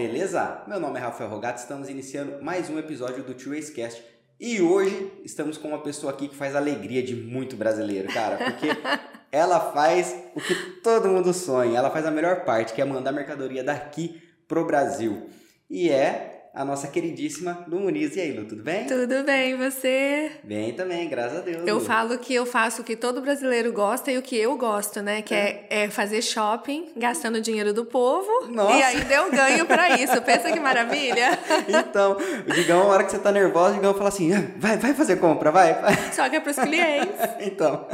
beleza? Meu nome é Rafael Rogato, estamos iniciando mais um episódio do Two Cast. E hoje estamos com uma pessoa aqui que faz alegria de muito brasileiro, cara, porque ela faz o que todo mundo sonha, ela faz a melhor parte, que é mandar mercadoria daqui pro Brasil. E é a nossa queridíssima Lu Muniz. E aí, Lu, tudo bem? Tudo bem, você? Bem também, graças a Deus. Eu Lu. falo que eu faço o que todo brasileiro gosta e o que eu gosto, né? Que é, é fazer shopping, gastando dinheiro do povo. Nossa. E ainda eu ganho pra isso. Pensa que maravilha. Então, o Digão, a hora que você tá nervosa, o Digão fala assim: "Ah, vai, vai fazer compra, vai. Só que é pros clientes. então,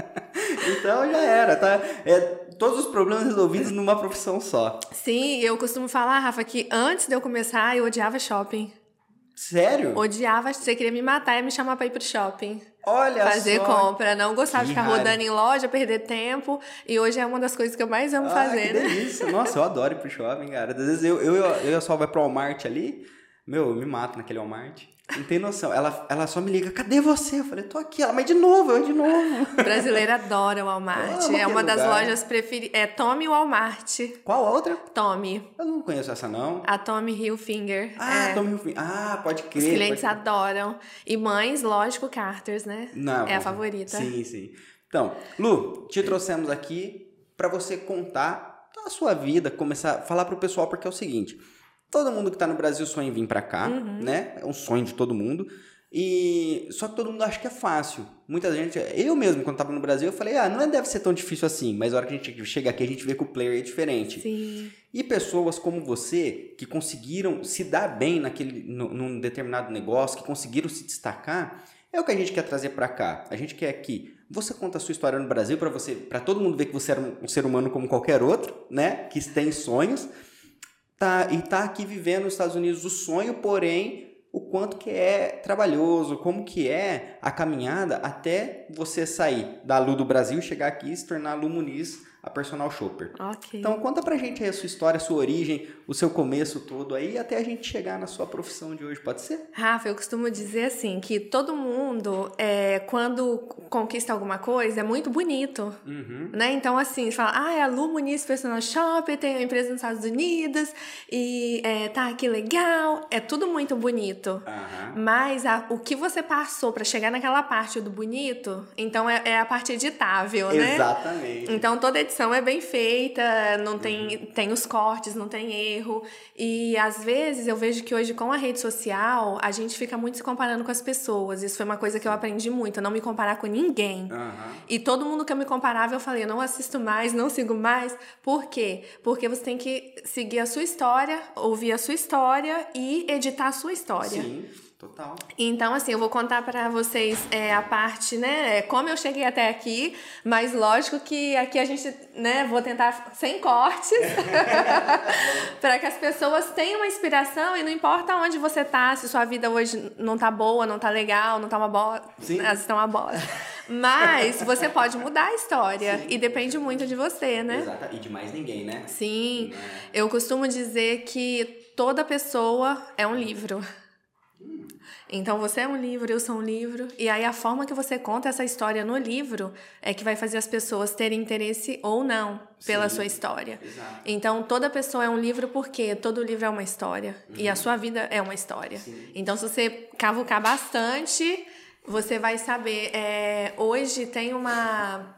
então já era, tá? É, todos os problemas resolvidos numa profissão só. Sim, eu costumo falar, Rafa, que antes de eu começar, eu odiava shopping. Sério? Odiava, você queria me matar e me chamar pra ir pro shopping. Olha fazer só. compra. Não gostava Que de ficar raiva. rodando em loja, perder tempo. E hoje é uma das coisas que eu mais amo Ah, fazer, que né? delícia. Nossa, eu adoro ir pro shopping, cara. Às vezes eu, eu, eu e a Sol vai pro Walmart ali, meu, eu me mato naquele Walmart. Não tem noção. Ela, ela só me liga, cadê você? Eu falei, tô aqui. Ela, mas de novo, eu de novo. O brasileiro adora o Walmart. É uma aquele das lugar. lojas preferidas. É Tommy Walmart. Qual a outra? Tommy. Eu não conheço essa, não. A Tommy Hilfiger. Ah, é. Tommy Hilfiger. Ah, pode Os crer. clientes pode... adoram. E mães, lógico, Carters, né? Não, é a favorita. Sim, sim. Então, Lu, te trouxemos aqui para você contar a sua vida, começar a falar pro pessoal, porque é o seguinte: todo mundo que tá no Brasil sonha em vir para cá, Uhum. né? É um sonho de todo mundo. E só que todo mundo acha que é fácil. Muita gente, eu mesmo, quando tava no Brasil, eu falei, ah, não deve ser tão difícil assim. Mas a hora que a gente chega aqui, a gente vê que o player é diferente. Sim. E pessoas como você, que conseguiram se dar bem naquele, nu- num determinado negócio, que conseguiram se destacar, é o que a gente quer trazer pra cá. A gente quer que você conta a sua história no Brasil para você, para todo mundo ver que você era um, um ser humano como qualquer outro, né? Que tem sonhos, tá e tá aqui vivendo nos Estados Unidos o sonho, porém o quanto que é trabalhoso, como que é a caminhada até você sair da Lu do Brasil, chegar aqui e se tornar Lu Muniz, a personal shopper. Ok. Então conta pra gente aí a sua história, a sua origem, o seu começo todo aí, até a gente chegar na sua profissão de hoje, pode ser? Rafa, eu costumo dizer assim, que todo mundo, é, quando conquista alguma coisa, é muito bonito. Uhum. Né? Então, assim, fala, ah, é a Lu Muniz Personal Shopper, tem uma empresa nos Estados Unidos, e é, tá aqui legal, é tudo muito bonito. Aham. Mas a- o que você passou pra chegar naquela parte do bonito, então é, é a parte editável, né? Exatamente. Então toda edição é bem feita, não tem, tem os cortes, não tem erro. E às vezes eu vejo que hoje com a rede social a gente fica muito se comparando com as pessoas. Isso foi uma coisa que eu aprendi muito, não me comparar com ninguém. Aham. E todo mundo que eu me comparava, eu falei, eu não assisto mais, não sigo mais. Por quê? Porque você tem que seguir a sua história, ouvir a sua história e editar a sua história. Sim, total. Então, assim, eu vou contar pra vocês é, a parte, né, é, como eu cheguei até aqui, mas lógico que aqui a gente, né, vou tentar sem cortes, para que as pessoas tenham uma inspiração e não importa onde você tá, se sua vida hoje não tá boa, não tá legal, não tá uma bola, Sim. elas estão uma bola. Mas você pode mudar a história e depende muito de você, né? Exata. E de mais ninguém, né? Sim, Né? eu costumo dizer que toda pessoa é um livro. Então você é um livro, eu sou um livro. E aí a forma que você conta essa história no livro é que vai fazer as pessoas terem interesse ou não pela Sim. sua história. Exato. Então toda pessoa é um livro porque todo livro é uma história. E a sua vida é uma história. Uhum. Sim. Então se você cavucar bastante, você vai saber. É, hoje tem uma.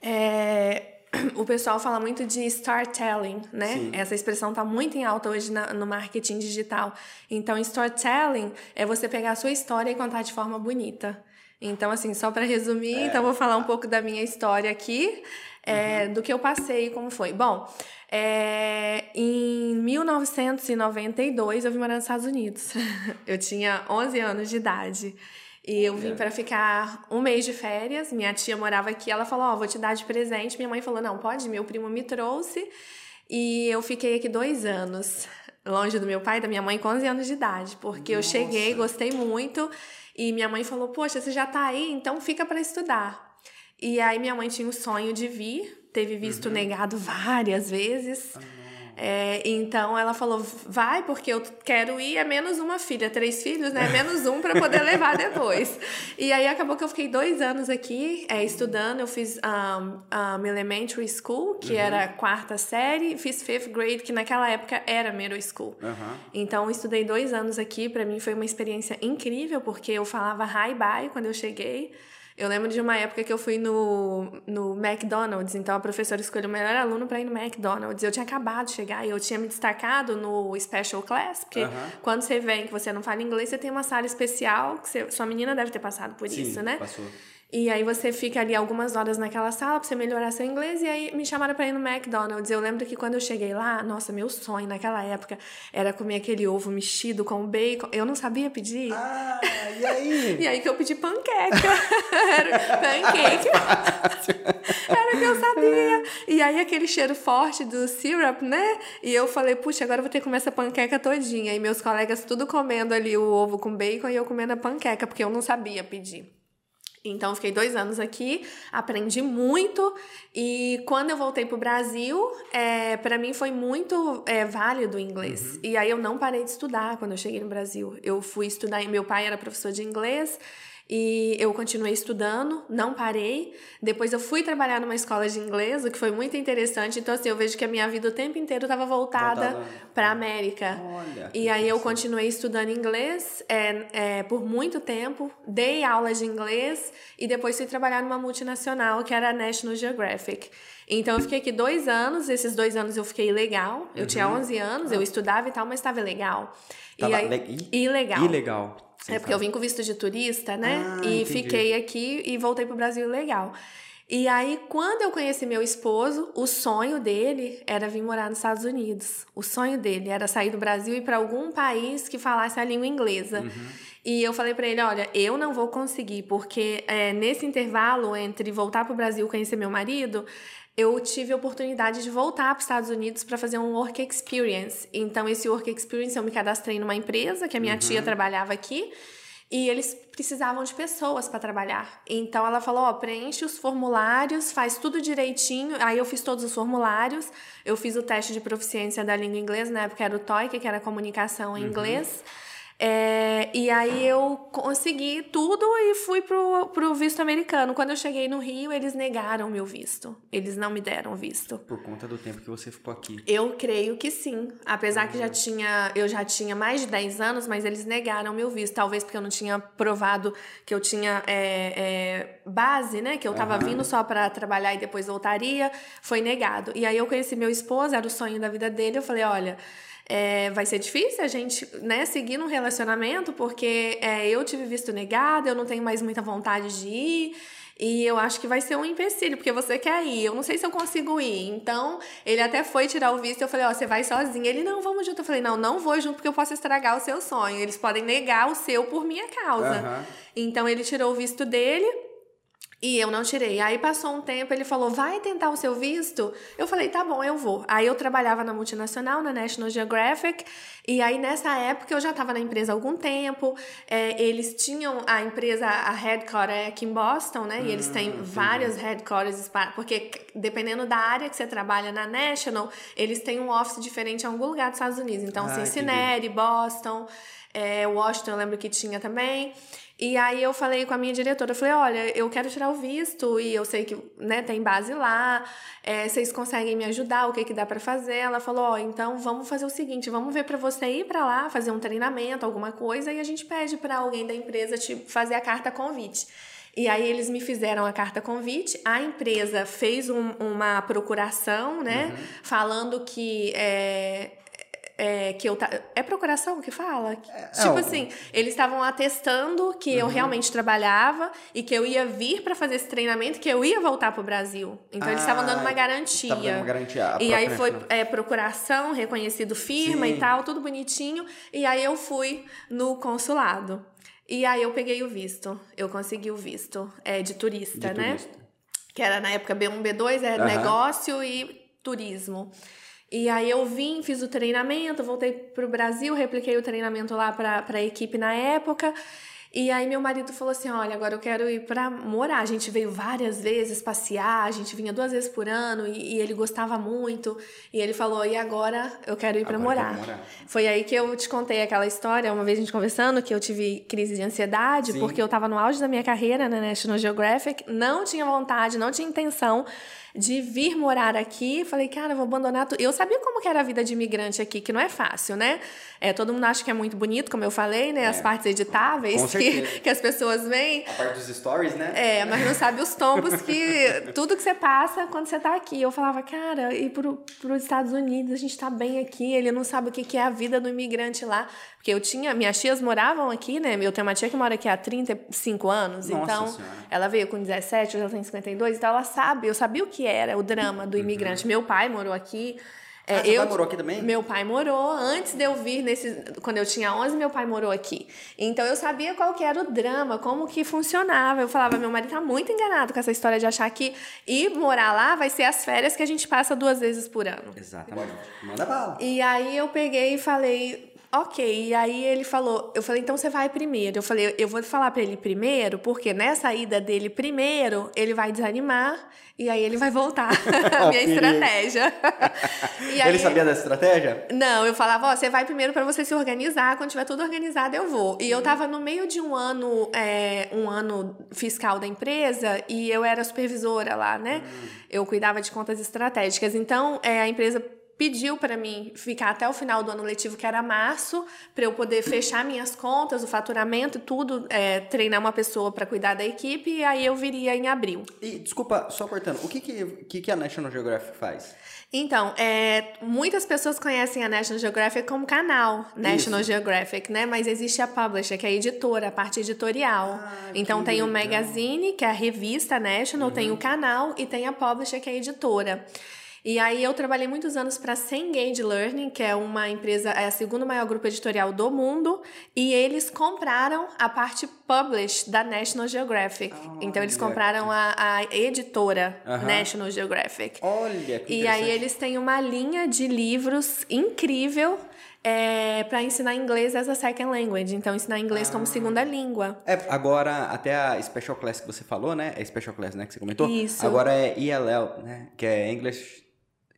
É, o pessoal fala muito de storytelling, né? Sim. Essa expressão tá muito em alta hoje na- no marketing digital. Então, storytelling é você pegar a sua história e contar de forma bonita. Então, assim, só para resumir, É. então vou falar um pouco da minha história aqui, é, Uhum. do que eu passei e como foi. Bom, é, em 1992 eu vim morar nos Estados Unidos. eu tinha 11 anos de idade. E eu vim para ficar um mês de férias. Minha tia morava aqui, ela falou: Ó, vou te dar de presente. Minha mãe falou: Não, pode, meu primo me trouxe. E eu fiquei aqui dois anos, longe do meu pai e da minha mãe, com 11 anos de idade, porque eu Nossa. cheguei, gostei muito. E minha mãe falou: Poxa, você já tá aí, então fica para estudar. E aí minha mãe tinha o sonho de vir, teve visto Uhum. negado várias vezes. Ah, É, então ela falou: vai, porque eu quero ir, é menos uma filha, três filhos, né? Menos um para poder levar depois. E aí acabou que eu fiquei dois anos aqui é, estudando. Eu fiz um, um elementary school, que uhum. era quarta série, fiz fifth grade, que naquela época era middle school. Uhum. Então estudei dois anos aqui, para mim foi uma experiência incrível, porque eu falava hi bye quando eu cheguei. Eu lembro de uma época que eu fui no, no McDonald's, então a professora escolheu o melhor aluno para ir no McDonald's. Eu tinha acabado de chegar e eu tinha me destacado no Special Class, porque quando você vem que você não fala inglês, você tem uma sala especial, que você, sua menina deve ter passado por Sim, isso, né? Passou. E aí você fica ali algumas horas naquela sala pra você melhorar seu inglês. E aí me chamaram pra ir no McDonald's. Eu lembro que quando eu cheguei lá, nossa, meu sonho naquela época era comer aquele ovo mexido com bacon. Eu não sabia pedir. Ah, e aí? e aí que eu pedi panqueca. era pancake. era o que eu sabia. E aí aquele cheiro forte do syrup, né? E eu falei, puxa, agora eu vou ter que comer essa panqueca todinha. E meus colegas tudo comendo ali o ovo com bacon e eu comendo a panqueca, porque eu não sabia pedir. Então, fiquei dois anos aqui, aprendi muito e quando eu voltei para o Brasil, é, para mim foi muito é, válido o inglês. Uhum. E aí eu não parei de estudar quando eu cheguei no Brasil. Eu fui estudar, meu pai era professor de inglês e eu continuei estudando, não parei. Depois eu fui trabalhar numa escola de inglês, o que foi muito interessante. Então, assim, eu vejo que a minha vida o tempo inteiro estava voltada para a América. Olha, e aí eu continuei estudando inglês é, é, por muito tempo, dei aulas de inglês e depois fui trabalhar numa multinacional que era a National Geographic. Então eu fiquei aqui dois anos, esses dois anos eu fiquei legal. Eu uhum. tinha 11 anos, eu ah. estudava e tal, mas estava legal. Tava e aí, le... ilegal. Ilegal. É porque eu vim com visto de turista, né? Ah, e entendi. fiquei aqui e voltei pro Brasil legal. E aí, quando eu conheci meu esposo, o sonho dele era vir morar nos Estados Unidos. O sonho dele era sair do Brasil e ir para algum país que falasse a língua inglesa. Uhum. E eu falei para ele: olha, eu não vou conseguir, porque é, nesse intervalo entre voltar para o Brasil e conhecer meu marido, eu tive a oportunidade de voltar para os Estados Unidos para fazer um work experience. Então, esse work experience eu me cadastrei numa empresa que a minha uhum. tia trabalhava aqui e eles precisavam de pessoas para trabalhar. Então ela falou: ó, preenche os formulários, faz tudo direitinho. Aí eu fiz todos os formulários, eu fiz o teste de proficiência da língua inglesa, na época era o TOEIC, que era comunicação em uhum. inglês. É, e aí eu consegui tudo e fui pro, pro visto americano. Quando eu cheguei no Rio, eles negaram meu visto. Eles não me deram visto. Por conta do tempo que você ficou aqui. Eu creio que sim. Apesar uhum. que já tinha, eu já tinha mais de 10 anos, mas eles negaram meu visto. Talvez porque eu não tinha provado que eu tinha é, é, base, né? Que eu tava uhum. vindo só para trabalhar e depois voltaria. Foi negado. E aí eu conheci meu esposo, era o sonho da vida dele. Eu falei, olha é, vai ser difícil a gente né, seguir num relacionamento, porque é, eu tive visto negado, eu não tenho mais muita vontade de ir. E eu acho que vai ser um empecilho, porque você quer ir. Eu não sei se eu consigo ir. Então, ele até foi tirar o visto. Eu falei, ó, oh, você vai sozinho. Ele, não, vamos junto. Eu falei, não, não vou junto porque eu posso estragar o seu sonho. Eles podem negar o seu por minha causa. Uhum. Então, ele tirou o visto dele. E eu não tirei. Aí passou um tempo, ele falou: vai tentar o seu visto? Eu falei: tá bom, eu vou. Aí eu trabalhava na multinacional, na National Geographic, e aí nessa época eu já estava na empresa há algum tempo. É, eles tinham a empresa, a headquarter é aqui em Boston, né? E eles têm ah, várias headquarters, porque dependendo da área que você trabalha na National, eles têm um office diferente em algum lugar dos Estados Unidos. Então, ah, Cincinnati, Boston, é, Washington, eu lembro que tinha também. E aí eu falei com a minha diretora, eu falei, olha, eu quero tirar o visto e eu sei que né, tem base lá, é, vocês conseguem me ajudar, o que, que dá para fazer? Ela falou, ó, oh, então vamos fazer o seguinte, vamos ver para você ir para lá, fazer um treinamento, alguma coisa, e a gente pede para alguém da empresa te fazer a carta convite. E aí eles me fizeram a carta convite, a empresa fez um, uma procuração, né, uhum. falando que é, é, que eu é procuração que fala? É, tipo é, assim eles estavam atestando que uhum. eu realmente trabalhava e que eu ia vir para fazer esse treinamento que eu ia voltar para o Brasil. Então ah, eles estavam dando uma garantia dando uma garantia e aí foi é, procuração reconhecido firma Sim. e tal tudo bonitinho. E aí eu fui no consulado. E aí eu peguei o visto. Eu consegui o visto é de turista de né? turista. que era na época B1 B2 era uhum. negócio e turismo e aí eu vim, fiz o treinamento, voltei para o Brasil, repliquei o treinamento lá para a equipe na época. E aí meu marido falou assim: olha, agora eu quero ir para morar. A gente veio várias vezes passear, a gente vinha duas vezes por ano e, e ele gostava muito. E ele falou: e agora eu quero ir para morar. morar. Foi aí que eu te contei aquela história, uma vez a gente conversando, que eu tive crise de ansiedade, Sim. porque eu estava no auge da minha carreira na National Geographic, não tinha vontade, não tinha intenção de vir morar aqui. Falei, cara, vou abandonar tudo. Eu sabia como que era a vida de imigrante aqui, que não é fácil, né? É, todo mundo acha que é muito bonito, como eu falei, né? É. As partes editáveis que, que as pessoas veem. A parte dos stories, né? É, mas não sabe os tombos que... tudo que você passa quando você tá aqui. Eu falava, cara, e para os Estados Unidos, a gente tá bem aqui. Ele não sabe o que, que é a vida do imigrante lá. Porque eu tinha, minhas tias moravam aqui, né? Eu tenho uma tia que mora aqui há 35 anos, Nossa então senhora. ela veio com 17, hoje ela tem 52, então ela sabe, eu sabia o que era o drama do uhum. imigrante. Uhum. Meu pai morou aqui. É, ah, eu, pai morou aqui também? Meu pai morou. Antes de eu vir, nesse, quando eu tinha 11, meu pai morou aqui. Então eu sabia qual que era o drama, como que funcionava. Eu falava, meu marido tá muito enganado com essa história de achar que ir morar lá vai ser as férias que a gente passa duas vezes por ano. Exatamente. Manda bala. E aí eu peguei e falei, Ok, e aí ele falou, eu falei, então você vai primeiro. Eu falei, eu vou falar para ele primeiro, porque nessa ida dele primeiro, ele vai desanimar e aí ele vai voltar. a minha estratégia. aí, ele sabia dessa estratégia? Não, eu falava, ó, você vai primeiro para você se organizar, quando tiver tudo organizado eu vou. E eu tava no meio de um ano, é, um ano fiscal da empresa e eu era supervisora lá, né? Hum. Eu cuidava de contas estratégicas. Então, é, a empresa pediu para mim ficar até o final do ano letivo, que era março, para eu poder fechar minhas contas, o faturamento e tudo, é, treinar uma pessoa para cuidar da equipe, e aí eu viria em abril. E, desculpa, só cortando, o que, que, que a National Geographic faz? Então, é, muitas pessoas conhecem a National Geographic como canal National Isso. Geographic, né? Mas existe a publisher, que é a editora, a parte editorial. Ah, então tem o magazine, que é a revista National, uhum. tem o canal e tem a publisher, que é a editora. E aí eu trabalhei muitos anos para Cengage Learning, que é uma empresa, é a segunda maior grupo editorial do mundo, e eles compraram a parte publish da National Geographic. Oh, então eles compraram a, a editora uh -huh. National Geographic. Olha, que E aí eles têm uma linha de livros incrível é, para ensinar inglês as a second language, então ensinar inglês ah. como segunda língua. É, agora, até a Special Class que você falou, né? É Special Class, né? Que você comentou. Isso. Agora é ELL, né? Que é English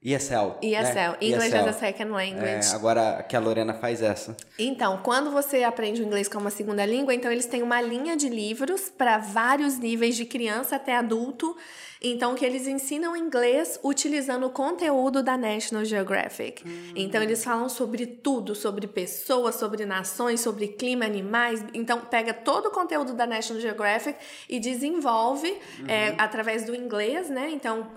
ESL. ESL, né? English ESL. as a Second Language. É, agora que a Lorena faz essa. Então, quando você aprende o inglês como uma segunda língua, então eles têm uma linha de livros para vários níveis de criança até adulto então, que eles ensinam inglês utilizando o conteúdo da National Geographic. Hum. Então, eles falam sobre tudo, sobre pessoas, sobre nações, sobre clima, animais. Então, pega todo o conteúdo da National Geographic e desenvolve uhum. é, através do inglês, né? Então,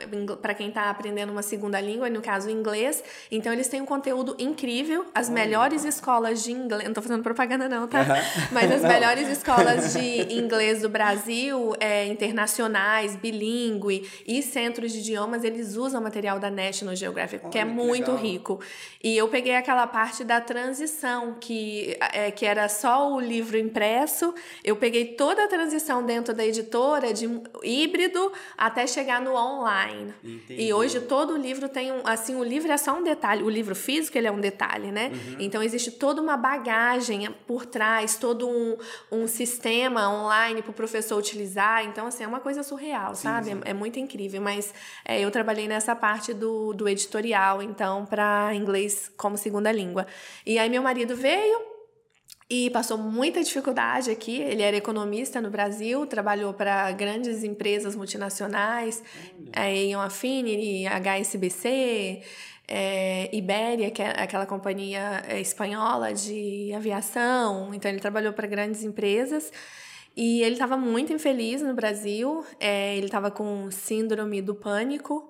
para quem está aprendendo uma segunda língua, no caso, o inglês. Então, eles têm um conteúdo incrível. As melhores escolas de inglês... Não estou fazendo propaganda não, tá? Uhum. Mas as melhores escolas de inglês do Brasil, é, internacionais, bilíngue, e centros de idiomas, eles usam material da National Geographic, Olha, que é muito legal. rico. E eu peguei aquela parte da transição, que, é, que era só o livro impresso, eu peguei toda a transição dentro da editora, de híbrido, até chegar no online. Entendi. E hoje todo o livro tem um, assim, o livro é só um detalhe, o livro físico ele é um detalhe, né? Uhum. Então existe toda uma bagagem por trás, todo um, um sistema online para o professor utilizar. Então, assim, é uma coisa surreal, sim, sabe? Sim. É, é muito muito incrível, mas é, eu trabalhei nessa parte do, do editorial, então, para inglês como segunda língua. E aí meu marido veio, e passou muita dificuldade aqui. Ele era economista no Brasil, trabalhou para grandes empresas multinacionais, é, Ion Affinity, HSBC, é, Ibéria, que é aquela companhia é, espanhola de aviação. Então, ele trabalhou para grandes empresas. E ele estava muito infeliz no Brasil, é, ele estava com síndrome do pânico.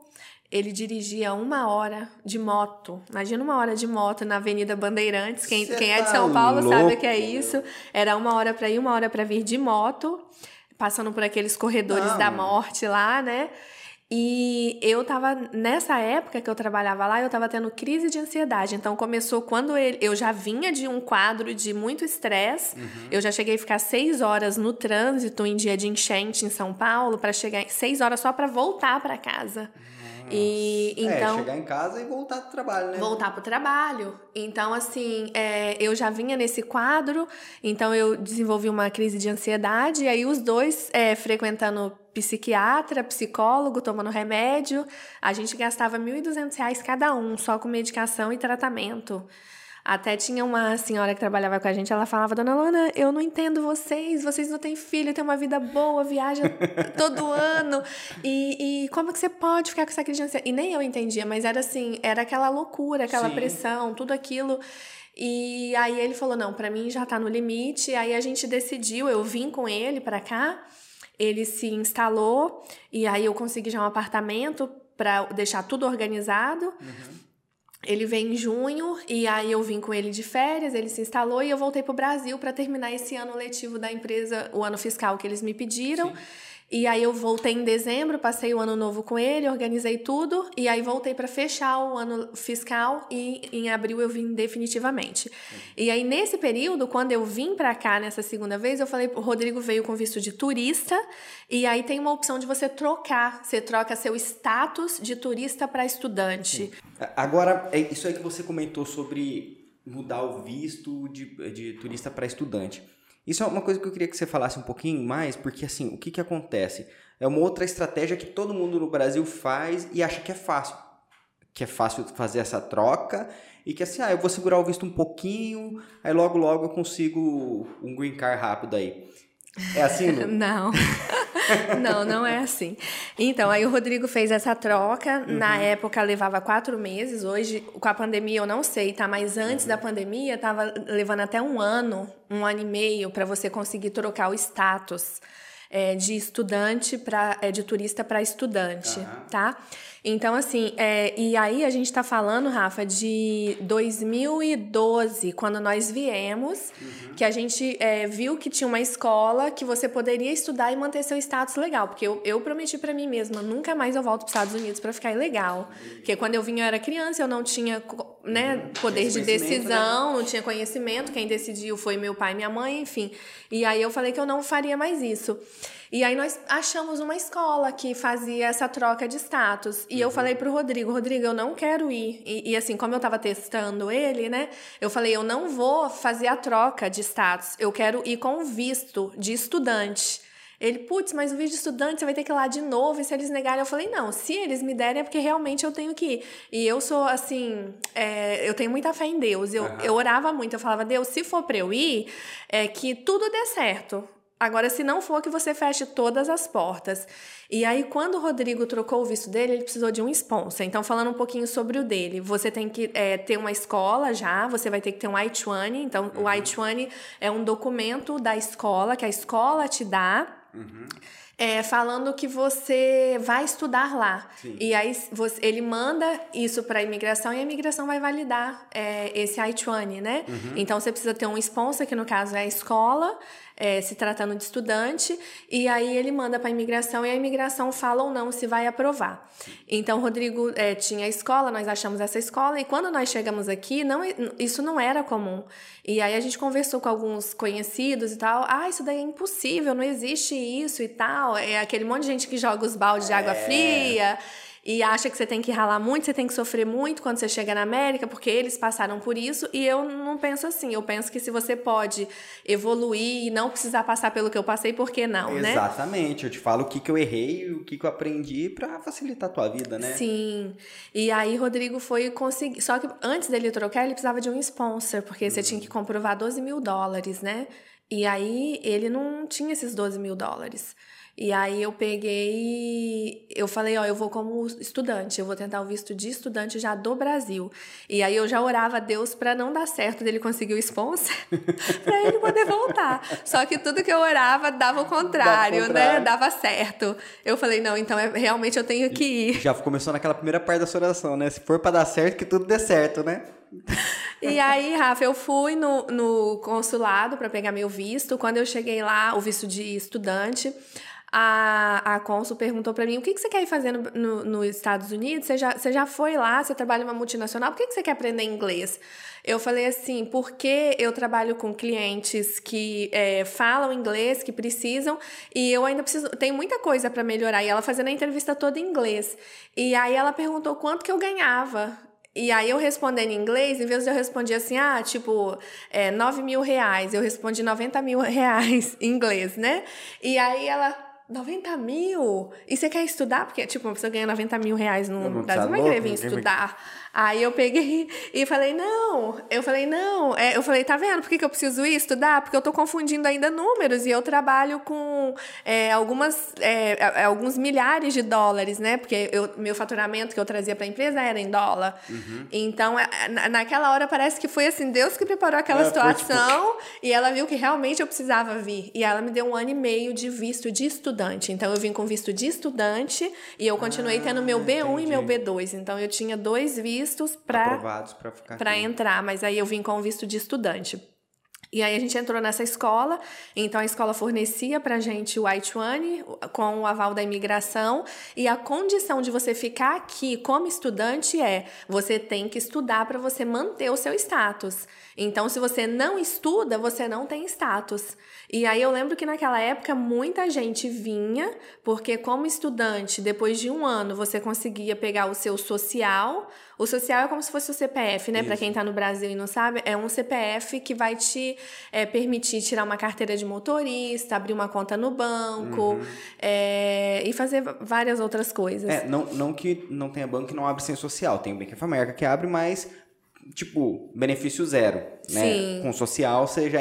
Ele dirigia uma hora de moto. Imagina uma hora de moto na Avenida Bandeirantes. Quem, quem é de tá São Paulo louco. sabe o que é isso. Era uma hora para ir, uma hora para vir de moto, passando por aqueles corredores Não. da morte lá, né? E eu tava, nessa época que eu trabalhava lá, eu tava tendo crise de ansiedade. Então começou quando ele, eu já vinha de um quadro de muito estresse. Uhum. Eu já cheguei a ficar seis horas no trânsito em dia de enchente em São Paulo, para chegar seis horas só para voltar para casa. Uhum. E então é, chegar em casa e voltar pro trabalho, né? Voltar pro trabalho. Então, assim, é, eu já vinha nesse quadro, então eu desenvolvi uma crise de ansiedade, e aí os dois é, frequentando psiquiatra, psicólogo, tomando remédio, a gente gastava R$ 1.200 cada um, só com medicação e tratamento. Até tinha uma senhora que trabalhava com a gente, ela falava, Dona Lona, eu não entendo vocês, vocês não têm filho, têm uma vida boa, viaja todo ano, e, e como que você pode ficar com essa ansiedade? E nem eu entendia, mas era assim, era aquela loucura, aquela Sim. pressão, tudo aquilo. E aí ele falou, não, para mim já tá no limite, aí a gente decidiu, eu vim com ele para cá, ele se instalou, e aí eu consegui já um apartamento para deixar tudo organizado. Uhum. Ele veio em junho e aí eu vim com ele de férias, ele se instalou e eu voltei para o Brasil para terminar esse ano letivo da empresa, o ano fiscal que eles me pediram. Sim. E aí eu voltei em dezembro, passei o ano novo com ele, organizei tudo e aí voltei para fechar o ano fiscal e em abril eu vim definitivamente. E aí nesse período, quando eu vim para cá nessa segunda vez, eu falei, o Rodrigo veio com visto de turista e aí tem uma opção de você trocar, você troca seu status de turista para estudante. Sim. Agora, é isso aí que você comentou sobre mudar o visto de, de turista para estudante. Isso é uma coisa que eu queria que você falasse um pouquinho mais, porque assim, o que, que acontece? É uma outra estratégia que todo mundo no Brasil faz e acha que é fácil. Que é fácil fazer essa troca e que assim, ah, eu vou segurar o visto um pouquinho, aí logo logo eu consigo um green card rápido aí. É assim, Lu? Não. não, não é assim. Então, aí o Rodrigo fez essa troca. Uhum. Na época levava quatro meses. Hoje, com a pandemia, eu não sei, tá? Mas antes uhum. da pandemia, tava levando até um ano, um ano e meio, para você conseguir trocar o status é, de estudante para é, de turista para estudante, uhum. tá? Então, assim, é, e aí a gente está falando, Rafa, de 2012, quando nós viemos, uhum. que a gente é, viu que tinha uma escola que você poderia estudar e manter seu status legal. Porque eu, eu prometi para mim mesma, nunca mais eu volto para os Estados Unidos para ficar ilegal. Porque quando eu vim eu era criança, eu não tinha né, uhum. poder de né? decisão, né? não tinha conhecimento. Quem decidiu foi meu pai e minha mãe, enfim. E aí eu falei que eu não faria mais isso. E aí nós achamos uma escola que fazia essa troca de status. E uhum. eu falei pro Rodrigo, Rodrigo, eu não quero ir. E, e, assim, como eu tava testando ele, né? Eu falei, eu não vou fazer a troca de status. Eu quero ir com visto de estudante. Ele, putz, mas o visto de estudante você vai ter que ir lá de novo, e se eles negarem, eu falei, não, se eles me derem é porque realmente eu tenho que ir. E eu sou, assim, é, eu tenho muita fé em Deus. Eu, uhum. eu orava muito, eu falava, Deus, se for pra eu ir, é que tudo dê certo. Agora, se não for que você feche todas as portas. E aí, quando o Rodrigo trocou o visto dele, ele precisou de um sponsor. Então, falando um pouquinho sobre o dele, você tem que é, ter uma escola já, você vai ter que ter um I-20. Então, uhum. o I-20 é um documento da escola, que a escola te dá. Uhum. É, falando que você vai estudar lá. Sim. E aí você, ele manda isso para a imigração e a imigração vai validar é, esse I-20, né? Uhum. Então você precisa ter um sponsor, que no caso é a escola, é, se tratando de estudante, e aí ele manda para a imigração e a imigração fala ou não se vai aprovar. Então, Rodrigo é, tinha a escola, nós achamos essa escola, e quando nós chegamos aqui, não, isso não era comum. E aí a gente conversou com alguns conhecidos e tal, ah, isso daí é impossível, não existe isso e tal. É aquele monte de gente que joga os baldes de água é. fria e acha que você tem que ralar muito, você tem que sofrer muito quando você chega na América, porque eles passaram por isso. E eu não penso assim. Eu penso que se você pode evoluir e não precisar passar pelo que eu passei, por que não, Exatamente. né? Exatamente. Eu te falo o que, que eu errei, o que, que eu aprendi para facilitar a tua vida, né? Sim. E aí, Rodrigo foi conseguir. Só que antes dele trocar, ele precisava de um sponsor, porque uhum. você tinha que comprovar 12 mil dólares, né? E aí ele não tinha esses 12 mil dólares. E aí eu peguei, eu falei, ó, eu vou como estudante, eu vou tentar o visto de estudante já do Brasil. E aí eu já orava a Deus para não dar certo dele conseguir o sponsor, para ele poder voltar. Só que tudo que eu orava dava o contrário, dava né? Dava certo. Eu falei, não, então é, realmente eu tenho que ir. Já começou naquela primeira parte da sua oração, né? Se for para dar certo, que tudo dê certo, né? E aí, Rafa, eu fui no, no consulado para pegar meu visto. Quando eu cheguei lá, o visto de estudante, a, a Consul perguntou para mim: o que, que você quer ir fazer no, no, nos Estados Unidos? Você já, você já foi lá, você trabalha em uma multinacional, por que, que você quer aprender inglês? Eu falei assim, porque eu trabalho com clientes que é, falam inglês, que precisam, e eu ainda preciso. Tem muita coisa para melhorar. E ela fazendo a entrevista toda em inglês. E aí ela perguntou quanto que eu ganhava. E aí eu respondendo em inglês, em vez de eu responder assim, ah, tipo, é, 9 mil reais, eu respondi 90 mil reais em inglês, né? E aí ela, 90 mil? E você quer estudar? Porque, tipo, uma pessoa ganha 90 mil reais no Brasil, vai querer vir estudar. Aí eu peguei e falei, não, eu falei, não, é, eu falei, tá vendo por que, que eu preciso ir estudar? Porque eu tô confundindo ainda números e eu trabalho com é, algumas, é, é alguns milhares de dólares, né? Porque eu, meu faturamento que eu trazia pra empresa era em dólar. Uhum. Então, é, naquela hora parece que foi assim, Deus que preparou aquela é, situação tipo... e ela viu que realmente eu precisava vir. E ela me deu um ano e meio de visto de estudante. Então, eu vim com visto de estudante e eu continuei ah, tendo meu B1 entendi. e meu B2. Então, eu tinha dois vistos vistos para entrar, mas aí eu vim com visto de estudante. E aí a gente entrou nessa escola, então a escola fornecia pra gente o I-20 com o aval da imigração, e a condição de você ficar aqui como estudante é, você tem que estudar para você manter o seu status. Então se você não estuda, você não tem status. E aí eu lembro que naquela época muita gente vinha, porque como estudante, depois de um ano, você conseguia pegar o seu social. O social é como se fosse o CPF, né? Para quem está no Brasil e não sabe, é um CPF que vai te é, permitir tirar uma carteira de motorista, abrir uma conta no banco uhum. é, e fazer várias outras coisas. É, não, não que não tenha banco que não abre sem social. Tem o Bank of America que abre, mas tipo, benefício zero, né? Sim. Com social, você já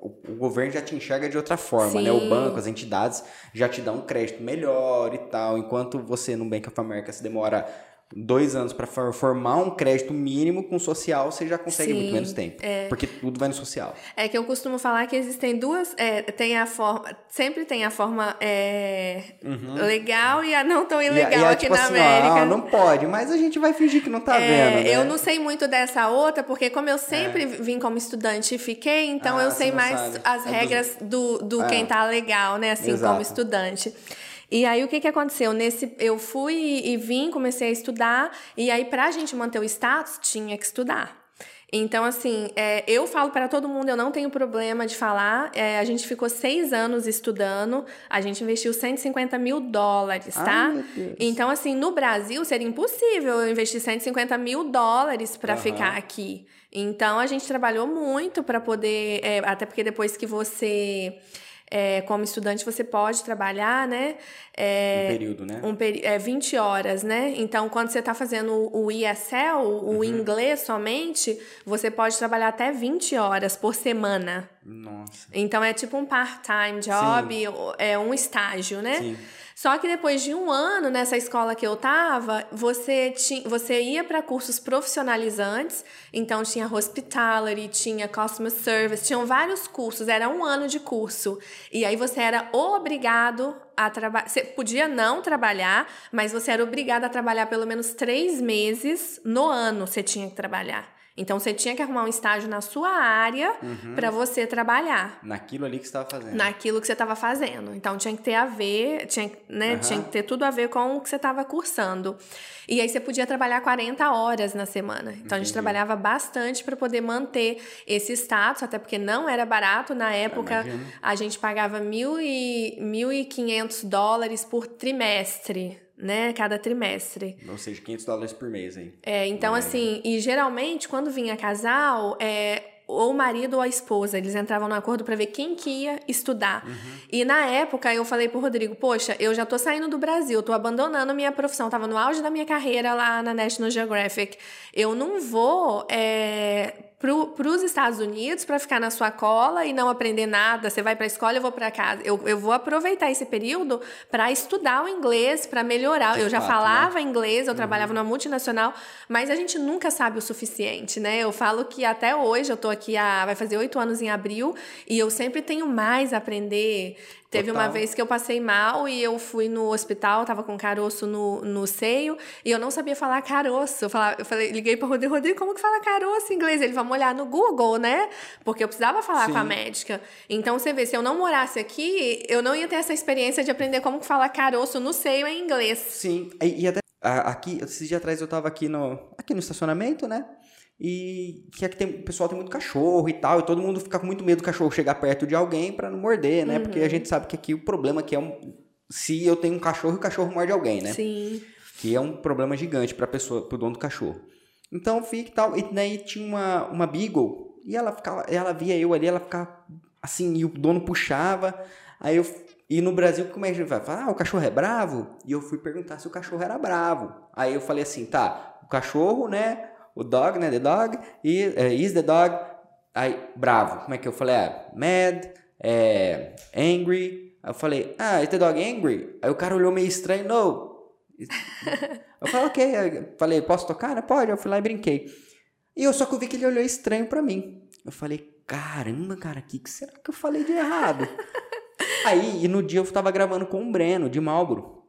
o governo já te enxerga de outra forma, Sim. né? O banco, as entidades já te dão um crédito melhor e tal, enquanto você no Bank of America se demora dois anos para formar um crédito mínimo com social, você já consegue Sim, muito menos tempo. É. Porque tudo vai no social. É que eu costumo falar que existem duas. É, tem a forma. Sempre tem a forma é, uhum. legal e a não tão ilegal e, e aqui tipo na assim, América. Ó, não pode, mas a gente vai fingir que não tá é, vendo. Né? Eu não sei muito dessa outra, porque como eu sempre é. vim como estudante e fiquei, então ah, eu sei mais sabe. as é regras do, do quem tá legal, né? Assim, Exato. como estudante. E aí o que, que aconteceu? Nesse, eu fui e vim, comecei a estudar, e aí para a gente manter o status, tinha que estudar. Então, assim, é, eu falo para todo mundo, eu não tenho problema de falar. É, a gente ficou seis anos estudando, a gente investiu 150 mil dólares, tá? Ai, então, assim, no Brasil seria impossível eu investir 150 mil dólares para uhum. ficar aqui. Então, a gente trabalhou muito para poder. É, até porque depois que você é, como estudante você pode trabalhar, né? É, um período, né? Um peri é, 20 horas, né? Então, quando você está fazendo o ESL, o uhum. inglês somente, você pode trabalhar até 20 horas por semana. Nossa. Então, é tipo um part-time job, Sim. é um estágio, né? Sim. Só que depois de um ano nessa escola que eu tava, você, tinha, você ia para cursos profissionalizantes, então tinha hospitality, tinha customer service, tinham vários cursos, era um ano de curso. E aí você era obrigado a trabalhar. Você podia não trabalhar, mas você era obrigado a trabalhar pelo menos três meses no ano, você tinha que trabalhar. Então você tinha que arrumar um estágio na sua área uhum. para você trabalhar. Naquilo ali que você estava fazendo. Naquilo que você estava fazendo. Então tinha que ter a ver, tinha, né, uhum. tinha que ter tudo a ver com o que você estava cursando. E aí você podia trabalhar 40 horas na semana. Então Entendi. a gente trabalhava bastante para poder manter esse status, até porque não era barato. Na época a gente pagava mil e, 1.500 dólares por trimestre né, cada trimestre. Ou seja, 500 dólares por mês aí. É, então assim, e geralmente quando vinha casal, é, ou o marido ou a esposa, eles entravam no acordo para ver quem que ia estudar. Uhum. E na época eu falei pro Rodrigo, poxa, eu já tô saindo do Brasil, tô abandonando minha profissão, tava no auge da minha carreira lá na National Geographic. Eu não vou é, para os Estados Unidos para ficar na sua cola e não aprender nada. Você vai para a escola, eu vou para casa. Eu, eu vou aproveitar esse período para estudar o inglês, para melhorar. De eu já fato, falava né? inglês, eu uhum. trabalhava numa multinacional, mas a gente nunca sabe o suficiente, né? Eu falo que até hoje eu tô aqui há, vai fazer oito anos em abril e eu sempre tenho mais a aprender Teve Total. uma vez que eu passei mal e eu fui no hospital, tava com caroço no, no seio, e eu não sabia falar caroço. Eu, falava, eu falei, liguei pro Rodrigo, Rodrigo, como que fala caroço em inglês? Ele, vamos olhar no Google, né? Porque eu precisava falar Sim. com a médica. Então, você vê, se eu não morasse aqui, eu não ia ter essa experiência de aprender como que fala caroço no seio em inglês. Sim, e, e até aqui, esses dias atrás eu tava aqui no, aqui no estacionamento, né? E que aqui tem, o pessoal tem muito cachorro e tal, e todo mundo fica com muito medo do cachorro chegar perto de alguém pra não morder, né? Porque a gente sabe que aqui o problema aqui é um, se eu tenho um cachorro e o cachorro morde alguém, né? Sim. que é um problema gigante para pessoa, pro dono do cachorro. Então eu fico e tal, e daí tinha uma uma beagle e ela ficava, ela via eu ali, ela ficava assim, e o dono puxava. Aí eu e no Brasil como é que a gente vai falar? Ah, o cachorro é bravo? E eu fui perguntar se o cachorro era bravo. Aí eu falei assim, tá, o cachorro, né? O dog, né? The dog e é, is the dog. Aí bravo. Como é que eu falei? É, mad, é, angry. Aí eu falei, ah, is the dog angry? Aí o cara olhou meio estranho, no, eu falei, ok. Eu falei, posso tocar? Né? Pode. Eu fui lá e brinquei. E eu só que eu vi que ele olhou estranho pra mim. Eu falei, caramba, cara, o que, que será que eu falei de errado? aí, e no dia eu tava gravando com o Breno, de Malboro.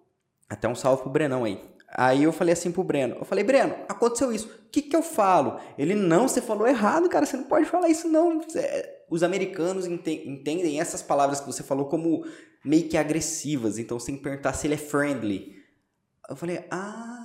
Até um salve pro Brenão aí. Aí eu falei assim pro Breno, eu falei, Breno, aconteceu isso, o que que eu falo? Ele, não, você falou errado, cara, você não pode falar isso não. É, Os americanos ente- entendem essas palavras que você falou como meio que agressivas, então que perguntar se ele é friendly. Eu falei, ah...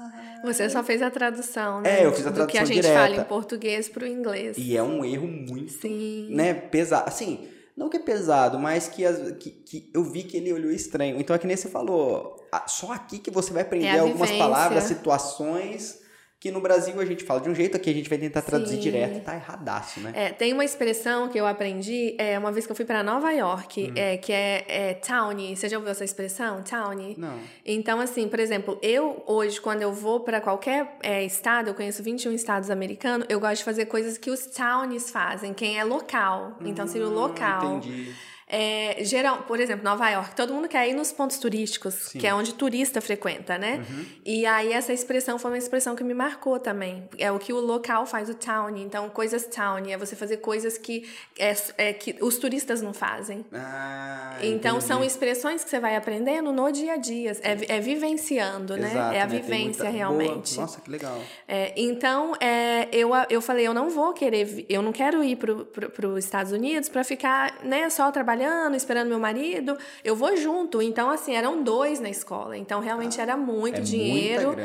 Você só fez a tradução, né? É, eu fiz a Do que a tradução gente direta. fala em português pro inglês. E é um erro muito, Sim. né, pesado. Assim, não que é pesado, mas que, as- que, que eu vi que ele olhou estranho. Então é que nem você falou, só aqui que você vai aprender É algumas palavras, situações que no Brasil a gente fala de um jeito, aqui a gente vai tentar traduzir Sim. direto tá erradaço, né? É, tem uma expressão que eu aprendi é, uma vez que eu fui para Nova York, Hum. é, que é, é townie. Você já ouviu essa expressão? Townie? Não. Então, assim, por exemplo, eu hoje, quando eu vou para qualquer é, estado, eu conheço 21 estados americanos, eu gosto de fazer coisas que os townies fazem, quem é local. Então, seria o Hum, local. Entendi. É, geral, por exemplo, Nova York, todo mundo quer ir nos pontos turísticos, Sim. Uhum. que é onde turista frequenta, né? E aí essa expressão foi uma expressão que me marcou também. É o que o local faz, o town. Então, coisas town, é você fazer coisas que, é, é, que os turistas não fazem. Ah, Então, entendi. são expressões que você vai aprendendo no dia a dia. É, é vivenciando, né? Exato, é a né? Vivência muita- realmente. Boa. Nossa, que legal. É, então, é, eu, eu falei, eu não vou querer, eu não quero ir para os Estados Unidos para ficar né, só trabalhando, esperando meu marido. Eu vou junto. Então, assim, eram dois na escola. Então, realmente era muito é dinheiro.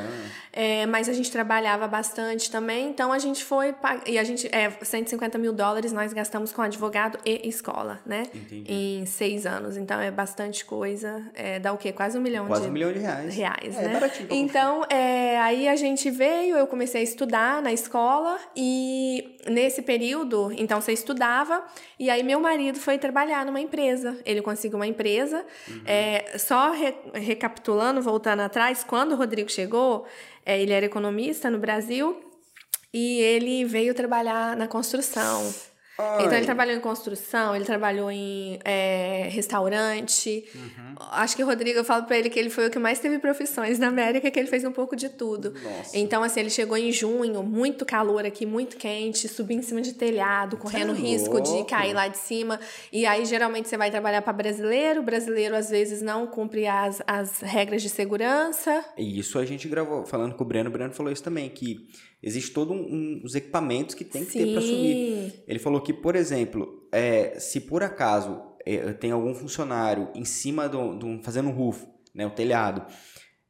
É, mas a gente trabalhava bastante também, então a gente foi. E a gente. É, 150 mil dólares nós gastamos com advogado e escola, né? Entendi. Em seis anos. Então é bastante coisa. É, dá o quê? Quase um milhão Quase de um milhão de reais. reais, é, né? É baratinho pra Então, é, aí a gente veio, eu comecei a estudar na escola e nesse período, então você estudava e aí meu marido foi trabalhar numa empresa. Ele conseguiu uma empresa. Uhum. É, só re- recapitulando, voltando atrás, quando o Rodrigo chegou, é, ele era economista no Brasil e ele veio trabalhar na construção. Então Ai. ele trabalhou em construção, ele trabalhou em é, restaurante. Uhum. Acho que o Rodrigo, eu falo pra ele que ele foi o que mais teve profissões na América, que ele fez um pouco de tudo. Nossa. Então, assim, ele chegou em junho, muito calor aqui, muito quente, subiu em cima de telhado, correndo é risco de cair lá de cima. E aí, geralmente, você vai trabalhar para brasileiro, o brasileiro às vezes não cumpre as, as regras de segurança. E isso a gente gravou, falando com o Breno, o Breno falou isso também, que existe todos um, os equipamentos que tem que ter para subir. Ele falou que, por exemplo, é, se por acaso é, tem algum funcionário em cima do, do fazendo um roof, né, o telhado,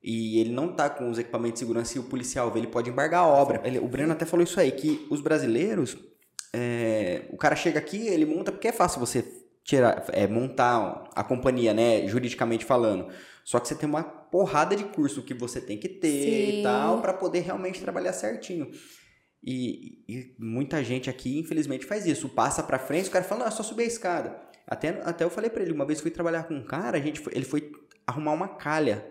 e ele não tá com os equipamentos de segurança e o policial vê, ele pode embargar a obra. Ele- o Breno até falou isso aí, que os brasileiros, é, o cara chega aqui, ele monta, porque é fácil você tirar, é, montar a companhia, né, juridicamente falando. Só que você tem uma porrada de curso que você tem que ter Sim. e tal, para poder realmente trabalhar certinho. E, e muita gente aqui, infelizmente, faz isso. Passa pra frente, o cara fala, não, é só subir a escada. Até, até eu falei pra ele, uma vez eu fui trabalhar com um cara, a gente foi- ele foi arrumar uma calha.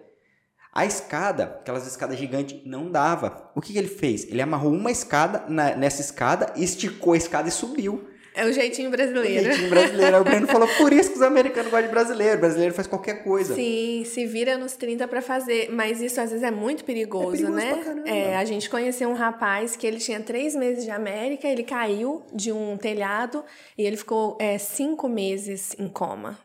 A escada, aquelas escadas gigantes, não dava. O que, que ele fez? Ele amarrou uma escada na- nessa escada, esticou a escada e subiu. É o jeitinho O brasileiro. jeitinho brasileiro. Aí o Breno falou, por isso que os americanos gostam de brasileiro. O brasileiro faz qualquer coisa. Sim, se vira nos 30 pra fazer. Mas isso às vezes é muito perigoso, É perigoso né? É, a gente conheceu um rapaz que ele tinha três meses de América, ele caiu de um telhado e ele ficou é, cinco meses em coma.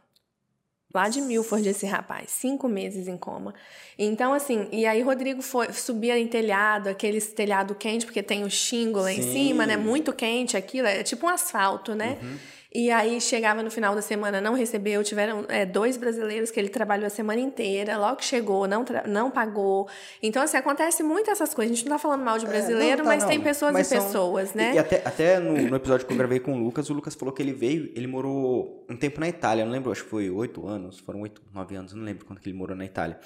Lá de Milford esse rapaz, cinco meses em coma. Então, assim, e aí Rodrigo foi, subia em telhado, aquele telhado quente, porque tem o xingo lá Sim. em cima, né? Muito quente aquilo, é tipo um asfalto, né? Uhum. E aí chegava no final da semana, não recebeu. Tiveram é, dois brasileiros que ele trabalhou a semana inteira, logo que chegou, não, não pagou. Então, assim, acontece muito essas coisas. A gente não tá falando mal de brasileiro, é, tá, mas não. tem pessoas mas e são... pessoas, né? E, e até, até no, no, episódio que eu gravei com o Lucas, o Lucas falou que ele veio, ele morou um tempo na Itália, não lembro, acho que foi oito anos, foram oito, nove anos, não lembro quando que ele morou na Itália.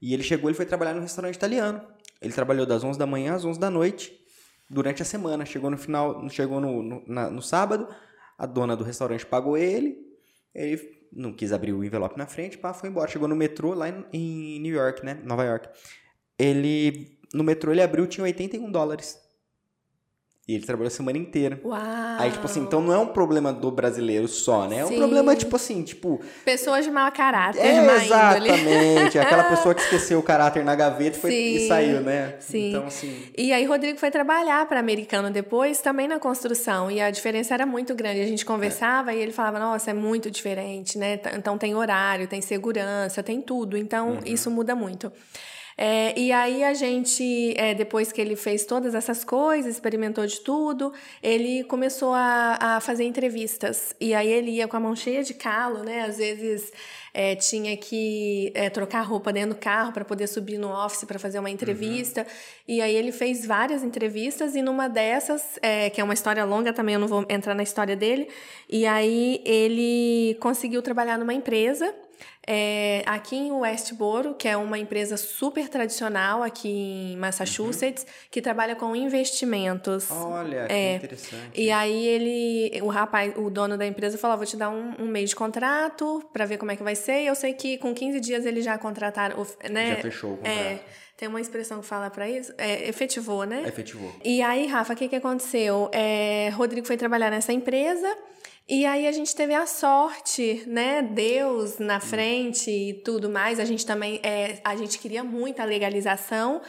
E ele chegou, ele foi trabalhar no restaurante italiano. Ele trabalhou das 11 da manhã às 11 da noite durante a semana. Chegou no final, chegou no, no, na, no sábado, a dona do restaurante pagou ele, ele não quis abrir o envelope na frente, pá, foi embora. Chegou no metrô lá em, New York, né? Nova York. Ele, no metrô ele abriu, tinha 81 dólares. E ele trabalhou a semana inteira. Uau! Aí, tipo assim, então não é um problema do brasileiro só, né? É um Sim. problema, tipo assim, tipo. Pessoas de mau caráter, é, Exatamente. Aquela pessoa que esqueceu o caráter na gaveta foi, e saiu, né? Sim. Então, assim. E aí, Rodrigo foi trabalhar para americano depois, também na construção. E a diferença era muito grande. A gente conversava é. e ele falava, nossa, é muito diferente, né? Então tem horário, tem segurança, tem tudo. Então, uhum. isso muda muito. É, e aí a gente, é, depois que ele fez todas essas coisas, experimentou de tudo, ele começou a, a fazer entrevistas. E aí ele ia com a mão cheia de calo, né? Às vezes é, tinha que é, trocar roupa dentro do carro para poder subir no office para fazer uma entrevista. Uhum. E aí ele fez várias entrevistas e numa dessas, é, que é uma história longa também, eu não vou entrar na história dele, e aí ele conseguiu trabalhar numa empresa é, aqui em Westboro, que é uma empresa super tradicional aqui em Massachusetts, uhum. que trabalha com investimentos. Olha, é, que interessante. E aí ele, o rapaz, o dono da empresa falou: vou te dar um, um mês de contrato para ver como é que vai ser. E eu sei que com 15 dias ele já contrataram, né? Já fechou o é, contrato. É, tem uma expressão que fala para isso? É, efetivou, né? Efetivou. E aí, Rafa, o que, que aconteceu? É, Rodrigo foi trabalhar nessa empresa. E aí a gente teve a sorte, né? Deus na frente e tudo mais. A gente também é, a gente queria muito a legalização.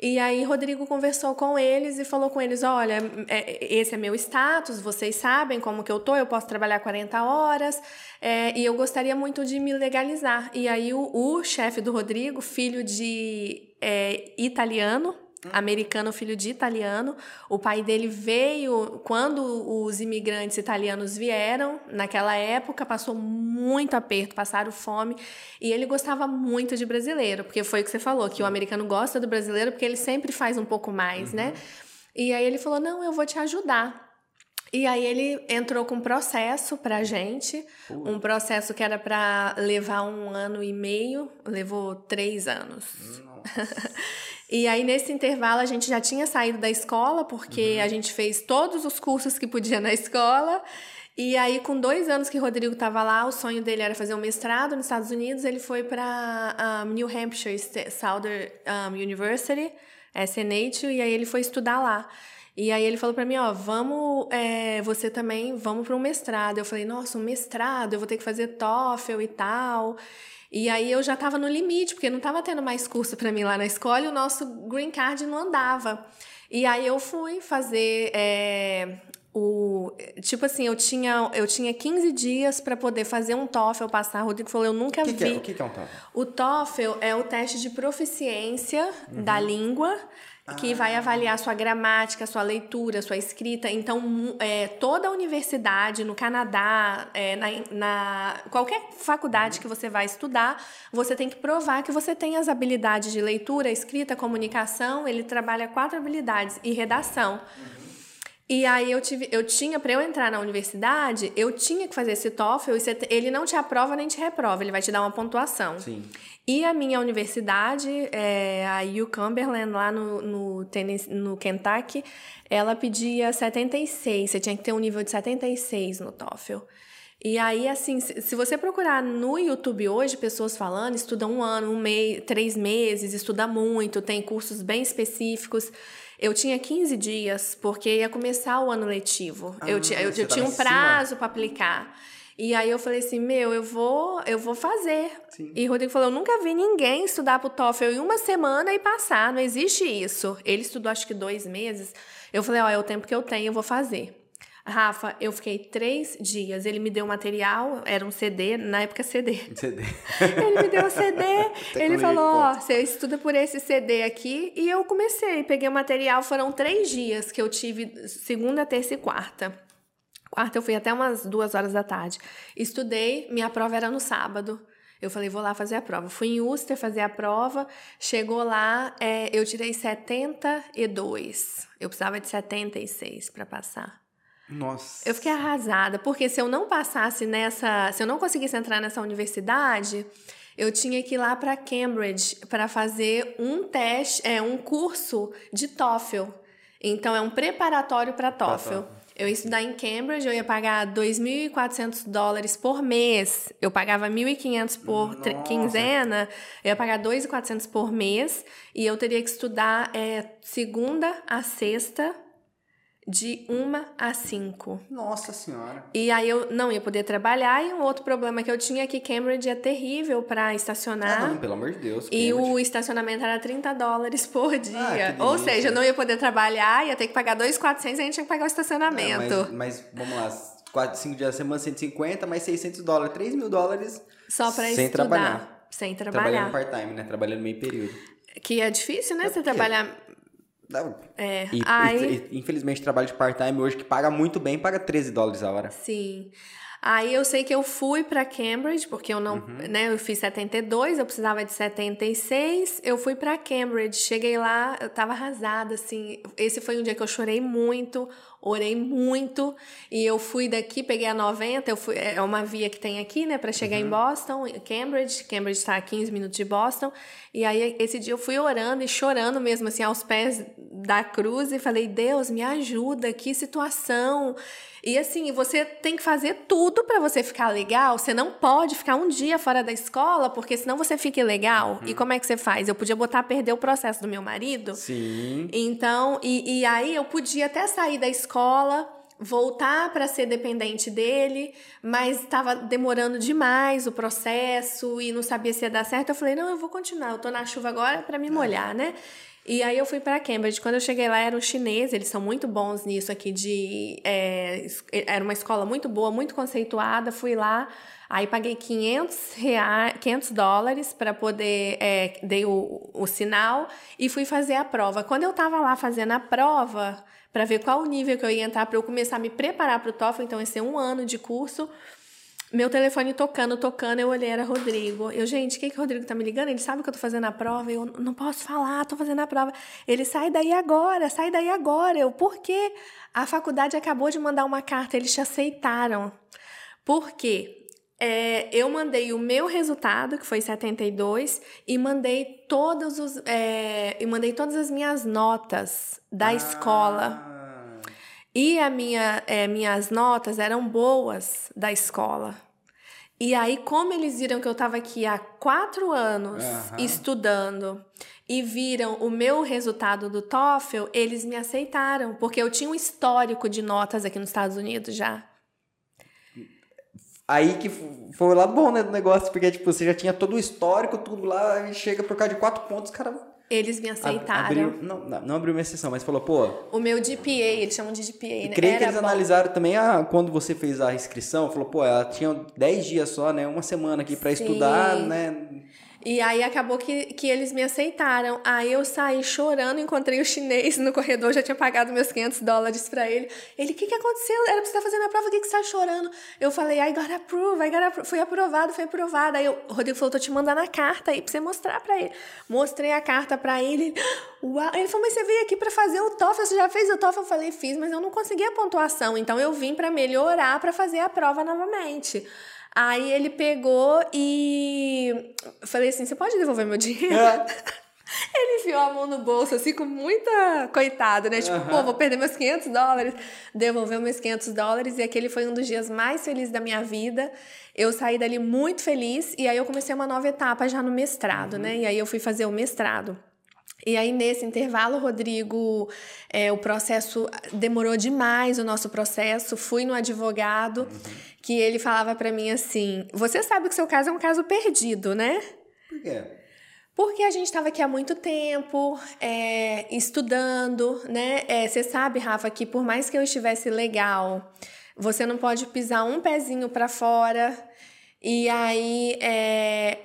E aí Rodrigo conversou com eles e falou com eles: olha, é, esse é meu status, vocês sabem como que eu tô, eu posso trabalhar 40 horas é, e eu gostaria muito de me legalizar. E aí o, o chefe do Rodrigo, filho de é, italiano, americano, filho de italiano. O pai dele veio quando os imigrantes italianos vieram, naquela época, passou muito aperto, passaram fome, e ele gostava muito de brasileiro, porque foi o que você falou, que o americano gosta do brasileiro porque ele sempre faz um pouco mais, né? uhum. né? E aí ele falou: "Não, eu vou te ajudar". E aí ele entrou com um processo pra gente, um processo que era para levar um ano e meio, levou três anos. E aí, nesse intervalo, a gente já tinha saído da escola, porque uhum. a gente fez todos os cursos que podia na escola. E aí, com dois anos que o Rodrigo estava lá, o sonho dele era fazer um mestrado nos Estados Unidos. Ele foi para um, New Hampshire Southern um, University, SNH, e aí ele foi estudar lá. E aí ele falou para mim, ó, vamos, é, você também, vamos para um mestrado. Eu falei, nossa, um mestrado, eu vou ter que fazer TOEFL e tal. E aí eu já estava no limite, porque não estava tendo mais curso para mim lá na escola e o nosso green card não andava. E aí eu fui fazer é, o tipo assim, eu tinha eu tinha 15 dias para poder fazer um TOEFL passar. O Rodrigo falou, eu nunca que vi. Que é? O que é um TOEFL? O TOEFL é o teste de proficiência uhum. da língua que vai avaliar sua gramática, sua leitura, sua escrita. Então, é, toda a universidade no Canadá, é, na, na, qualquer faculdade que você vai estudar, você tem que provar que você tem as habilidades de leitura, escrita, comunicação. Ele trabalha quatro habilidades e redação. E aí eu tive, eu tinha para eu entrar na universidade, eu tinha que fazer esse TOEFL, ele não te aprova nem te reprova, ele vai te dar uma pontuação. Sim. E a minha universidade, é, a U Cumberland, lá no, no, Tennessee, no Kentucky, ela pedia 76. Você tinha que ter um nível de 76 no TOEFL. E aí, assim, se você procurar no YouTube hoje, pessoas falando, estuda um ano, um mês, três meses, estuda muito, tem cursos bem específicos. Eu tinha 15 dias, porque ia começar o ano letivo. Ah, eu, eu, eu tinha um prazo para aplicar. E aí eu falei assim, meu, eu vou, eu vou fazer. Sim. E o Rodrigo falou, eu nunca vi ninguém estudar pro TOEFL em uma semana e passar, não existe isso. Ele estudou acho que dois meses. Eu falei, ó, é o tempo que eu tenho, eu vou fazer. Rafa, eu fiquei três dias. Ele me deu material, era um CD, na época CD. CD. ele me deu um CD, ele falou: Ó, você estuda por esse CD aqui. E eu comecei, peguei o material. Foram três dias que eu tive, segunda, terça e quarta. Quarta eu fui até umas duas horas da tarde. Estudei, minha prova era no sábado. Eu falei, vou lá fazer a prova. Fui em Uster fazer a prova. Chegou lá, é, eu tirei 72. Eu precisava de 76 para passar. Nossa. Eu fiquei arrasada, porque se eu não passasse nessa, se eu não conseguisse entrar nessa universidade, eu tinha que ir lá para Cambridge para fazer um teste, é um curso de TOEFL. Então é um preparatório para TOEFL. Eu ia estudar em Cambridge, eu ia pagar 2.400 dólares por mês. Eu pagava 1.500 por Nossa. quinzena, eu ia pagar 2.400 por mês. E eu teria que estudar é, segunda a sexta, de uma a cinco. Nossa senhora. E aí eu não ia poder trabalhar. E um outro problema que eu tinha é que Cambridge é terrível para estacionar. Ah, não, pelo amor de Deus. E Cambridge. o estacionamento era 30 dólares por dia. Ah, Ou seja, eu não ia poder trabalhar, ia ter que pagar 2,400 e a gente tinha que pagar o É, estacionamento. mas, mas vamos lá, 4, 5 dias da semana, 150, mais 600 dólares, 3 mil dólares Só para sem estudar. trabalhar. Sem Trabalhando trabalhar. part-time, né? Trabalhando meio período. Que é difícil, né? É Você trabalhar. É. E, Aí. e- e, infelizmente, trabalho de part-time hoje que paga muito bem, paga 13 dólares a hora. Sim. Aí eu sei que eu fui para Cambridge, porque eu não, Uhum. né, eu fiz 72, eu precisava de 76, eu fui para Cambridge, cheguei lá, eu tava arrasada assim. Esse foi um dia que eu chorei muito, orei muito, e eu fui daqui, peguei a 90, eu fui, é uma via que tem aqui, né, para chegar Uhum. em Boston, Cambridge, Cambridge está a 15 minutos de Boston, e aí esse dia eu fui orando e chorando mesmo assim aos pés da cruz e falei: "Deus, me ajuda, que situação". E assim, você tem que fazer tudo para você ficar legal. Você não pode ficar um dia fora da escola, porque senão você fica ilegal. E como é que você faz? Eu podia botar a perder o processo do meu marido. Sim. Então, e, e aí eu podia até sair da escola, voltar para ser dependente dele, mas estava demorando demais o processo e não sabia se ia dar certo. Eu falei: não, eu vou continuar. Eu tô na chuva agora para me molhar, né? E aí eu fui para Cambridge. Quando eu cheguei lá, era um chinês, eles são muito bons nisso aqui de. é, era uma escola muito boa, muito conceituada. Fui lá, aí paguei 500, reais, 500 dólares para poder. É, dei o, o sinal e fui fazer a prova. Quando eu tava lá fazendo a prova, para ver qual o nível que eu ia entrar, para eu começar a me preparar para o TOEFL, então ia ser um ano de curso. Meu telefone tocando, tocando, eu olhei, era Rodrigo. Eu, gente, quem que o Rodrigo tá me ligando? Ele sabe que eu tô fazendo a prova. Eu não posso falar, tô fazendo a prova. Ele sai daí agora, sai daí agora. Eu, por quê? A faculdade acabou de mandar uma carta, eles te aceitaram. Por quê? É, eu mandei o meu resultado, que foi 72, e mandei todos os. é, e mandei todas as minhas notas da escola. E a minha, é, minhas notas eram boas da escola. E aí, como eles viram que eu estava aqui há quatro anos Aham. estudando e viram o meu resultado do TOEFL, eles me aceitaram, porque eu tinha um histórico de notas aqui nos Estados Unidos já. Aí que foi lado bom, né, do negócio, porque, tipo, você já tinha todo o histórico, tudo lá, e chega por causa de quatro pontos, cara... Eles me aceitaram. Abriu, não, não abriu uma exceção, mas falou, pô... O meu GPA, eles chamam de GPA, né? creio que Era eles bom. analisaram também a, quando você fez a inscrição, falou, pô, ela tinha 10 dias só, né? Uma semana aqui pra Sim. estudar, né? E aí acabou que, que eles me aceitaram. Aí eu saí chorando, encontrei o chinês no corredor, já tinha pagado meus 500 dólares pra ele. Ele, o que, que aconteceu? Era pra você estar fazendo a prova, o que, que você tá chorando? Eu falei, I got approved, I got approved. Fui aprovado, fui aprovado. Aí o Rodrigo falou, tô te mandando a carta aí pra você mostrar pra ele. Mostrei a carta pra ele. Uau. Ele falou, mas você veio aqui pra fazer o TOEFL, você já fez o TOEFL? Eu falei, fiz, mas eu não consegui a pontuação. Então eu vim pra melhorar, pra fazer a prova novamente. Aí ele pegou e falei assim: você pode devolver meu dinheiro? Ele enfiou a mão no bolso, assim, com muita. Coitado, né? Tipo, Aham. pô, vou perder meus 500 dólares. Devolveu meus 500 dólares e aquele foi um dos dias mais felizes da minha vida. Eu saí dali muito feliz e aí eu comecei uma nova etapa já no mestrado, né? E aí eu fui fazer o mestrado. E aí, nesse intervalo, Rodrigo, é, o processo demorou demais o nosso processo. Fui no advogado, que ele falava pra mim assim: Você sabe que seu caso é um caso perdido, né? Por quê? Porque a gente estava aqui há muito tempo, é, estudando, né? É, você sabe, Rafa, que por mais que eu estivesse legal, você não pode pisar um pezinho para fora. E aí, é,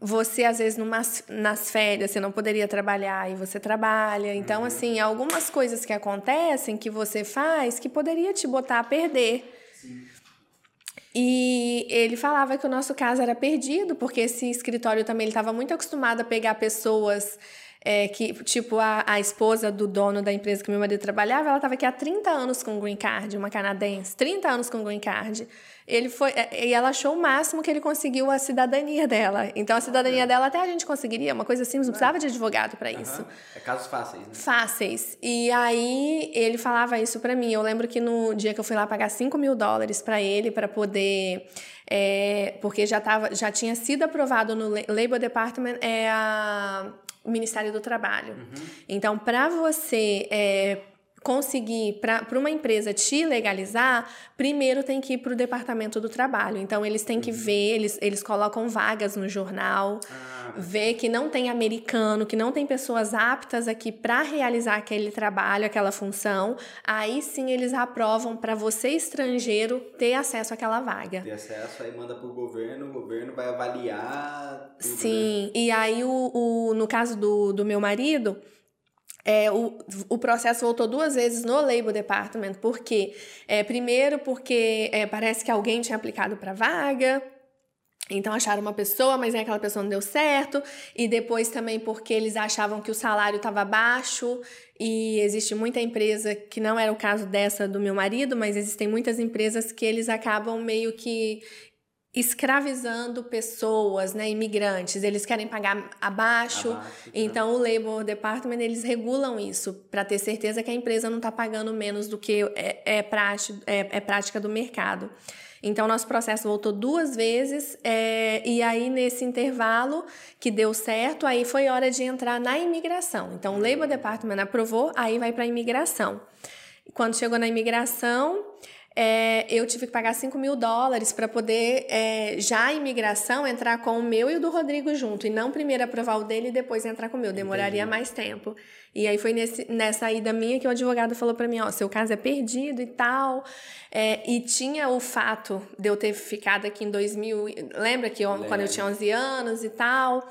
você às vezes nas férias você não poderia trabalhar e você trabalha. Então, uhum. assim, algumas coisas que acontecem que você faz que poderia te botar a perder. Sim. E ele falava que o nosso caso era perdido, porque esse escritório também ele estava muito acostumado a pegar pessoas é, que, tipo, a, a esposa do dono da empresa que meu marido trabalhava, ela estava aqui há 30 anos com green card, uma canadense, 30 anos com green card. Ele foi, é, e ela achou o máximo que ele conseguiu a cidadania dela. Então, a cidadania dela até a gente conseguiria, uma coisa simples, não precisava de advogado para isso. Uhum. É casos fáceis, né? Fáceis. E aí, ele falava isso para mim. Eu lembro que no dia que eu fui lá pagar 5 mil dólares para ele, para poder. É, porque já, tava, já tinha sido aprovado no Labor Department é a o Ministério do Trabalho. Uhum. Então, para você é, conseguir para uma empresa te legalizar, primeiro tem que ir para o departamento do trabalho. Então eles têm que uhum. ver, eles, eles colocam vagas no jornal, ah. ver que não tem americano, que não tem pessoas aptas aqui para realizar aquele trabalho, aquela função. Aí sim eles aprovam para você estrangeiro ter acesso àquela vaga. Ter acesso, aí manda para o governo, o governo vai avaliar. Tudo, sim, né? e aí o, o, no caso do, do meu marido é, o, o processo voltou duas vezes no Labor Department. Por quê? É, primeiro, porque é, parece que alguém tinha aplicado para vaga. Então acharam uma pessoa, mas aquela pessoa não deu certo. E depois também porque eles achavam que o salário estava baixo. E existe muita empresa, que não era o caso dessa do meu marido, mas existem muitas empresas que eles acabam meio que escravizando pessoas, né, imigrantes. Eles querem pagar abaixo. abaixo então, o Labor Department, eles regulam isso para ter certeza que a empresa não está pagando menos do que é, é, prática, é, é prática do mercado. Então, nosso processo voltou duas vezes, é, e aí nesse intervalo que deu certo, aí foi hora de entrar na imigração. Então, o Labor Department aprovou, aí vai para a imigração. Quando chegou na imigração, é, eu tive que pagar 5 mil dólares para poder, é, já a imigração, entrar com o meu e o do Rodrigo junto, e não primeiro aprovar o dele e depois entrar com o meu. Demoraria Entendi. mais tempo. E aí foi nesse, nessa ida minha que o advogado falou para mim: ó, seu caso é perdido e tal. É, e tinha o fato de eu ter ficado aqui em 2000. Lembra que eu, quando eu tinha 11 anos e tal.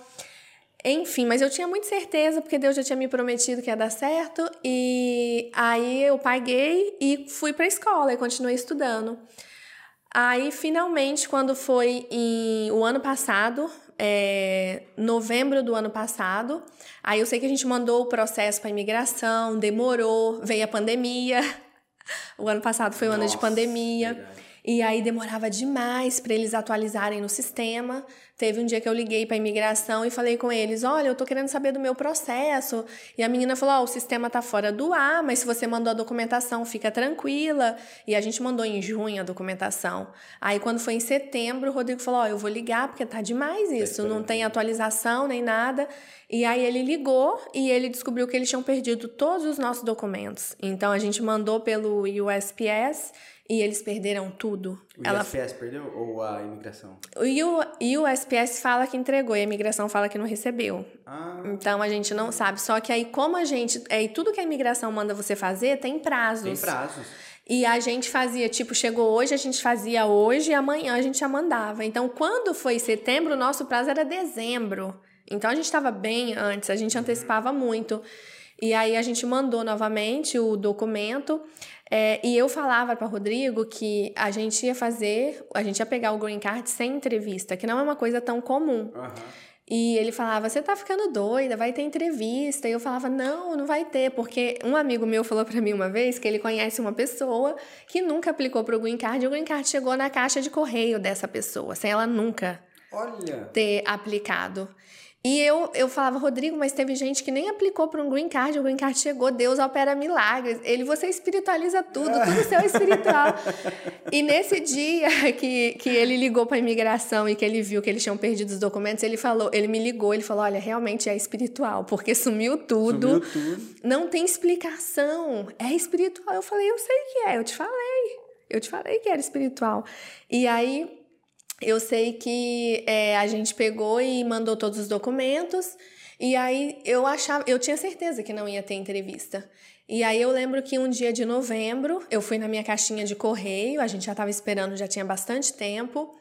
Enfim, mas eu tinha muita certeza, porque Deus já tinha me prometido que ia dar certo. E aí eu paguei e fui para a escola e continuei estudando. Aí, finalmente, quando foi em, o ano passado, é, novembro do ano passado, aí eu sei que a gente mandou o processo para imigração, demorou, veio a pandemia. O ano passado foi o ano de pandemia. Verdade. E aí demorava demais para eles atualizarem no sistema. Teve um dia que eu liguei para a imigração e falei com eles: "Olha, eu tô querendo saber do meu processo". E a menina falou: "Ó, oh, o sistema tá fora do ar, mas se você mandou a documentação, fica tranquila". E a gente mandou em junho a documentação. Aí quando foi em setembro, o Rodrigo falou: "Ó, oh, eu vou ligar porque tá demais isso, não tem atualização nem nada". E aí ele ligou e ele descobriu que eles tinham perdido todos os nossos documentos. Então a gente mandou pelo USPS e eles perderam tudo. O Ela... USPS perdeu ou a imigração? O USPS fala que entregou e a imigração fala que não recebeu. Ah. Então a gente não sabe. Só que aí, como a gente. É, tudo que a imigração manda você fazer tem prazos. Tem prazos. E a gente fazia, tipo, chegou hoje, a gente fazia hoje e amanhã a gente já mandava. Então, quando foi setembro, o nosso prazo era dezembro. Então a gente estava bem antes, a gente antecipava muito. E aí a gente mandou novamente o documento. É, e eu falava para Rodrigo que a gente ia fazer, a gente ia pegar o green card sem entrevista, que não é uma coisa tão comum. Uhum. E ele falava: Você tá ficando doida, vai ter entrevista. E eu falava: Não, não vai ter, porque um amigo meu falou para mim uma vez que ele conhece uma pessoa que nunca aplicou pro green card e o green card chegou na caixa de correio dessa pessoa, sem ela nunca Olha. ter aplicado. E eu, eu falava, Rodrigo, mas teve gente que nem aplicou para um green card, o green card chegou, Deus opera milagres. Ele, você espiritualiza tudo, tudo seu é espiritual. e nesse dia que, que ele ligou para a imigração e que ele viu que eles tinham perdido os documentos, ele falou, ele me ligou, ele falou, olha, realmente é espiritual, porque sumiu tudo. Sumiu tudo. Não tem explicação, é espiritual. Eu falei, eu sei que é, eu te falei. Eu te falei que era espiritual. E aí eu sei que é, a gente pegou e mandou todos os documentos. E aí eu achava, eu tinha certeza que não ia ter entrevista. E aí eu lembro que um dia de novembro, eu fui na minha caixinha de correio, a gente já estava esperando, já tinha bastante tempo.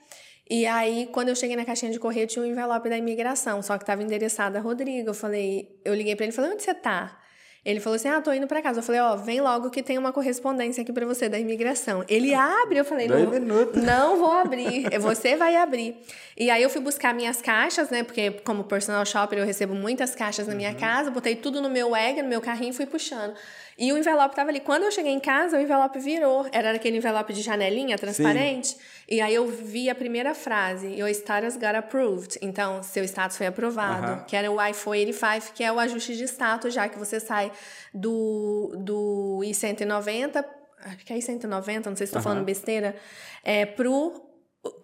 E aí, quando eu cheguei na caixinha de correio, tinha um envelope da imigração, só que estava endereçado a Rodrigo. Eu falei, eu liguei para ele e falei, onde você tá? Ele falou assim: Ah, tô indo para casa. Eu falei: Ó, oh, vem logo que tem uma correspondência aqui para você da imigração. Ele abre. Eu falei: Dois não, minutos. não vou abrir. Você vai abrir. E aí eu fui buscar minhas caixas, né? Porque como personal shopper eu recebo muitas caixas na minha uhum. casa. Botei tudo no meu egg, no meu carrinho e fui puxando. E o envelope estava ali. Quando eu cheguei em casa, o envelope virou. Era aquele envelope de janelinha transparente. Sim. E aí eu vi a primeira frase: Your status got approved. Então, seu status foi aprovado. Uh -huh. Que era o I-485, que é o ajuste de status, já que você sai do, do I-190, acho que é I-190, não sei se estou uh -huh. falando besteira, é, pro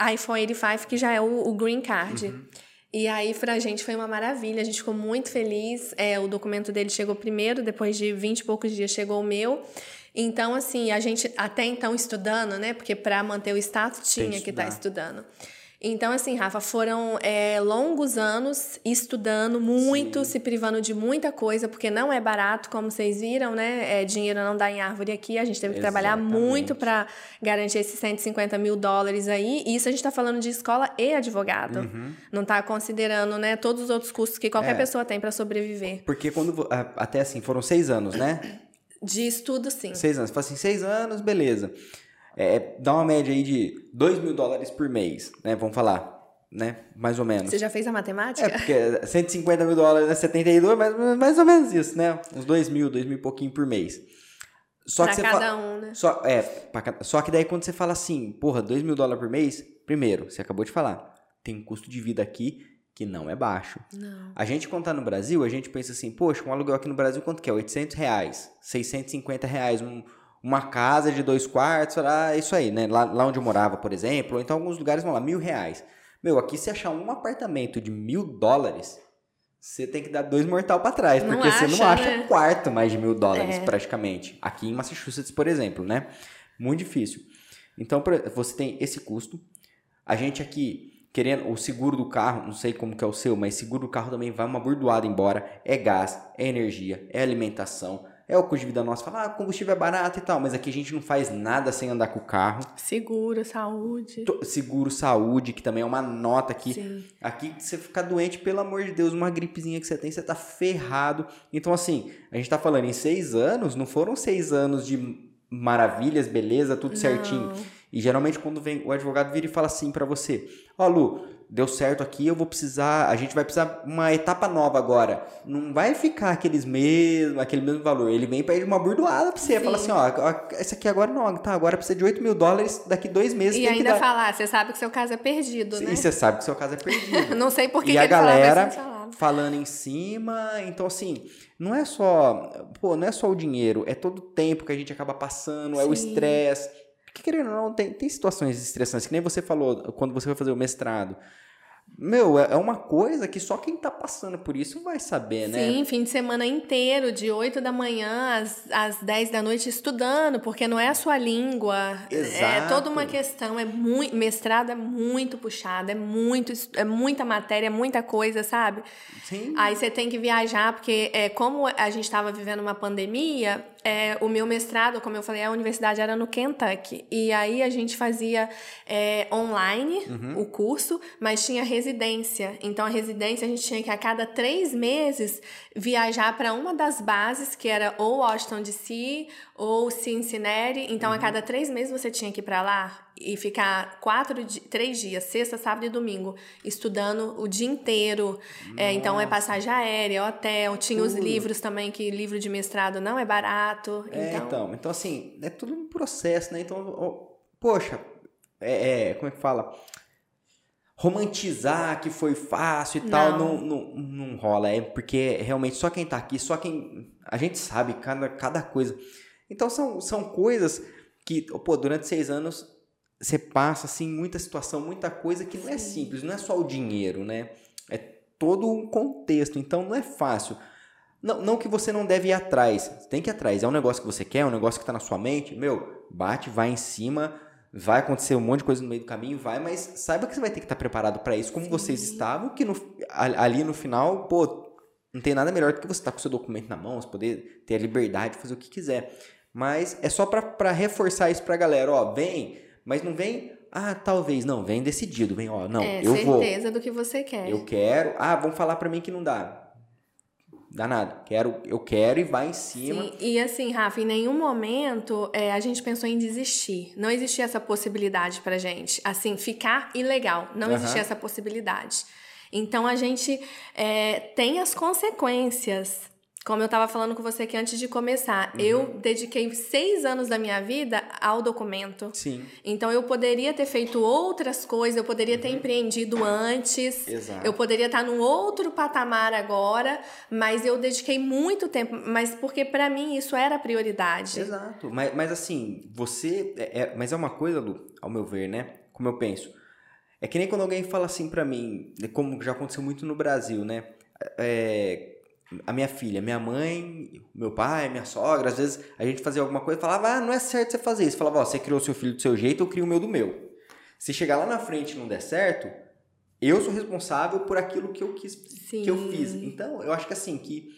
I-485, que já é o, o green card. Uh uhum. -huh. E aí, pra gente foi uma maravilha, a gente ficou muito feliz. É, o documento dele chegou primeiro, depois de 20 e poucos dias chegou o meu. Então, assim, a gente até então estudando, né? Porque para manter o status tinha que estar tá estudando. Então, assim, Rafa, foram é, longos anos estudando muito, Sim. se privando de muita coisa, porque não é barato, como vocês viram, né? É, dinheiro não dá em árvore aqui. A gente teve que Exatamente. trabalhar muito para garantir esses 150 mil dólares aí. E isso a gente está falando de escola e advogado. Uhum. Não está considerando, né, todos os outros custos que qualquer é. pessoa tem para sobreviver. Porque quando. Até assim, foram seis anos, né? De estudo, sim. Seis anos. Fala assim, seis anos, beleza é, dá uma média aí de 2 mil dólares por mês, né? Vamos falar, né? Mais ou menos. Você já fez a matemática? É, porque 150 mil dólares, né? 72, mais, mais ou menos isso, né? Uns 2 mil, 2 mil e pouquinho por mês. Só pra que cada fala, um, né? Só, é, pra, só que daí quando você fala assim, porra, 2 mil dólares por mês, primeiro, você acabou de falar, tem um custo de vida aqui que não é baixo. Não. A gente, quando tá no Brasil, a gente pensa assim, poxa, um aluguel aqui no Brasil quanto que é? 800 reais, 650 reais, um uma casa de dois quartos, era isso aí, né? Lá, lá onde eu morava, por exemplo, ou então alguns lugares vão lá, mil reais. Meu, aqui se achar um apartamento de mil dólares, você tem que dar dois mortal para trás, não porque acha, você não acha né? um quarto mais de mil dólares, é. praticamente. Aqui em Massachusetts, por exemplo, né? Muito difícil. Então, você tem esse custo. A gente aqui, querendo o seguro do carro, não sei como que é o seu, mas seguro do carro também vai uma burdoada embora. É gás, é energia, é alimentação, é o custo de vida nosso. Fala, ah, combustível é barato e tal, mas aqui a gente não faz nada sem andar com o carro. Seguro, saúde. Seguro, saúde, que também é uma nota aqui. Sim. Aqui, você ficar doente, pelo amor de Deus, uma gripezinha que você tem, você tá ferrado. Então, assim, a gente tá falando em seis anos, não foram seis anos de maravilhas, beleza, tudo não. certinho. E geralmente quando vem o advogado vira e fala assim para você: Ó, oh, Lu, deu certo aqui, eu vou precisar, a gente vai precisar uma etapa nova agora. Não vai ficar aqueles mesmos, aquele mesmo valor. Ele vem para uma burdoada pra você. Sim. Fala assim, ó, esse aqui agora não, tá, agora precisa de 8 mil dólares daqui dois meses. E ainda falar, você sabe que seu caso é perdido, né? E você sabe que seu caso é perdido. não sei por que E que a galera falando em cima, então assim, não é só, pô, não é só o dinheiro, é todo o tempo que a gente acaba passando, Sim. é o estresse porque, querendo ou não, tem, tem situações estressantes, que nem você falou quando você vai fazer o mestrado. Meu, é, é uma coisa que só quem tá passando por isso vai saber, né? Sim, fim de semana inteiro, de 8 da manhã às, às 10 da noite estudando, porque não é a sua língua. Exato. É toda uma questão, é muito. Mestrado é muito puxado, é muito, é muita matéria, é muita coisa, sabe? Sim. Aí você tem que viajar, porque é, como a gente estava vivendo uma pandemia, é, o meu mestrado, como eu falei, a universidade era no Kentucky. E aí a gente fazia é, online uhum. o curso, mas tinha residência. Então a residência a gente tinha que a cada três meses viajar para uma das bases, que era ou Washington DC ou Cincinnati. Então uhum. a cada três meses você tinha que ir para lá e ficar quatro, três dias, sexta, sábado e domingo, estudando o dia inteiro. É, então é passagem aérea, hotel, tinha tudo. os livros também, que livro de mestrado não é barato. É, então, então, então assim, é tudo um processo, né? Então, oh, poxa, é, é, como é que fala? Romantizar que foi fácil e não. tal, não, não, não rola. É porque realmente só quem tá aqui, só quem. A gente sabe cada, cada coisa. Então são, são coisas que, pô, durante seis anos você passa assim muita situação, muita coisa que não é simples, não é só o dinheiro, né? É todo um contexto, então não é fácil. Não, não que você não deve ir atrás, tem que ir atrás. É um negócio que você quer, é um negócio que está na sua mente, meu, bate, vai em cima, Vai acontecer um monte de coisa no meio do caminho, vai, mas saiba que você vai ter que estar preparado para isso, como Sim. vocês estavam, que no, ali no final, pô, não tem nada melhor do que você estar com o seu documento na mão, você poder ter a liberdade de fazer o que quiser. Mas é só para reforçar isso pra galera, ó, vem, mas não vem, ah, talvez, não, vem decidido, vem, ó, não, é, eu vou. certeza do que você quer. Eu quero. Ah, vão falar pra mim que não dá. Dá nada. Quero, eu quero e vai em cima. Sim, e assim, Rafa, em nenhum momento é, a gente pensou em desistir. Não existia essa possibilidade pra gente. Assim, ficar ilegal. Não Aham. existia essa possibilidade. Então a gente é, tem as consequências. Como eu estava falando com você aqui antes de começar, Uhum. eu dediquei seis anos da minha vida ao documento. Sim. Então eu poderia ter feito outras coisas, eu poderia ter empreendido antes. Uhum. Exato. Eu poderia estar num outro patamar agora, mas eu dediquei muito tempo, mas porque pra mim isso era prioridade. Exato. Mas, mas assim, você. É, é- mas é uma coisa, Lu, ao meu ver, né? Como eu penso. É que nem quando alguém fala assim pra mim, como já aconteceu muito no Brasil, né? É, a minha filha, minha mãe, meu pai, minha sogra, às vezes a gente fazia alguma coisa e falava, ah, não é certo você fazer isso. Falava, ó, você criou seu filho do seu jeito, eu crio o meu do meu. Se chegar lá na frente e não der certo, eu sou responsável por aquilo que eu quis que eu fiz. Sim. Então, eu acho que assim, que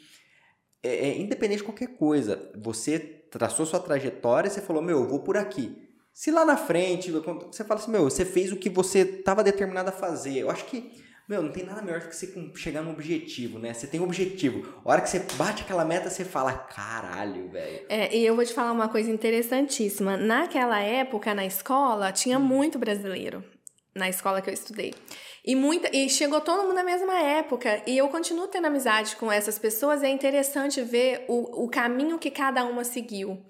é, é, independente de qualquer coisa, você traçou sua trajetória e você falou, meu, eu vou por aqui. Se lá na frente você fala assim, meu, você fez o que você estava determinado a fazer. Eu acho que, meu, não tem nada melhor do que você chegar num objetivo, né? Você tem um objetivo. A hora que você bate aquela meta, você fala, caralho, velho. É, e eu vou te falar uma coisa interessantíssima. Naquela época, na escola, tinha muito brasileiro. Na escola que eu estudei. E, muita, e chegou todo mundo na mesma época. E eu continuo tendo amizade com essas pessoas. É interessante ver o, o caminho que cada uma seguiu.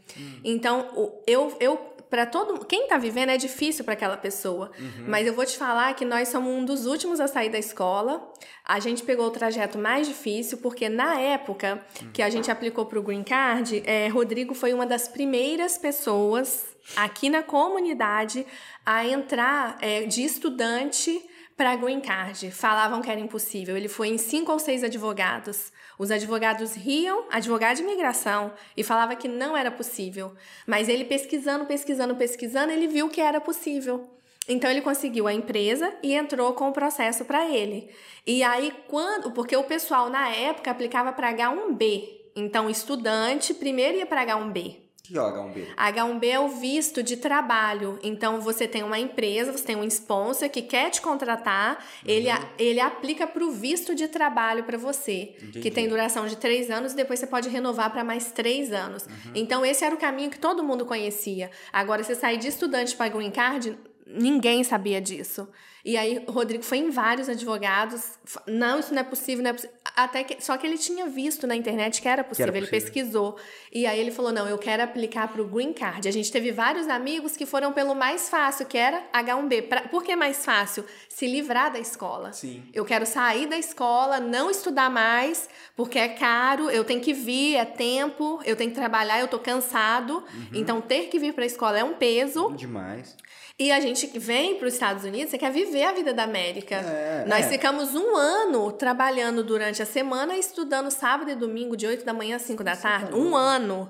Então, o- eu, eu para todo quem tá vivendo é difícil para aquela pessoa, mas eu vou te falar que nós somos um dos últimos a sair da escola. A gente pegou o trajeto mais difícil porque na época que a gente aplicou para o Green Card, é, Rodrigo foi uma das primeiras pessoas aqui na comunidade a entrar é, de estudante para Green Card. Falavam que era impossível. Ele foi em cinco ou seis advogados. Os advogados riam, advogado de imigração, e falava que não era possível. Mas ele pesquisando, pesquisando, pesquisando, ele viu que era possível. Então ele conseguiu a empresa e entrou com o processo para ele. E aí quando, porque o pessoal na época aplicava para H1B. Então estudante primeiro ia para H1B. Que joga um B. H1B é o visto de trabalho. Então, você tem uma empresa, você tem um sponsor que quer te contratar, ele, a- ele aplica para o visto de trabalho para você, Entendi. que tem duração de três anos e depois você pode renovar para mais três anos. Então, esse era o caminho que todo mundo conhecia. Agora, você sair de estudante para Green Card, ninguém sabia disso. E aí, o Rodrigo foi em vários advogados. Não, isso não é possível, não é possível. Até que, só que ele tinha visto na internet que era possível, ele possível. pesquisou. E aí ele falou: não, eu quero aplicar para o Green Card. A gente teve vários amigos que foram pelo mais fácil, que era H1B. Pra, por que mais fácil? Se livrar da escola. Sim. Eu quero sair da escola, não estudar mais, porque é caro, eu tenho que vir, é tempo, eu tenho que trabalhar, eu tô cansado. Uhum. Então, ter que vir para a escola é um peso. Demais. E a gente que vem para os Estados Unidos, você quer viver a vida da América. É, Nós é. ficamos um ano trabalhando durante a semana, estudando sábado e domingo, de 8 da manhã às 5 da tarde. tá Um ano.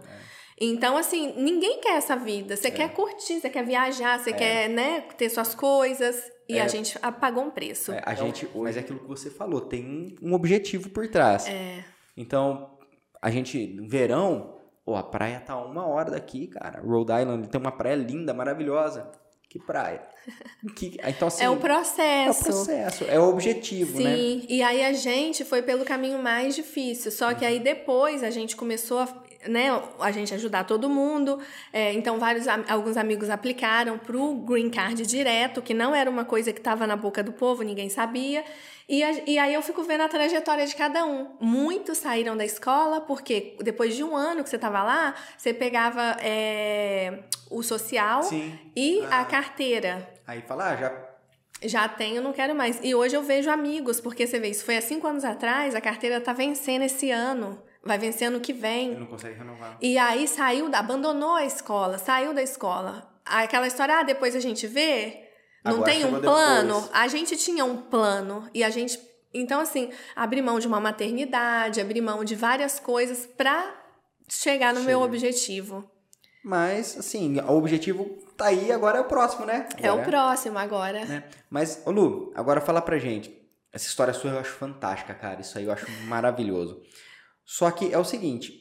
Então, assim, ninguém quer essa vida. É. Você quer curtir, você quer viajar, você quer, né, ter suas coisas. E É. a gente pagou um preço. É, a gente, mas é aquilo que você falou, tem um, objetivo por trás. É. Então, a gente, no verão, pô, a praia tá a uma hora daqui, cara. Rhode Island tem uma praia linda, maravilhosa. Que praia? Que, então, assim, é o é o processo. processo, é o objetivo, né? Sim, e aí a gente foi pelo caminho mais difícil. Só que aí depois a gente começou a, né, a gente ajudar todo mundo. É, então, vários, alguns amigos aplicaram pro Green Card direto, que não era uma coisa que estava na boca do povo, ninguém sabia. E, a- e aí eu fico vendo a trajetória de cada um. Muitos saíram da escola, porque depois de um ano que você estava lá, você pegava é, o social Sim. e Ah. a carteira. Aí fala, ah, já. Já tenho, não quero mais. E hoje eu vejo amigos, porque você vê, isso foi há cinco anos atrás, a carteira tá vencendo esse ano. Vai vencer ano que vem. Não consegue renovar. E aí saiu, da- abandonou a escola, saiu da escola. Aquela história, ah, depois a gente vê. Não Agora tem um plano. depois. A gente tinha um plano e a gente. Então, assim, abrir mão de uma maternidade, abrir mão de várias coisas pra chegar no meu objetivo. Mas, assim, o objetivo tá aí, agora é o próximo, né? É Agora o próximo agora. né? Mas, ô Lu, agora fala pra gente. Essa história sua eu acho fantástica, cara. Isso aí eu acho maravilhoso. Só que é o seguinte: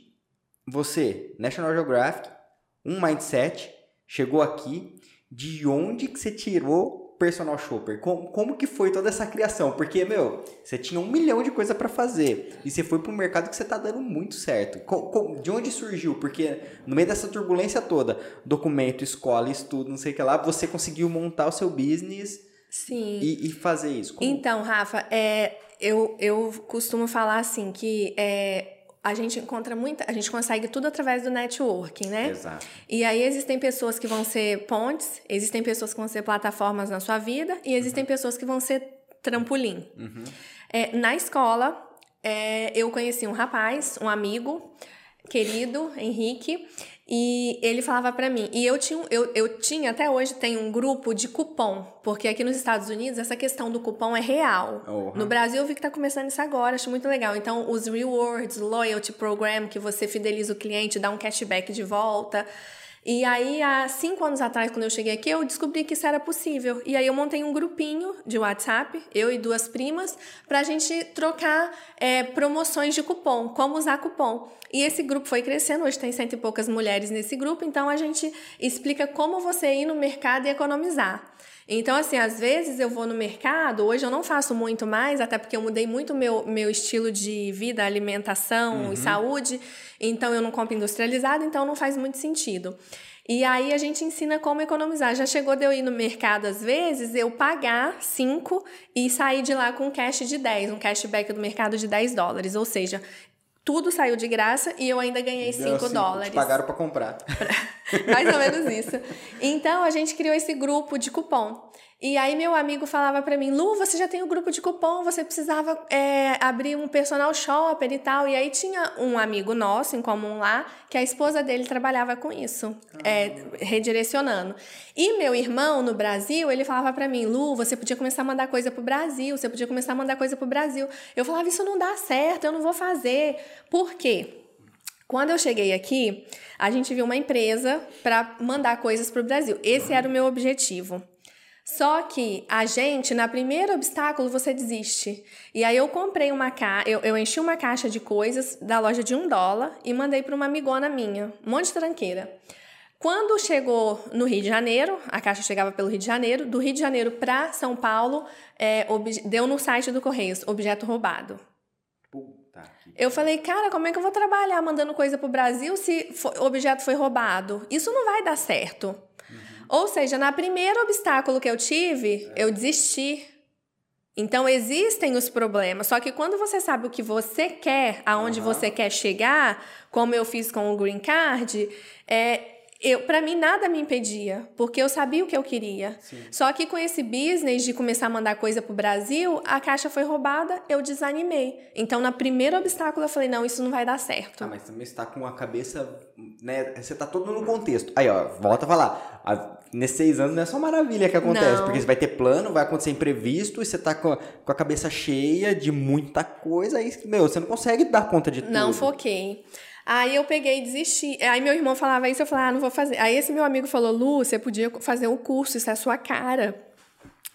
você, National Geographic, um mindset, chegou aqui. De onde que você tirou personal shopper? Como, como que foi toda essa criação? Porque, meu, você tinha um milhão de coisa pra fazer. E você foi pro mercado que você tá dando muito certo. Co- co- de onde surgiu? Porque no meio dessa turbulência toda, documento, escola, estudo, não sei o que lá, você conseguiu montar o seu business Sim. e, e fazer isso. Como- Então, Rafa, é, eu, eu costumo falar assim que é, a gente encontra muita. A gente consegue tudo através do networking, né? Exato. E aí existem pessoas que vão ser pontes, existem pessoas que vão ser plataformas na sua vida e existem pessoas que vão ser trampolim. Uhum. É, na escola, é, eu conheci um rapaz, um amigo querido, Henrique, e ele falava pra mim. E eu tinha, eu, eu tinha, até hoje, tem um grupo de cupom, porque aqui nos Estados Unidos essa questão do cupom é real. Uhum. No Brasil eu vi que tá começando isso agora, acho muito legal. Então, os rewards, loyalty program, que você fideliza o cliente, dá um cashback de volta. E aí, há cinco anos atrás, quando eu cheguei aqui, eu descobri que isso era possível. E aí eu montei um grupinho de WhatsApp, eu e duas primas, pra gente trocar é, promoções de cupom, como usar cupom. E esse grupo foi crescendo, hoje tem cento e poucas mulheres nesse grupo, então a gente explica como você ir no mercado e economizar. Então, assim, às vezes eu vou no mercado, hoje eu não faço muito mais, até porque eu mudei muito meu, meu estilo de vida, alimentação e saúde, então eu não compro industrializado, então não faz muito sentido. E aí a gente ensina como economizar. Já chegou de eu ir no mercado, às vezes, eu pagar 5 e sair de lá com um cash de 10, um cashback do mercado de 10 dólares. Ou seja, tudo saiu de graça e eu ainda ganhei 5 Deu, assim, dólares. Te pagaram pra comprar. Mais ou menos isso. Então a gente criou esse grupo de cupom. E aí meu amigo falava pra mim, Lu, você já tem o grupo de cupom, você precisava é, abrir um personal shopper e tal. E aí tinha um amigo nosso em comum lá, que a esposa dele trabalhava com isso, é, redirecionando. E meu irmão no Brasil, ele falava pra mim, Lu, você podia começar a mandar coisa pro Brasil, você podia começar a mandar coisa pro Brasil. Eu falava, isso não dá certo, eu não vou fazer. Por quê? Quando eu cheguei aqui, a gente viu uma empresa para mandar coisas para o Brasil. Esse era o meu objetivo. Só que a gente, na primeiro obstáculo, você desiste. E aí eu comprei uma caixa, eu, eu enchi uma caixa de coisas da loja de um dólar e mandei para uma amigona minha, um monte de tranqueira. Quando chegou no Rio de Janeiro, a caixa chegava pelo Rio de Janeiro, do Rio de Janeiro para São Paulo, é, deu no site do Correios, objeto roubado. Eu falei, cara, como é que eu vou trabalhar mandando coisa pro Brasil se o objeto foi roubado? Isso não vai dar certo. Ou seja, na primeiro obstáculo que eu tive, eu desisti. Então existem os problemas, só que quando você sabe o que você quer, aonde Aham. você quer chegar, como eu fiz com o Green Card, é, eu, para mim nada me impedia, porque eu sabia o que eu queria. Sim. Só que com esse business de começar a mandar coisa pro Brasil, a caixa foi roubada, eu desanimei. Então, na primeiro obstáculo, eu falei: não, isso não vai dar certo. Ah, mas também você tá com a cabeça, né? Você tá todo no contexto. Aí, ó, volta a falar. A- nesses seis anos não é só maravilha que acontece, Não. porque você vai ter plano, vai acontecer imprevisto, e você tá com a, com a cabeça cheia de muita coisa, aí, meu, você não consegue dar conta de tudo. Não foquei. Aí eu peguei e desisti. Aí meu irmão falava isso, eu falava, ah, não vou fazer. Aí esse meu amigo falou, Lu, você podia fazer o curso, isso é a sua cara.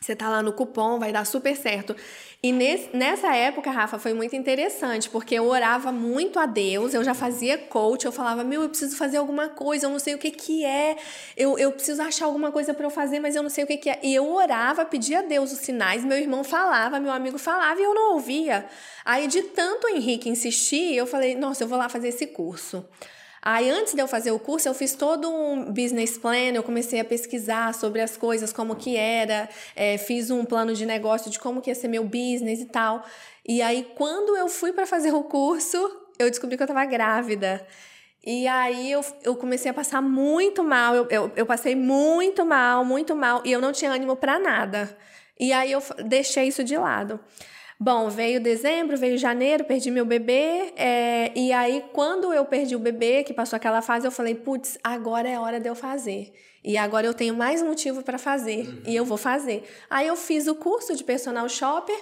Você tá lá no cupom, vai dar super certo. E nesse, nessa época, Rafa, foi muito interessante, porque eu orava muito a Deus, eu já fazia coach, eu falava, meu, eu preciso fazer alguma coisa, eu não sei o que que é, eu, eu preciso achar alguma coisa para eu fazer, mas eu não sei o que que é. E eu orava, pedia a Deus os sinais, meu irmão falava, meu amigo falava e eu não ouvia. Aí, de tanto o Henrique insistir, eu falei, nossa, eu vou lá fazer esse curso. Aí, antes de eu fazer o curso, eu fiz todo um business plan, eu comecei a pesquisar sobre as coisas, como que era, é, fiz um plano de negócio de como que ia ser meu business e tal. E aí, quando eu fui para fazer o curso, eu descobri que eu estava grávida. E aí, eu, eu comecei a passar muito mal, eu, eu, eu passei muito mal, muito mal, e eu não tinha ânimo para nada. E aí, eu deixei isso de lado. Bom, veio dezembro, veio janeiro, perdi meu bebê. é, e aí, quando eu perdi o bebê, que passou aquela fase, eu falei: putz, agora é hora de eu fazer. E agora eu tenho mais motivo para fazer. E eu vou fazer. Aí eu fiz o curso de personal shopper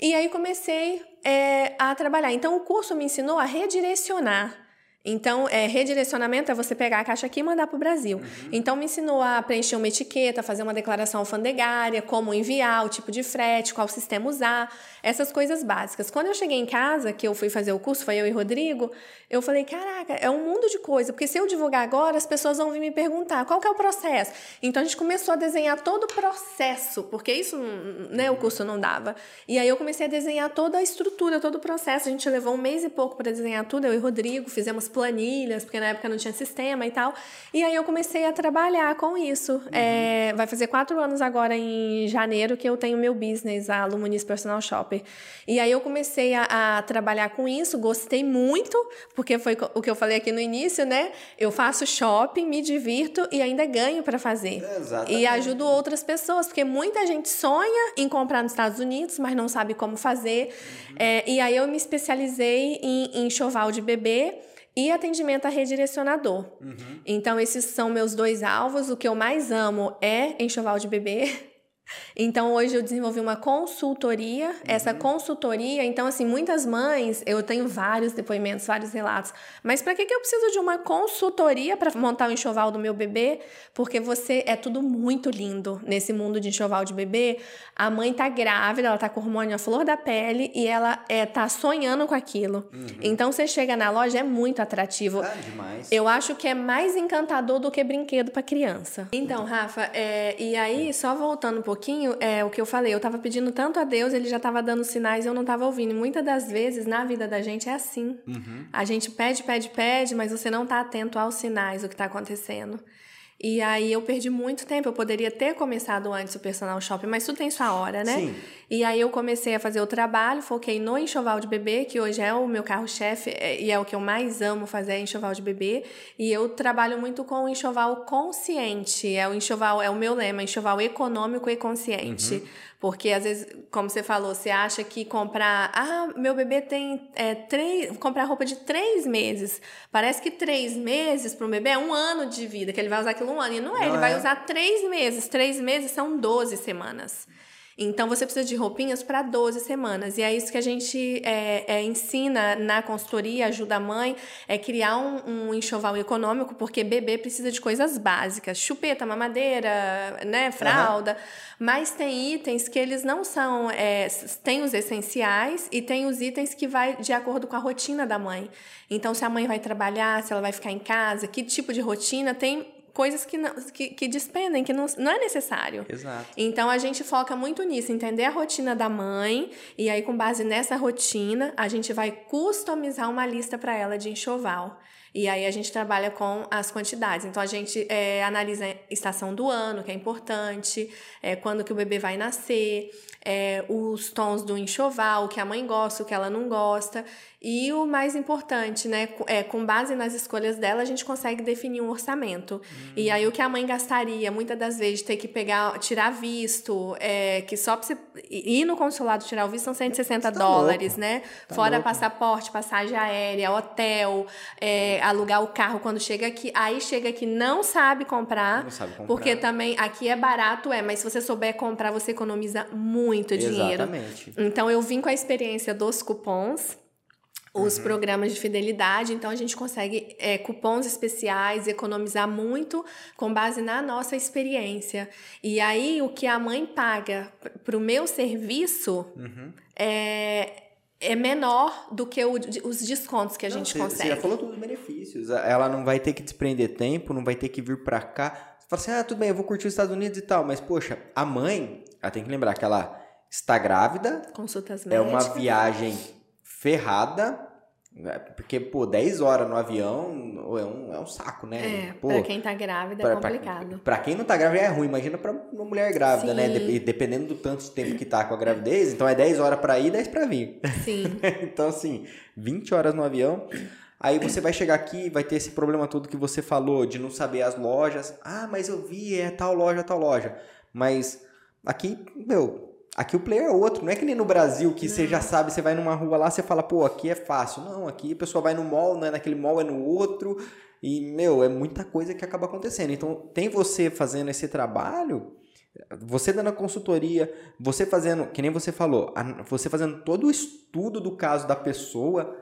e aí comecei é, a trabalhar. Então, o curso me ensinou a redirecionar. Então, é, redirecionamento é você pegar a caixa aqui e mandar para o Brasil. Uhum. Então, me ensinou a preencher uma etiqueta, fazer uma declaração alfandegária, como enviar, o tipo de frete, qual sistema usar, essas coisas básicas. Quando eu cheguei em casa, que eu fui fazer o curso, foi eu e Rodrigo, eu falei, caraca, é um mundo de coisa, porque se eu divulgar agora, as pessoas vão vir me perguntar qual que é o processo. Então, a gente começou a desenhar todo o processo, porque isso, né, o curso não dava. E aí eu comecei a desenhar toda a estrutura, todo o processo. A gente levou um mês e pouco para desenhar tudo, eu e Rodrigo, fizemos planilhas, porque na época não tinha sistema e tal. E aí eu comecei a trabalhar com isso. Uhum. É, vai fazer quatro anos agora, em janeiro, que eu tenho meu business, a Luminis Personal Shopper. E aí eu comecei a, a trabalhar com isso, gostei muito, porque foi o que eu falei aqui no início, né? Eu faço shopping, me divirto e ainda ganho para fazer. Exatamente. E ajudo outras pessoas, porque muita gente sonha em comprar nos Estados Unidos, mas não sabe como fazer. Uhum. É, e aí eu me especializei em, em enxoval de bebê e atendimento a redirecionador. Uhum. Então, esses são meus dois alvos. O que eu mais amo é enxoval de bebê. Então, hoje eu desenvolvi uma consultoria. Uhum. Essa consultoria, então, assim, muitas mães, eu tenho vários depoimentos, vários relatos. Mas para que, que eu preciso de uma consultoria para montar o enxoval do meu bebê? Porque você é tudo muito lindo nesse mundo de enxoval de bebê. A mãe tá grávida, ela tá com hormônio à flor da pele e ela é, tá sonhando com aquilo. Uhum. Então, você chega na loja, é muito atrativo. Ah, demais. Eu acho que é mais encantador do que brinquedo para criança. Então, Rafa, é, e aí, só voltando um pouquinho pouquinho, é o que eu falei, eu tava pedindo tanto a Deus, ele já tava dando sinais e eu não tava ouvindo. E muitas das vezes, na vida da gente, é assim. Uhum. A gente pede, pede, pede, mas você não tá atento aos sinais do que tá acontecendo. E aí eu perdi muito tempo. Eu poderia ter começado antes o personal shopping, mas tudo tem sua hora, né? Sim. E aí eu comecei a fazer o trabalho, foquei no enxoval de bebê, que hoje é o meu carro-chefe é, e é o que eu mais amo fazer, é enxoval de bebê. E eu trabalho muito com o enxoval consciente. É o enxoval, é o meu lema, enxoval econômico e consciente. Uhum. Porque às vezes, como você falou, você acha que comprar. Ah, meu bebê tem é, três. Comprar roupa de três meses. Parece que três meses para um bebê é um ano de vida, que ele vai usar aquilo um ano. E não é, não ele é. vai usar três meses. Três meses são 12 semanas. Então, você precisa de roupinhas para 12 semanas. E é isso que a gente é, é, ensina na consultoria, ajuda a mãe, é criar um, um, enxoval econômico, porque bebê precisa de coisas básicas. Chupeta, mamadeira, né, fralda. Uhum. Mas tem itens que eles não são... É, tem os essenciais e tem os itens que vai de acordo com a rotina da mãe. Então, se a mãe vai trabalhar, se ela vai ficar em casa, que tipo de rotina, tem coisas que, não, que, que despendem, que não, não é necessário. Exato. Então a gente foca muito nisso, entender a rotina da mãe, e aí, com base nessa rotina, a gente vai customizar uma lista para ela de enxoval. E aí a gente trabalha com as quantidades. Então a gente é, analisa a estação do ano, que é importante, é, quando que o bebê vai nascer, é, os tons do enxoval, o que a mãe gosta, o que ela não gosta. E o mais importante, né? É, com base nas escolhas dela, a gente consegue definir um orçamento. Hum. E aí o que a mãe gastaria, muitas das vezes, ter que pegar, tirar visto, é, que só pra você ir no consulado tirar o visto são 160 tá dólares, louco. né? Tá Fora louco. passaporte, passagem aérea, hotel, é, alugar o carro quando chega aqui. Aí chega aqui, não sabe comprar. Não sabe comprar. Porque também aqui é barato, é, mas se você souber comprar, você economiza muito dinheiro. Exatamente. Então eu vim com a experiência dos cupons os uhum. programas de fidelidade, então a gente consegue é, cupons especiais, economizar muito com base na nossa experiência. E aí o que a mãe paga para o meu serviço uhum. é, é menor do que o, os descontos que a não, gente você, consegue. Você já falou dos benefícios. Ela não vai ter que desprender tempo, não vai ter que vir para cá. Você fala assim, ah, tudo bem, eu vou curtir os Estados Unidos e tal. Mas, poxa, a mãe, ela tem que lembrar que ela está grávida. Consultas médicas. É uma viagem ferrada? Porque, pô, 10 horas no avião é um, é um saco, né? É, pô, pra quem tá grávida pra, é complicado. Pra, pra, quem não tá grávida é ruim, imagina pra uma mulher grávida, né? Sim. né? De, dependendo do tanto de tempo que tá com a gravidez, então é 10 horas pra ir e 10 pra vir. Sim. então, assim, 20 horas no avião. Aí você vai chegar aqui vai ter esse problema todo que você falou, de não saber as lojas. Ah, mas eu vi, é tal loja, tal loja. Mas aqui, meu, Aqui o player é outro, não é que nem no Brasil que não. você já sabe, você vai numa rua lá, você fala, pô, aqui é fácil. Não, aqui a pessoa vai no mall, não é naquele mall, é no outro. E, meu, é muita coisa que acaba acontecendo. Então, tem você fazendo esse trabalho, você dando a consultoria, você fazendo, que nem você falou, você fazendo todo o estudo do caso da pessoa,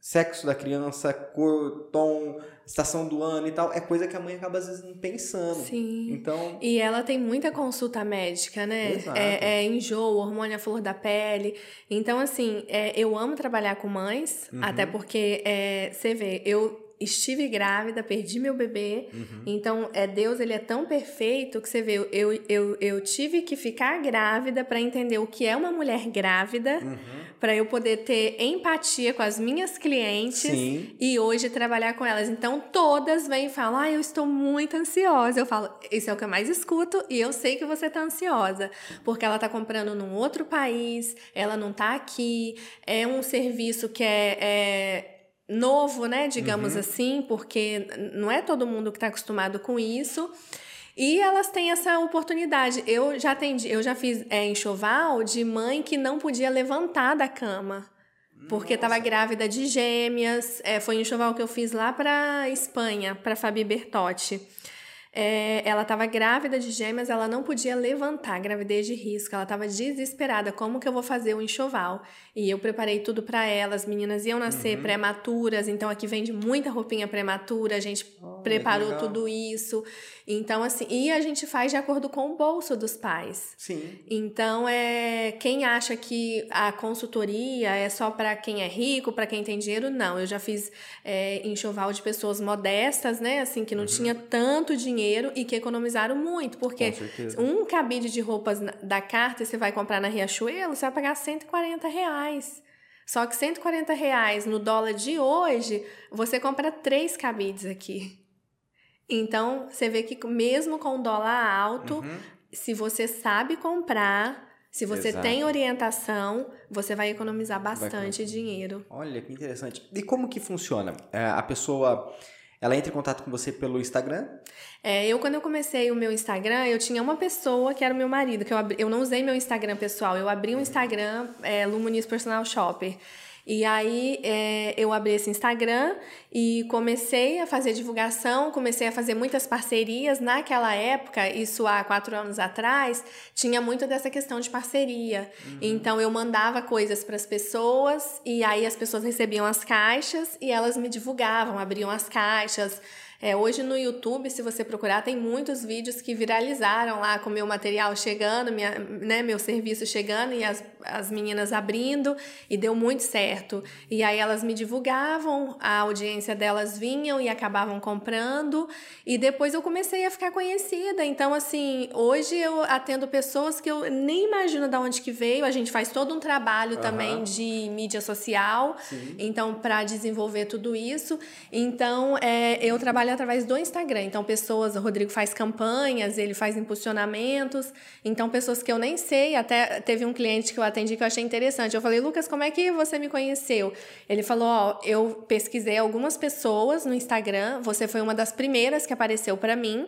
sexo da criança, cor, tom, estação do ano e tal, é coisa que a mãe acaba às vezes não pensando. Sim. Então, E ela tem muita consulta médica, né? Exato. É, é enjoo, hormônio à flor da pele. Então, assim, é, eu amo trabalhar com mães, Uhum. até porque, é, você vê, eu estive grávida, perdi meu bebê. Uhum. Então, é Deus, ele é tão perfeito que você vê, eu, eu, eu tive que ficar grávida para entender o que é uma mulher grávida, Uhum. para eu poder ter empatia com as minhas clientes sim. e hoje trabalhar com elas. Então, todas vêm e falam: Ah, eu estou muito ansiosa. Eu falo: Isso é o que eu mais escuto e eu sei que você está ansiosa, porque ela está comprando num outro país, ela não está aqui, é um serviço que é. é novo, né, digamos Uhum. assim, porque não é todo mundo que está acostumado com isso. E elas têm essa oportunidade. Eu já atendi, eu já fiz é, enxoval de mãe que não podia levantar da cama. Porque estava grávida de gêmeas. É, foi um enxoval que eu fiz lá para Espanha, para Fabi Bertotti. É, ela estava grávida de gêmeas, ela não podia levantar, gravidez de risco. Ela estava desesperada. Como que eu vou fazer o enxoval? E eu preparei tudo para ela. As meninas iam nascer Uhum. prematuras, então aqui vende muita roupinha prematura. A gente Olha, preparou tudo isso. Então, assim, e a gente faz de acordo com o bolso dos pais. Sim. Então, é quem acha que a consultoria é só para quem é rico, para quem tem dinheiro, não. Eu já fiz é, enxoval de pessoas modestas, né? Assim, que não tinha tanto dinheiro e que economizaram muito. Porque um cabide de roupas da Carta, você vai comprar na Riachuelo, você vai pagar 140 reais. Só que 140 reais no dólar de hoje, você compra três cabides aqui. Então, você vê que mesmo com o dólar alto, Uhum. se você sabe comprar, se você Exato. tem orientação, você vai economizar bastante economizar. dinheiro. Olha que interessante. E como que funciona? É, a pessoa, ela entra em contato com você pelo Instagram? É, eu, quando eu comecei o meu Instagram, eu tinha uma pessoa que era o meu marido, que eu, abri, eu não usei meu Instagram pessoal, eu abri um Instagram, é, Lumuniz Personal Shopper. E aí é, eu abri esse Instagram e comecei a fazer divulgação, comecei a fazer muitas parcerias. Naquela época, isso há quatro anos atrás, tinha muito dessa questão de parceria. Então eu mandava coisas para as pessoas e aí as pessoas recebiam as caixas e elas me divulgavam, abriam as caixas. É, hoje no YouTube, se você procurar, tem muitos vídeos que viralizaram lá com meu material chegando, minha, né, meu serviço chegando e as, as meninas abrindo, e deu muito certo. E aí elas me divulgavam, a audiência delas vinham e acabavam comprando, e depois eu comecei a ficar conhecida. Então, assim, hoje eu atendo pessoas que eu nem imagino de onde que veio, a gente faz todo um trabalho Aham. também de mídia social, Sim. então, para desenvolver tudo isso. Então, é, eu trabalho através do Instagram. Então, pessoas, o Rodrigo faz campanhas, ele faz impulsionamentos. Então, pessoas que eu nem sei, até teve um cliente que eu atendi que eu achei interessante. Eu falei, Lucas, como é que você me conheceu? Ele falou, ó, eu pesquisei algumas pessoas no Instagram, você foi uma das primeiras que apareceu para mim.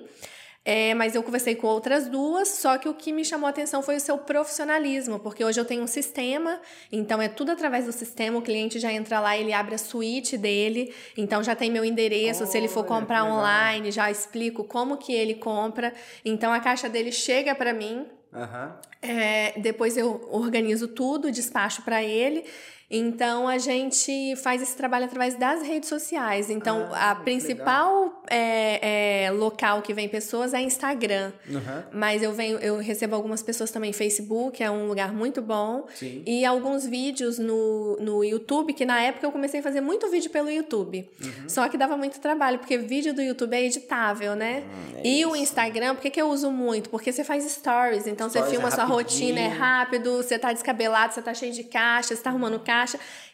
É, mas eu conversei com outras duas, só que o que me chamou a atenção foi o seu profissionalismo, porque hoje eu tenho um sistema, então é tudo através do sistema, o cliente já entra lá, ele abre a suíte dele, então já tem meu endereço, se ele for comprar online, já explico como que ele compra, então a caixa dele chega para mim, Aham. é, depois eu organizo tudo, despacho para ele. Então a gente faz esse trabalho através das redes sociais. Então Ah, a principal é, é, local que vem pessoas é Instagram. Aham. Mas eu venho, eu recebo algumas pessoas também Facebook, é um lugar muito bom. Sim. E alguns vídeos no, no YouTube, que na época eu comecei a fazer muito vídeo pelo YouTube. Uhum. Só que dava muito trabalho, porque vídeo do YouTube é editável, né? Hum, é e o isso. Instagram, por que, que eu uso muito? Porque você faz stories, então Stories você filma é sua rotina, é rápido, você tá descabelado, você tá cheio de caixa, você tá arrumando caixa,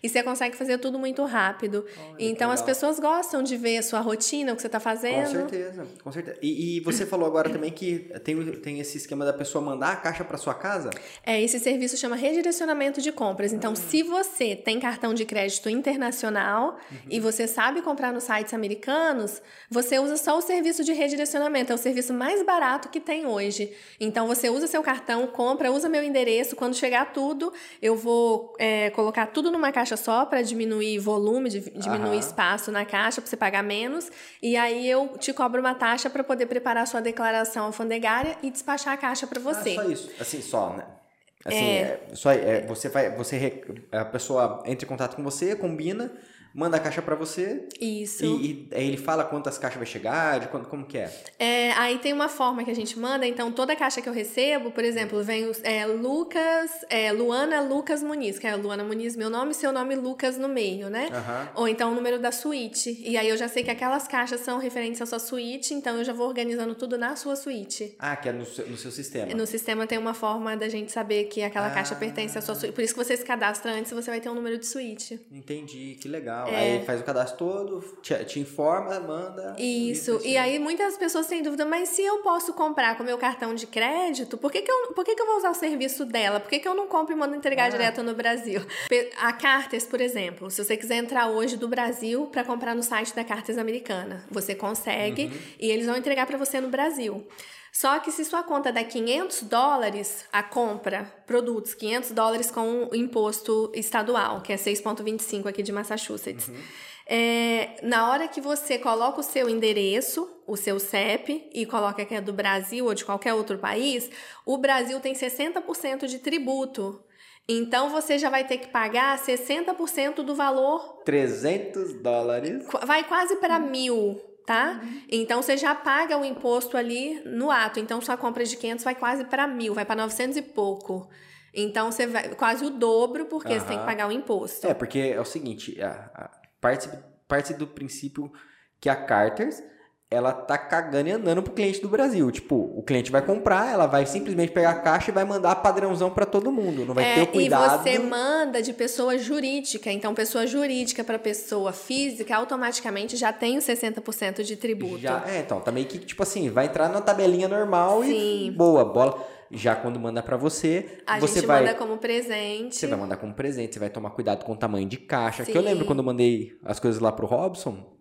e você consegue fazer tudo muito rápido. que então as pessoas gostam de ver a sua rotina, o que você tá Com fazendo. certeza, com certeza. E, e você falou agora também que tem, tem esse esquema da pessoa mandar a caixa para sua casa? É, esse serviço chama redirecionamento de compras. Então, se você tem cartão de crédito internacional e você sabe comprar nos sites americanos, você usa só o serviço de redirecionamento. É o serviço mais barato que tem hoje. Então, você usa seu cartão, compra, usa meu endereço. Quando chegar tudo, eu vou é, colocar tudo numa caixa só para diminuir volume, di- diminuir Aham. espaço na caixa para você pagar menos. E aí eu te cobro uma taxa para poder preparar a sua declaração alfandegária e despachar a caixa para você. Ah, só isso. Assim, só, né? Assim, é. é só, é, você vai, você a pessoa entra em contato com você, combina, manda a caixa para você. Isso. E, e, aí ele fala quantas caixas vai chegar, de quando, como que é? é? Aí tem uma forma que a gente manda, então toda caixa que eu recebo, por exemplo, vem é, Lucas, é, Luana Lucas Muniz, que é Luana Muniz, meu nome, seu nome Lucas no meio, né? Uhum. Ou então o número da suíte. E aí eu já sei que aquelas caixas são referentes à sua suíte, então eu já vou organizando tudo na sua suíte. Ah, que é no seu, no seu sistema. No sistema tem uma forma da gente saber que aquela ah. caixa pertence à sua suíte. Por isso que você se cadastra antes, você vai ter um número de suíte. Entendi, que legal. É. Aí faz o cadastro todo, te, te informa, manda. Isso. E aí muitas pessoas têm dúvida, mas se eu posso comprar com meu cartão de crédito, por que, que, eu, por que, que eu vou usar o serviço dela? Por que, que eu não compro e mando entregar ah. direto no Brasil? A Cartes, por exemplo, se você quiser entrar hoje do Brasil para comprar no site da Cartes Americana, você consegue uhum. e eles vão entregar para você no Brasil. Só que se sua conta dá 500 dólares, a compra, produtos, 500 dólares com o imposto estadual, que é 6,25 aqui de Massachusetts. Uhum. É, na hora que você coloca o seu endereço, o seu CEP, e coloca que é do Brasil ou de qualquer outro país, o Brasil tem 60% de tributo. Então você já vai ter que pagar 60% do valor. 300 dólares. Vai quase para mil tá? Uhum. Então você já paga o imposto ali no ato. Então sua compra de 500 vai quase para mil, vai para 900 e pouco. Então você vai quase o dobro porque uhum. você tem que pagar o imposto. É, porque é o seguinte, a, a parte, parte do princípio que a Carters ela tá cagando e andando pro cliente do Brasil. Tipo, o cliente vai comprar, ela vai simplesmente pegar a caixa e vai mandar padrãozão para todo mundo. Não vai é, ter o cuidado. E você manda de pessoa jurídica. Então, pessoa jurídica para pessoa física automaticamente já tem os 60% de tributo. Já, é, então, também tá que, tipo assim, vai entrar na tabelinha normal Sim. e boa, bola. Já quando manda para você, a você gente vai manda como presente. Você vai mandar como presente, você vai tomar cuidado com o tamanho de caixa. Sim. Que eu lembro quando eu mandei as coisas lá pro Robson,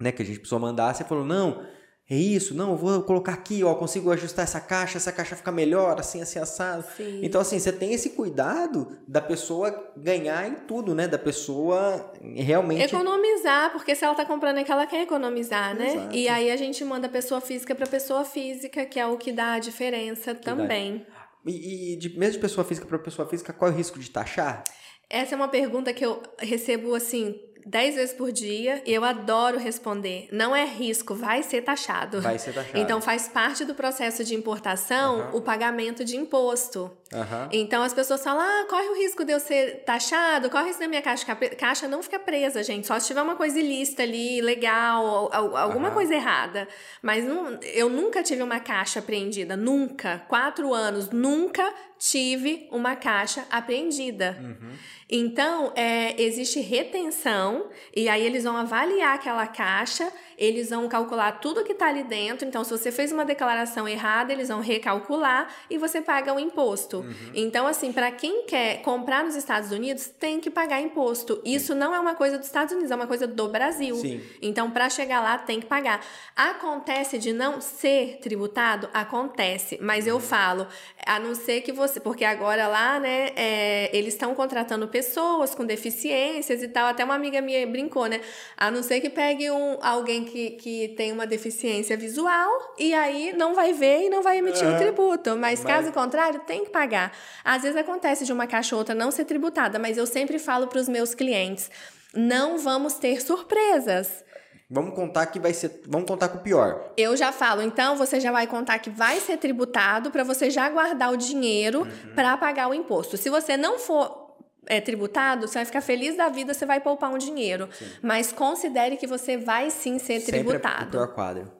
né, que a gente precisou mandar, você falou, não, é isso, não, eu vou colocar aqui, ó, consigo ajustar essa caixa, essa caixa fica melhor, assim, assim, assado. Sim. Então, assim, você tem esse cuidado da pessoa ganhar em tudo, né? Da pessoa realmente... Economizar, porque se ela tá comprando é que ela quer economizar, né? Exato. E aí a gente manda pessoa física para pessoa física, que é o que dá a diferença que também. E, e de, mesmo de pessoa física para pessoa física, qual é o risco de taxar? Essa é uma pergunta que eu recebo, assim, dez vezes por dia e eu adoro responder. Não é risco, vai ser taxado. Vai ser taxado. Então faz parte do processo de importação uhum. o pagamento de imposto. Uhum. Então as pessoas falam: ah, corre o risco de eu ser taxado, corre o risco da minha caixa. Caixa não fica presa, gente. Só se tiver uma coisa ilícita ali, legal, alguma uhum. coisa errada. Mas não, eu nunca tive uma caixa apreendida. Nunca. Quatro anos, nunca tive uma caixa apreendida. Uhum. Então, é, existe retenção, e aí eles vão avaliar aquela caixa eles vão calcular tudo que está ali dentro. Então, se você fez uma declaração errada, eles vão recalcular e você paga o imposto. Uhum. Então, assim, para quem quer comprar nos Estados Unidos, tem que pagar imposto. Isso Sim. não é uma coisa dos Estados Unidos, é uma coisa do Brasil. Sim. Então, para chegar lá, tem que pagar. Acontece de não ser tributado? Acontece. Mas uhum. eu falo, a não ser que você. Porque agora lá, né, é, eles estão contratando pessoas com deficiências e tal. Até uma amiga minha brincou, né? A não ser que pegue um, alguém que, que tem uma deficiência visual e aí não vai ver e não vai emitir o tributo. Mas, mas, caso contrário, tem que pagar. Às vezes acontece de uma caixa ou outra não ser tributada, mas eu sempre falo para os meus clientes: não vamos ter surpresas. Vamos contar que vai ser. Vamos contar com o pior. Eu já falo, então você já vai contar que vai ser tributado para você já guardar o dinheiro uhum. para pagar o imposto. Se você não for é, tributado, você vai ficar feliz da vida, você vai poupar um dinheiro. Sim. Mas considere que você vai sim ser Sempre tributado. Sempre é o pior quadro.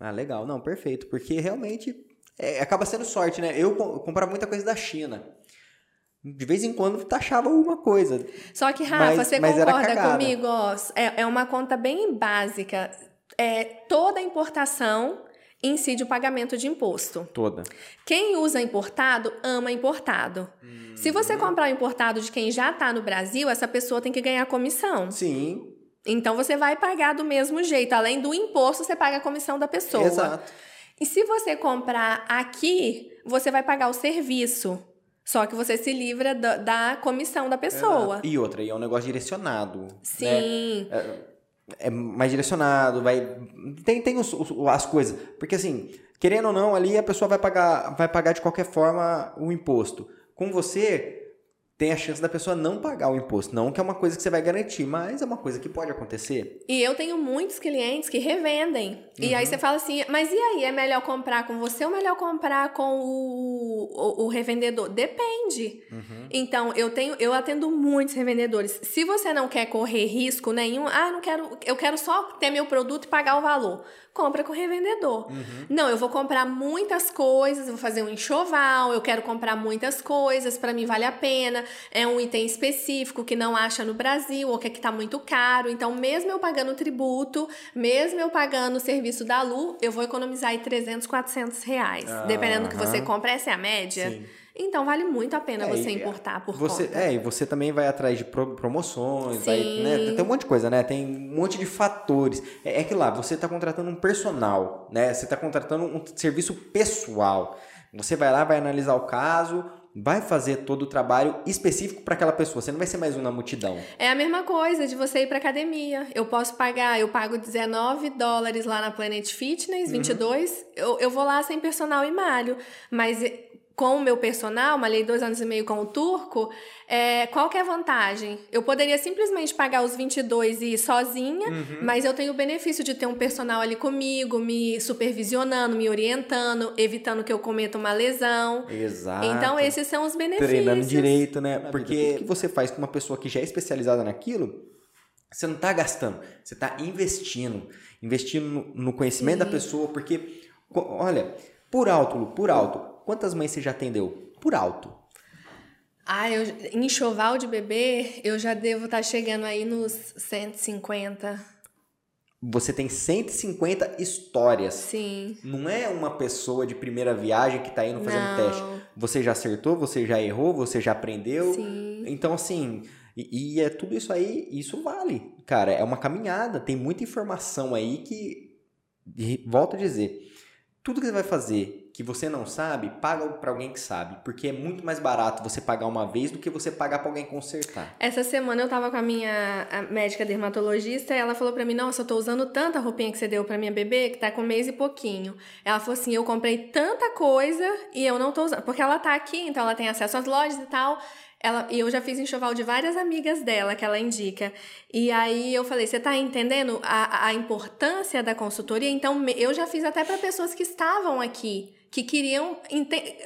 Ah, legal. Não, perfeito. Porque realmente é, acaba sendo sorte, né? Eu, eu comprava muita coisa da China. De vez em quando taxava alguma coisa. Só que, Rafa, mas, você mas concorda comigo? Ó, é, é uma conta bem básica. É, toda importação incide o pagamento de imposto. Toda. Quem usa importado, ama importado. Hum. Se você comprar o importado de quem já está no Brasil, essa pessoa tem que ganhar comissão. Sim. Então você vai pagar do mesmo jeito. Além do imposto, você paga a comissão da pessoa. Exato. E se você comprar aqui, você vai pagar o serviço. Só que você se livra da, da comissão da pessoa. Exato. E outra, e é um negócio direcionado. Né? Sim. Né? É é mais direcionado, vai tem, tem os, os, as coisas, porque assim, querendo ou não, ali a pessoa vai pagar vai pagar de qualquer forma o imposto. Com você, tem a chance da pessoa não pagar o imposto. Não que é uma coisa que você vai garantir, mas é uma coisa que pode acontecer. E eu tenho muitos clientes que revendem. Uhum. E aí uhum. você fala assim, mas e aí? É melhor comprar com você ou melhor comprar com o, o, o revendedor? Depende. Uhum. Então, eu tenho, eu atendo muitos revendedores. Se você não quer correr risco nenhum, ah, não quero, eu quero só ter meu produto e pagar o valor compra com o revendedor. Uhum. Não, eu vou comprar muitas coisas, vou fazer um enxoval, eu quero comprar muitas coisas, para mim vale a pena. É um item específico que não acha no Brasil ou que está muito caro. Então, mesmo eu pagando tributo, mesmo eu pagando o serviço da Lu, eu vou economizar aí 300, 400 reais. Ah, Dependendo do que você compra, essa é a média. Sim. Então vale muito a pena é, você importar por você, conta. É, e você também vai atrás de promoções, vai, né? Tem um monte de coisa, né? Tem um monte de fatores. É, é que lá, você está contratando um personal, né? Você está contratando um serviço pessoal. Você vai lá, vai analisar o caso, vai fazer todo o trabalho específico para aquela pessoa. Você não vai ser mais um na multidão. É a mesma coisa de você ir para academia. Eu posso pagar, eu pago 19 dólares lá na Planet Fitness, 22. Uhum. Eu, eu vou lá sem personal e malho. Mas com o meu personal, malhei dois anos e meio com o turco, é, qual que é a vantagem? Eu poderia simplesmente pagar os 22 e ir sozinha, uhum. mas eu tenho o benefício de ter um personal ali comigo, me supervisionando, me orientando, evitando que eu cometa uma lesão. Exato. Então, esses são os benefícios. Treinando direito, né? Porque o que você faz com uma pessoa que já é especializada naquilo, você não está gastando, você está investindo. Investindo no conhecimento Sim. da pessoa, porque, olha, por alto, por alto, Quantas mães você já atendeu? Por alto. Ah, eu, enxoval de bebê, eu já devo estar tá chegando aí nos 150. Você tem 150 histórias. Sim. Não é uma pessoa de primeira viagem que está indo fazendo Não. teste. Você já acertou, você já errou, você já aprendeu. Sim. Então, assim, e, e é tudo isso aí, isso vale. Cara, é uma caminhada. Tem muita informação aí que, volto a dizer, tudo que você vai fazer que você não sabe, paga para alguém que sabe, porque é muito mais barato você pagar uma vez do que você pagar para alguém consertar. Essa semana eu tava com a minha médica dermatologista e ela falou para mim: "Nossa, eu tô usando tanta roupinha que você deu para minha bebê que tá com um mês e pouquinho". Ela falou assim: "Eu comprei tanta coisa e eu não tô usando, porque ela tá aqui, então ela tem acesso às lojas e tal". Ela, e eu já fiz enxoval de várias amigas dela que ela indica. E aí eu falei: você tá entendendo a, a importância da consultoria? Então eu já fiz até para pessoas que estavam aqui que queriam.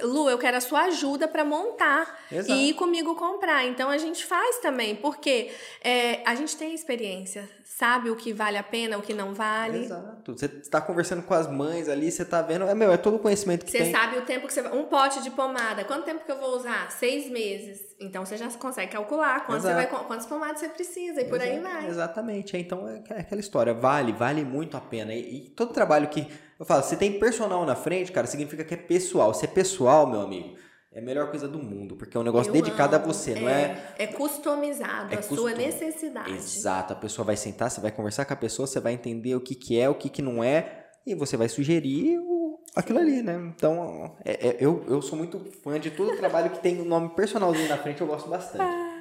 Lu, eu quero a sua ajuda para montar Exato. e ir comigo comprar. Então a gente faz também, porque é, a gente tem experiência, sabe o que vale a pena, o que não vale. Exato. Você está conversando com as mães ali, você está vendo. É meu, é todo o conhecimento que você tem. Você sabe o tempo que você vai. Um pote de pomada, quanto tempo que eu vou usar? Seis meses. Então você já consegue calcular quanto você vai, quantas pomadas você precisa e por Exato. aí vai. Exatamente. Então é, é aquela história. Vale, vale muito a pena. E, e todo trabalho que eu falo, se tem personal na frente, cara, significa que é pessoal. Se é pessoal, meu amigo, é a melhor coisa do mundo, porque é um negócio eu dedicado amo. a você, não é? É, é customizado, é a sua necessidade. Exato, a pessoa vai sentar, você vai conversar com a pessoa, você vai entender o que, que é, o que, que não é, e você vai sugerir o, aquilo ali, né? Então, é, é, eu, eu sou muito fã de todo o trabalho que tem o nome personalzinho na frente, eu gosto bastante.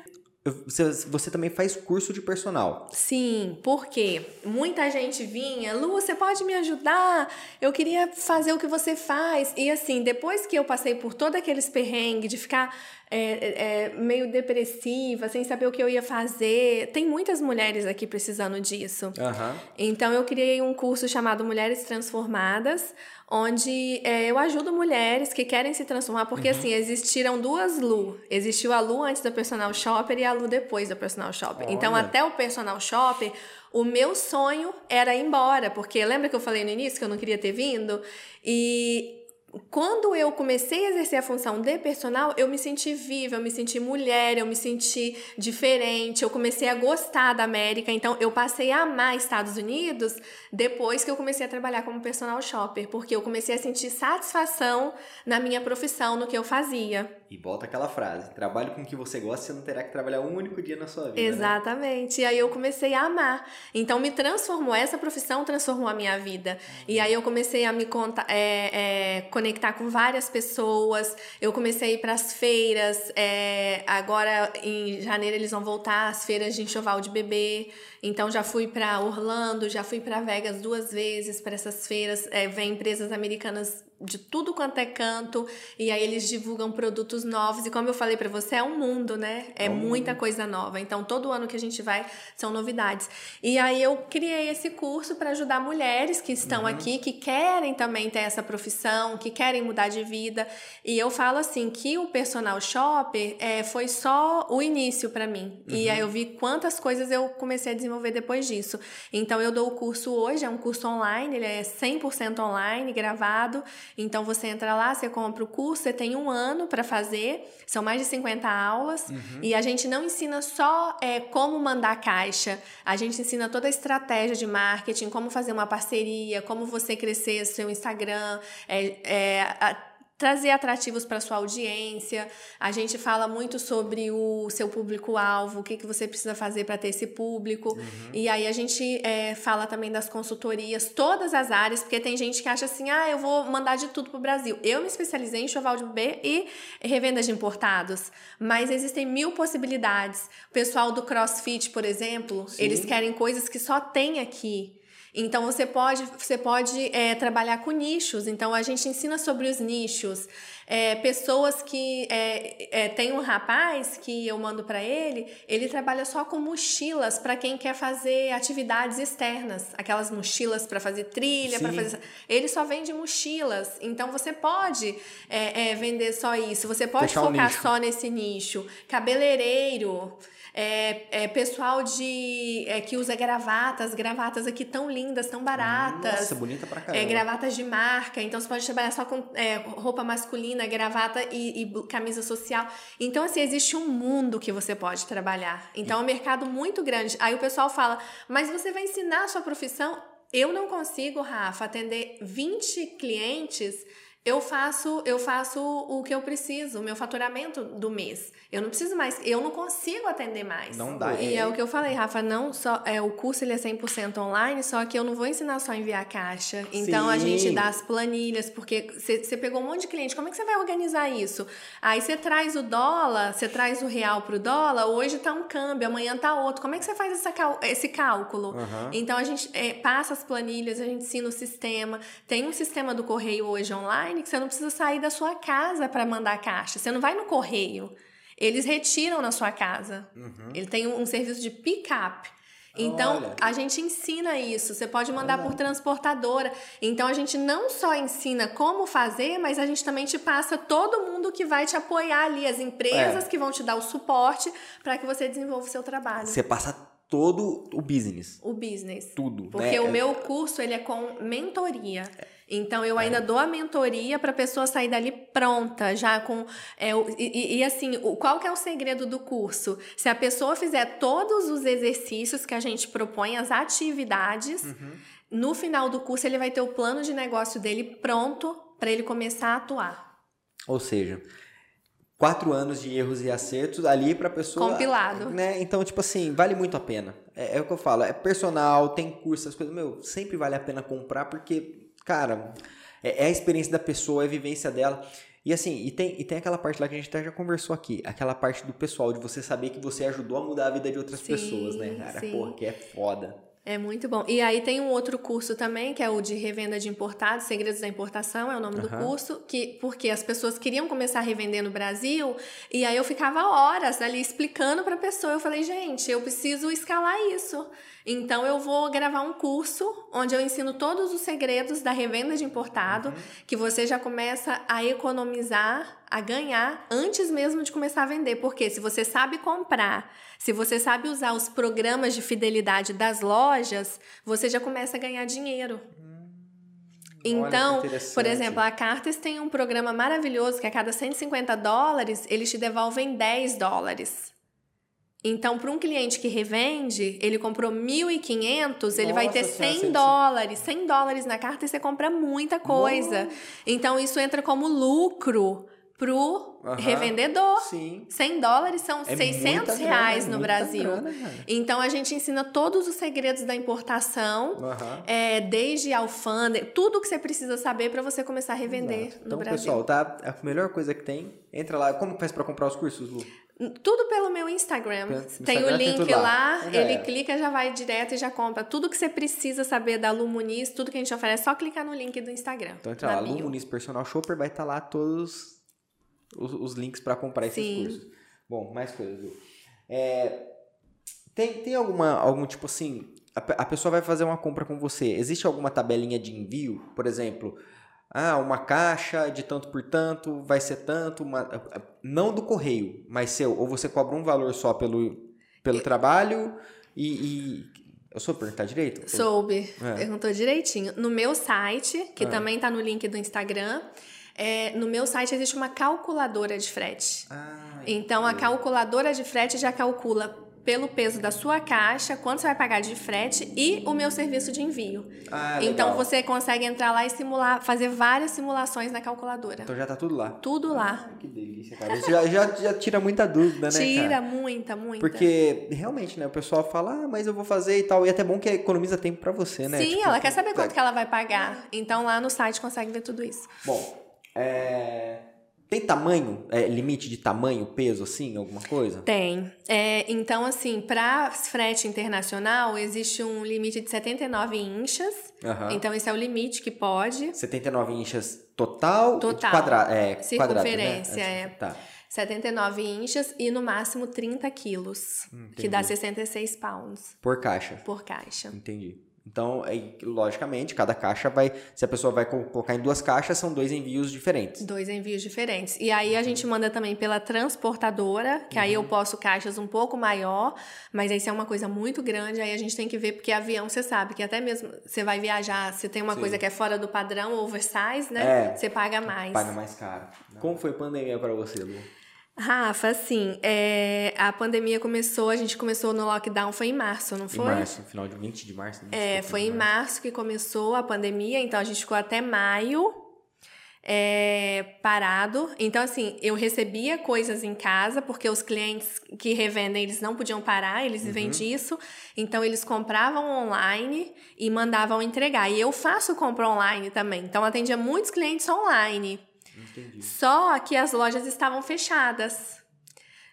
Você, você também faz curso de personal. Sim, porque muita gente vinha, Lu, você pode me ajudar? Eu queria fazer o que você faz. E assim, depois que eu passei por todo aqueles perrengues de ficar é, é, meio depressiva, sem saber o que eu ia fazer. Tem muitas mulheres aqui precisando disso. Uhum. Então eu criei um curso chamado Mulheres Transformadas, onde é, eu ajudo mulheres que querem se transformar, porque uhum. assim, existiram duas Lu. Existiu a Lu antes da personal shopper e a Lu depois da personal shopper. Então, até o personal shopper, o meu sonho era ir embora, porque lembra que eu falei no início que eu não queria ter vindo? E quando eu comecei a exercer a função de personal, eu me senti viva, eu me senti mulher, eu me senti diferente, eu comecei a gostar da América, então eu passei a amar Estados Unidos depois que eu comecei a trabalhar como personal shopper, porque eu comecei a sentir satisfação na minha profissão, no que eu fazia. E volta aquela frase: trabalhe com o que você gosta, você não terá que trabalhar um único dia na sua vida. Né? Exatamente. Né? E aí eu comecei a amar. Então me transformou, essa profissão transformou a minha vida. E aí eu comecei a me contar, é, é, conectar com várias pessoas. Eu comecei a ir para as feiras. É, agora em janeiro eles vão voltar às feiras de enxoval de bebê. Então já fui para Orlando, já fui para Vegas duas vezes para essas feiras. É, vem empresas americanas de tudo quanto é canto, e aí eles divulgam produtos novos, e como eu falei para você, é um mundo, né? É, é um muita mundo. coisa nova. Então, todo ano que a gente vai, são novidades. E aí eu criei esse curso para ajudar mulheres que estão uhum. aqui, que querem também ter essa profissão, que querem mudar de vida. E eu falo assim, que o personal shopper é, foi só o início para mim. Uhum. E aí eu vi quantas coisas eu comecei a desenvolver depois disso. Então, eu dou o curso hoje, é um curso online, ele é 100% online, gravado, então você entra lá, você compra o curso, você tem um ano para fazer, são mais de 50 aulas, uhum. e a gente não ensina só é, como mandar caixa, a gente ensina toda a estratégia de marketing, como fazer uma parceria, como você crescer seu Instagram, é, é, a, trazer atrativos para sua audiência. A gente fala muito sobre o seu público-alvo, o que, que você precisa fazer para ter esse público. Uhum. E aí a gente é, fala também das consultorias, todas as áreas, porque tem gente que acha assim, ah, eu vou mandar de tudo para o Brasil. Eu me especializei em choval de bebê e revenda de importados, mas existem mil possibilidades. O pessoal do CrossFit, por exemplo, Sim. eles querem coisas que só tem aqui. Então você pode, você pode é, trabalhar com nichos. Então a gente ensina sobre os nichos. É, pessoas que é, é, tem um rapaz que eu mando para ele, ele trabalha só com mochilas para quem quer fazer atividades externas, aquelas mochilas para fazer trilha, para fazer. Ele só vende mochilas. Então você pode é, é, vender só isso. Você pode Deixar focar só nesse nicho. Cabeleireiro é, é, pessoal de é, que usa gravatas, gravatas aqui tão lindas, tão baratas. Nossa, bonita pra caramba. É, gravatas de marca, então você pode trabalhar só com é, roupa masculina, gravata e, e, camisa social. Então, assim, existe um mundo que você pode trabalhar. Então, é um mercado muito grande. Aí o pessoal fala, mas você vai ensinar a sua profissão? Eu não consigo, Rafa, atender 20 clientes eu faço eu faço o que eu preciso, o meu faturamento do mês. Eu não preciso mais, eu não consigo atender mais. Não dá. E é, é o que eu falei, Rafa, não só é o curso ele é 100% online, só que eu não vou ensinar só a enviar caixa. Então Sim. a gente dá as planilhas, porque você pegou um monte de cliente, como é que você vai organizar isso? Aí você traz o dólar, você traz o real pro dólar, hoje tá um câmbio, amanhã tá outro. Como é que você faz essa, esse cálculo? Uhum. Então a gente é, passa as planilhas, a gente ensina o sistema. Tem um sistema do correio hoje online que você não precisa sair da sua casa para mandar caixa. Você não vai no correio eles retiram na sua casa. Uhum. Ele tem um, um serviço de pick-up. Então, Olha. a gente ensina isso. Você pode mandar Olha. por transportadora. Então, a gente não só ensina como fazer, mas a gente também te passa todo mundo que vai te apoiar ali, as empresas é. que vão te dar o suporte para que você desenvolva o seu trabalho. Você passa todo o business. O business. Tudo. Porque né? o meu curso ele é com mentoria. É. Então eu ainda dou a mentoria para a pessoa sair dali pronta, já com é, e, e, assim, qual que é o segredo do curso? Se a pessoa fizer todos os exercícios que a gente propõe, as atividades, uhum. no final do curso ele vai ter o plano de negócio dele pronto para ele começar a atuar. Ou seja, quatro anos de erros e acertos ali para a pessoa. Compilado. Né? Então, tipo assim, vale muito a pena. É, é, o que eu falo, é personal, tem curso, as coisas. Meu, sempre vale a pena comprar porque cara, é, é, a experiência da pessoa, é a vivência dela. E assim, e tem, e tem aquela parte lá que a gente até já conversou aqui, aquela parte do pessoal, de você saber que você ajudou a mudar a vida de outras sim, pessoas, né, cara? Sim. Porra, que é foda. É muito bom. E aí tem um outro curso também, que é o de revenda de importados, Segredos da Importação, é o nome uhum. do curso, que porque as pessoas queriam começar a revender no Brasil, e aí eu ficava horas ali explicando para a pessoa. Eu falei, gente, eu preciso escalar isso. Então eu vou gravar um curso onde eu ensino todos os segredos da revenda de importado, uhum. que você já começa a economizar, a ganhar antes mesmo de começar a vender. Porque se você sabe comprar, se você sabe usar os programas de fidelidade das lojas, você já começa a ganhar dinheiro. Hum. Então, por exemplo, a Cartes tem um programa maravilhoso que a cada 150 dólares eles te devolvem 10 dólares. Então, para um cliente que revende, ele comprou 1.500, ele vai ter 100 dólares. 100 dólares na carta e você compra muita coisa. Nossa. Então, isso entra como lucro pro uhum, revendedor. Sim. 100 dólares são é 600 reais grana, no Brasil. Grana, então a gente ensina todos os segredos da importação, uhum. é, desde alfândega, tudo que você precisa saber para você começar a revender Exato. no então, Brasil. Então, pessoal, tá? A melhor coisa que tem, entra lá. Como faz para comprar os cursos, Lu? Tudo pelo meu Instagram. Pelo tem Instagram o tem link tudo lá, lá. Já ele clica, já vai direto e já compra. Tudo que você precisa saber da Lumuniz, tudo que a gente oferece, é só clicar no link do Instagram. Então entra lá. Lu Muniz Personal Shopper, vai estar lá todos os, os links para comprar esses Sim. cursos. Bom, mais coisas, Lu. É, tem, tem alguma, algum tipo assim, a, a pessoa vai fazer uma compra com você, existe alguma tabelinha de envio? Por exemplo, ah, uma caixa de tanto por tanto, vai ser tanto, uma, não do correio, mas seu, ou você cobra um valor só pelo, pelo trabalho e, e... Eu sou perguntar direito? Soube, É. perguntou direitinho. No meu site, que É. também tá no link do Instagram, é, no meu site existe uma calculadora de frete. Ah, Então, a calculadora de frete já calcula pelo peso da sua caixa, quanto você vai pagar de frete e o meu serviço de envio. ah, então, legal. você consegue entrar lá e simular, fazer várias simulações na calculadora. Então já tá tudo lá. Tudo lá. Ah, que delícia, cara. Isso já, já, já tira muita dúvida, né, Tira cara? muita, muita. Porque realmente, né, o pessoal fala, ah, mas eu vou fazer e tal. E é até bom que economiza tempo pra você, né? Sim, Tipo, ela quer saber quanto tá- que ela vai pagar. Então, lá no site consegue ver tudo isso. Bom, é... tem tamanho, é, limite de tamanho, peso, assim, alguma coisa? Tem. É, então, assim, para frete internacional, existe um limite de 79 inchas. Aham. Então, esse é o limite que pode. 79 inchas total? Total. Quadra... É, quadrado, né? Circunferência, é. Tá. 79 inchas e no máximo 30 quilos, que dá 66 pounds Por caixa. por caixa. Entendi. Então, aí, logicamente, cada caixa vai... Se a pessoa vai co- colocar em duas caixas, são dois envios diferentes. Dois envios diferentes. E aí a gente manda também pela transportadora, que aí eu posso caixas um pouco maior, mas aí se é uma coisa muito grande, aí a gente tem que ver, porque avião você sabe que até mesmo você vai viajar, se tem uma Sim. coisa que é fora do padrão, oversize, né? É. Você paga mais. Paga mais caro. Como foi a pandemia pra você, Lu? Rafa, assim, é, a pandemia começou, a gente começou no lockdown, foi em março, não Em foi? março, final de 20 de março. né? É, foi em né? março que começou a pandemia, então a gente ficou até maio é, parado. Então, assim, eu recebia coisas em casa, porque os clientes que revendem, eles não podiam parar, eles vivem disso. Então, eles compravam online e mandavam entregar. E eu faço compra online também. Então, atendia muitos clientes online. Só que as lojas estavam fechadas.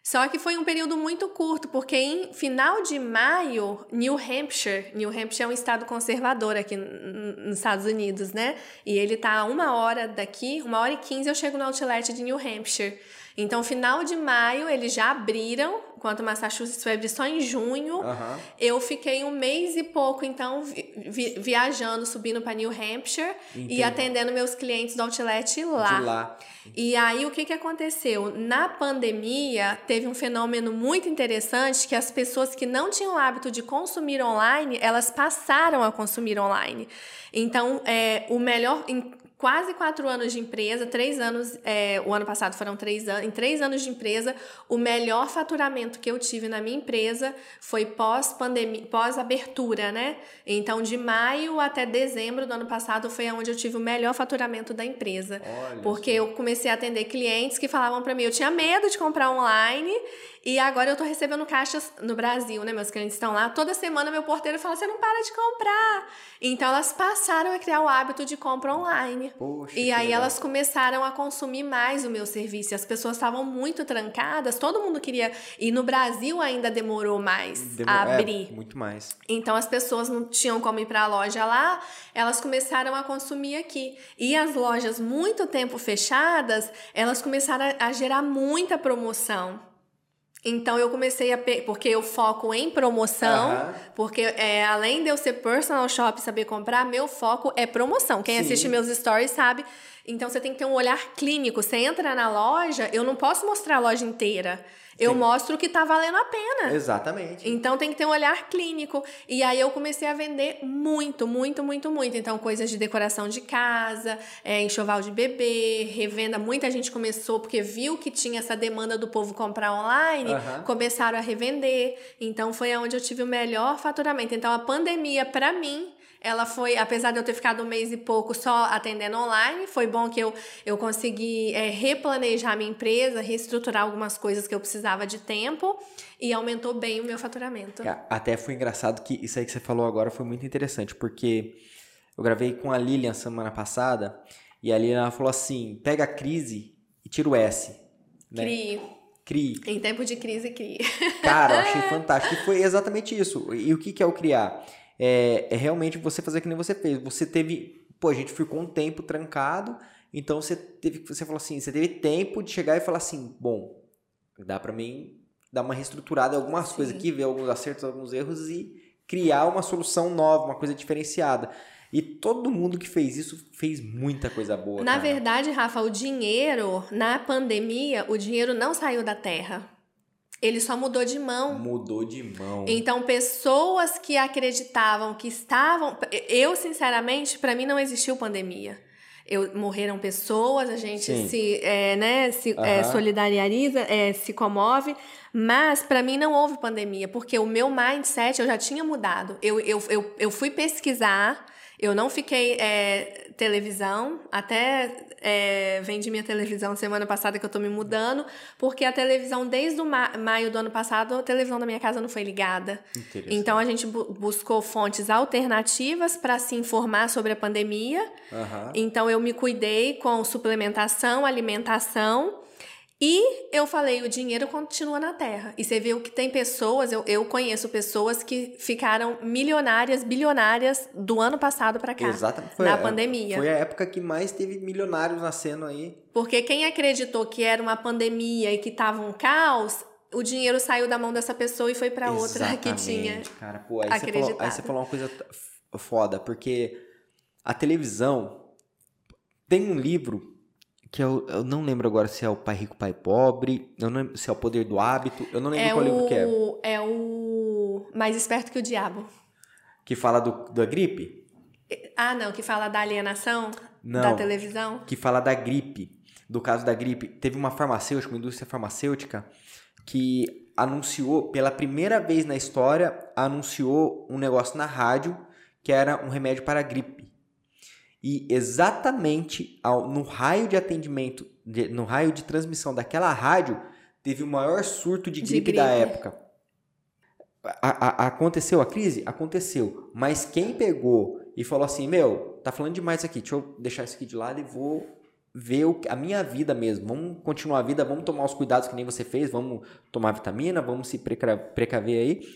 Só que foi um período muito curto, porque em final de maio, New Hampshire, New Hampshire é um estado conservador aqui nos Estados Unidos, né? E ele tá a uma hora daqui, uma hora e quinze eu chego no outlet de New Hampshire. Então, final de maio, eles já abriram, enquanto Massachusetts foi abrir só em junho. Aham. Eu fiquei um mês e pouco, então, vi- vi- viajando, subindo para New Hampshire Entendi. e atendendo meus clientes do outlet lá. De lá. E aí, o que, que aconteceu? Na pandemia, teve um fenômeno muito interessante que as pessoas que não tinham o hábito de consumir online, elas passaram a consumir online. Então, é, o melhor... Em quase quatro anos de empresa, três anos... é, o ano passado foram três anos. Em três anos de empresa, o melhor faturamento que eu tive na minha empresa foi pós-pandemia, pós-abertura, né? Então, de maio até dezembro do ano passado foi onde eu tive o melhor faturamento da empresa. Olha Porque só. eu comecei a atender clientes que falavam pra mim, eu tinha medo de comprar online e agora eu tô recebendo caixas no Brasil, né? Meus clientes estão lá. Toda semana meu porteiro fala, você não para de comprar. Então elas passaram a criar o hábito de compra online. Poxa, E aí legal. elas começaram a consumir mais o meu serviço. As pessoas estavam muito trancadas, todo mundo queria. E no Brasil ainda demorou mais a é, abrir. muito mais. Então as pessoas não tinham como ir para a loja lá, elas começaram a consumir aqui. E as lojas muito tempo fechadas, elas começaram a, a gerar muita promoção. Então eu comecei a pe- porque eu foco em promoção, porque é, além de eu ser personal shop e saber comprar, meu foco é promoção. Quem Sim. assiste meus stories sabe. Então você tem que ter um olhar clínico. Você entra na loja, eu não posso mostrar a loja inteira. Eu Sim. mostro o que tá valendo a pena. Exatamente. Então tem que ter um olhar clínico. E aí eu comecei a vender muito, muito, muito, muito. Então, coisas de decoração de casa, é, enxoval de bebê, revenda. Muita gente começou porque viu que tinha essa demanda do povo comprar online, começaram a revender. Então foi onde eu tive o melhor faturamento. Então a pandemia, para mim, ela foi, apesar de eu ter ficado um mês e pouco só atendendo online, foi bom que eu, eu consegui é, replanejar minha empresa, reestruturar algumas coisas que eu precisava de tempo e aumentou bem o meu faturamento. É, Até foi engraçado que isso aí que você falou agora foi muito interessante, porque eu gravei com a Lilian semana passada e a Lilian falou assim: pega a crise e tira o S. Né? Crie. Crie. Em tempo de crise, crie. Cara, eu achei fantástico. E foi exatamente isso. E o que, que é o criar? É, é realmente você fazer que nem você fez. Você teve. Pô, a gente ficou um tempo trancado. Então você teve. Você falou assim, você teve tempo de chegar e falar assim, bom, dá para mim dar uma reestruturada em algumas Sim. coisas aqui, ver alguns acertos, alguns erros e criar uma solução nova, uma coisa diferenciada. E todo mundo que fez isso fez muita coisa boa. Na cara. verdade, Rafa, o dinheiro, na pandemia, o dinheiro não saiu da terra. Ele só mudou de mão. Mudou de mão. Então, pessoas que acreditavam que estavam. Eu, sinceramente, para mim não existiu pandemia. Eu, morreram pessoas, a gente Sim. se, é, né, se uhum. é, solidariza, é, se comove, mas para mim não houve pandemia, porque o meu mindset eu já tinha mudado. Eu, eu, eu, eu fui pesquisar eu não fiquei é, televisão, até é, vendi minha televisão semana passada que eu tô me mudando, porque a televisão, desde o ma maio do ano passado, a televisão da minha casa não foi ligada. Então a gente bu buscou fontes alternativas para se informar sobre a pandemia. Uhum. Então eu me cuidei com suplementação, alimentação e eu falei, o dinheiro continua na Terra. E você viu que tem pessoas, eu, eu conheço pessoas que ficaram milionárias, bilionárias do ano passado para cá. Exatamente. Foi na a, pandemia. Foi a época que mais teve milionários nascendo aí. Porque quem acreditou que era uma pandemia e que tava um caos, o dinheiro saiu da mão dessa pessoa e foi para outra que tinha. Cara, pô, aí você, falou, aí você falou uma coisa foda, porque a televisão tem um livro que eu, eu, não lembro agora se é o Pai Rico, Pai Pobre, eu não lembro se é o Poder do Hábito, eu não lembro é qual o, livro que é. É o Mais Esperto que o Diabo. Que fala do, da gripe? Ah, não, que fala da alienação não, da televisão? Que fala da gripe, do caso da gripe. Teve uma farmacêutica, uma indústria farmacêutica, que anunciou, pela primeira vez na história, anunciou um negócio na rádio que era um remédio para a gripe. E exatamente ao, no raio de atendimento, de, no raio de transmissão daquela rádio, teve o maior surto de gripe, de gripe. da época. A, a, aconteceu a crise? Aconteceu. Mas quem pegou e falou assim: Meu, tá falando demais aqui, deixa eu deixar isso aqui de lado e vou ver o, a minha vida mesmo. Vamos continuar a vida, vamos tomar os cuidados que nem você fez, vamos tomar vitamina, vamos se precaver aí.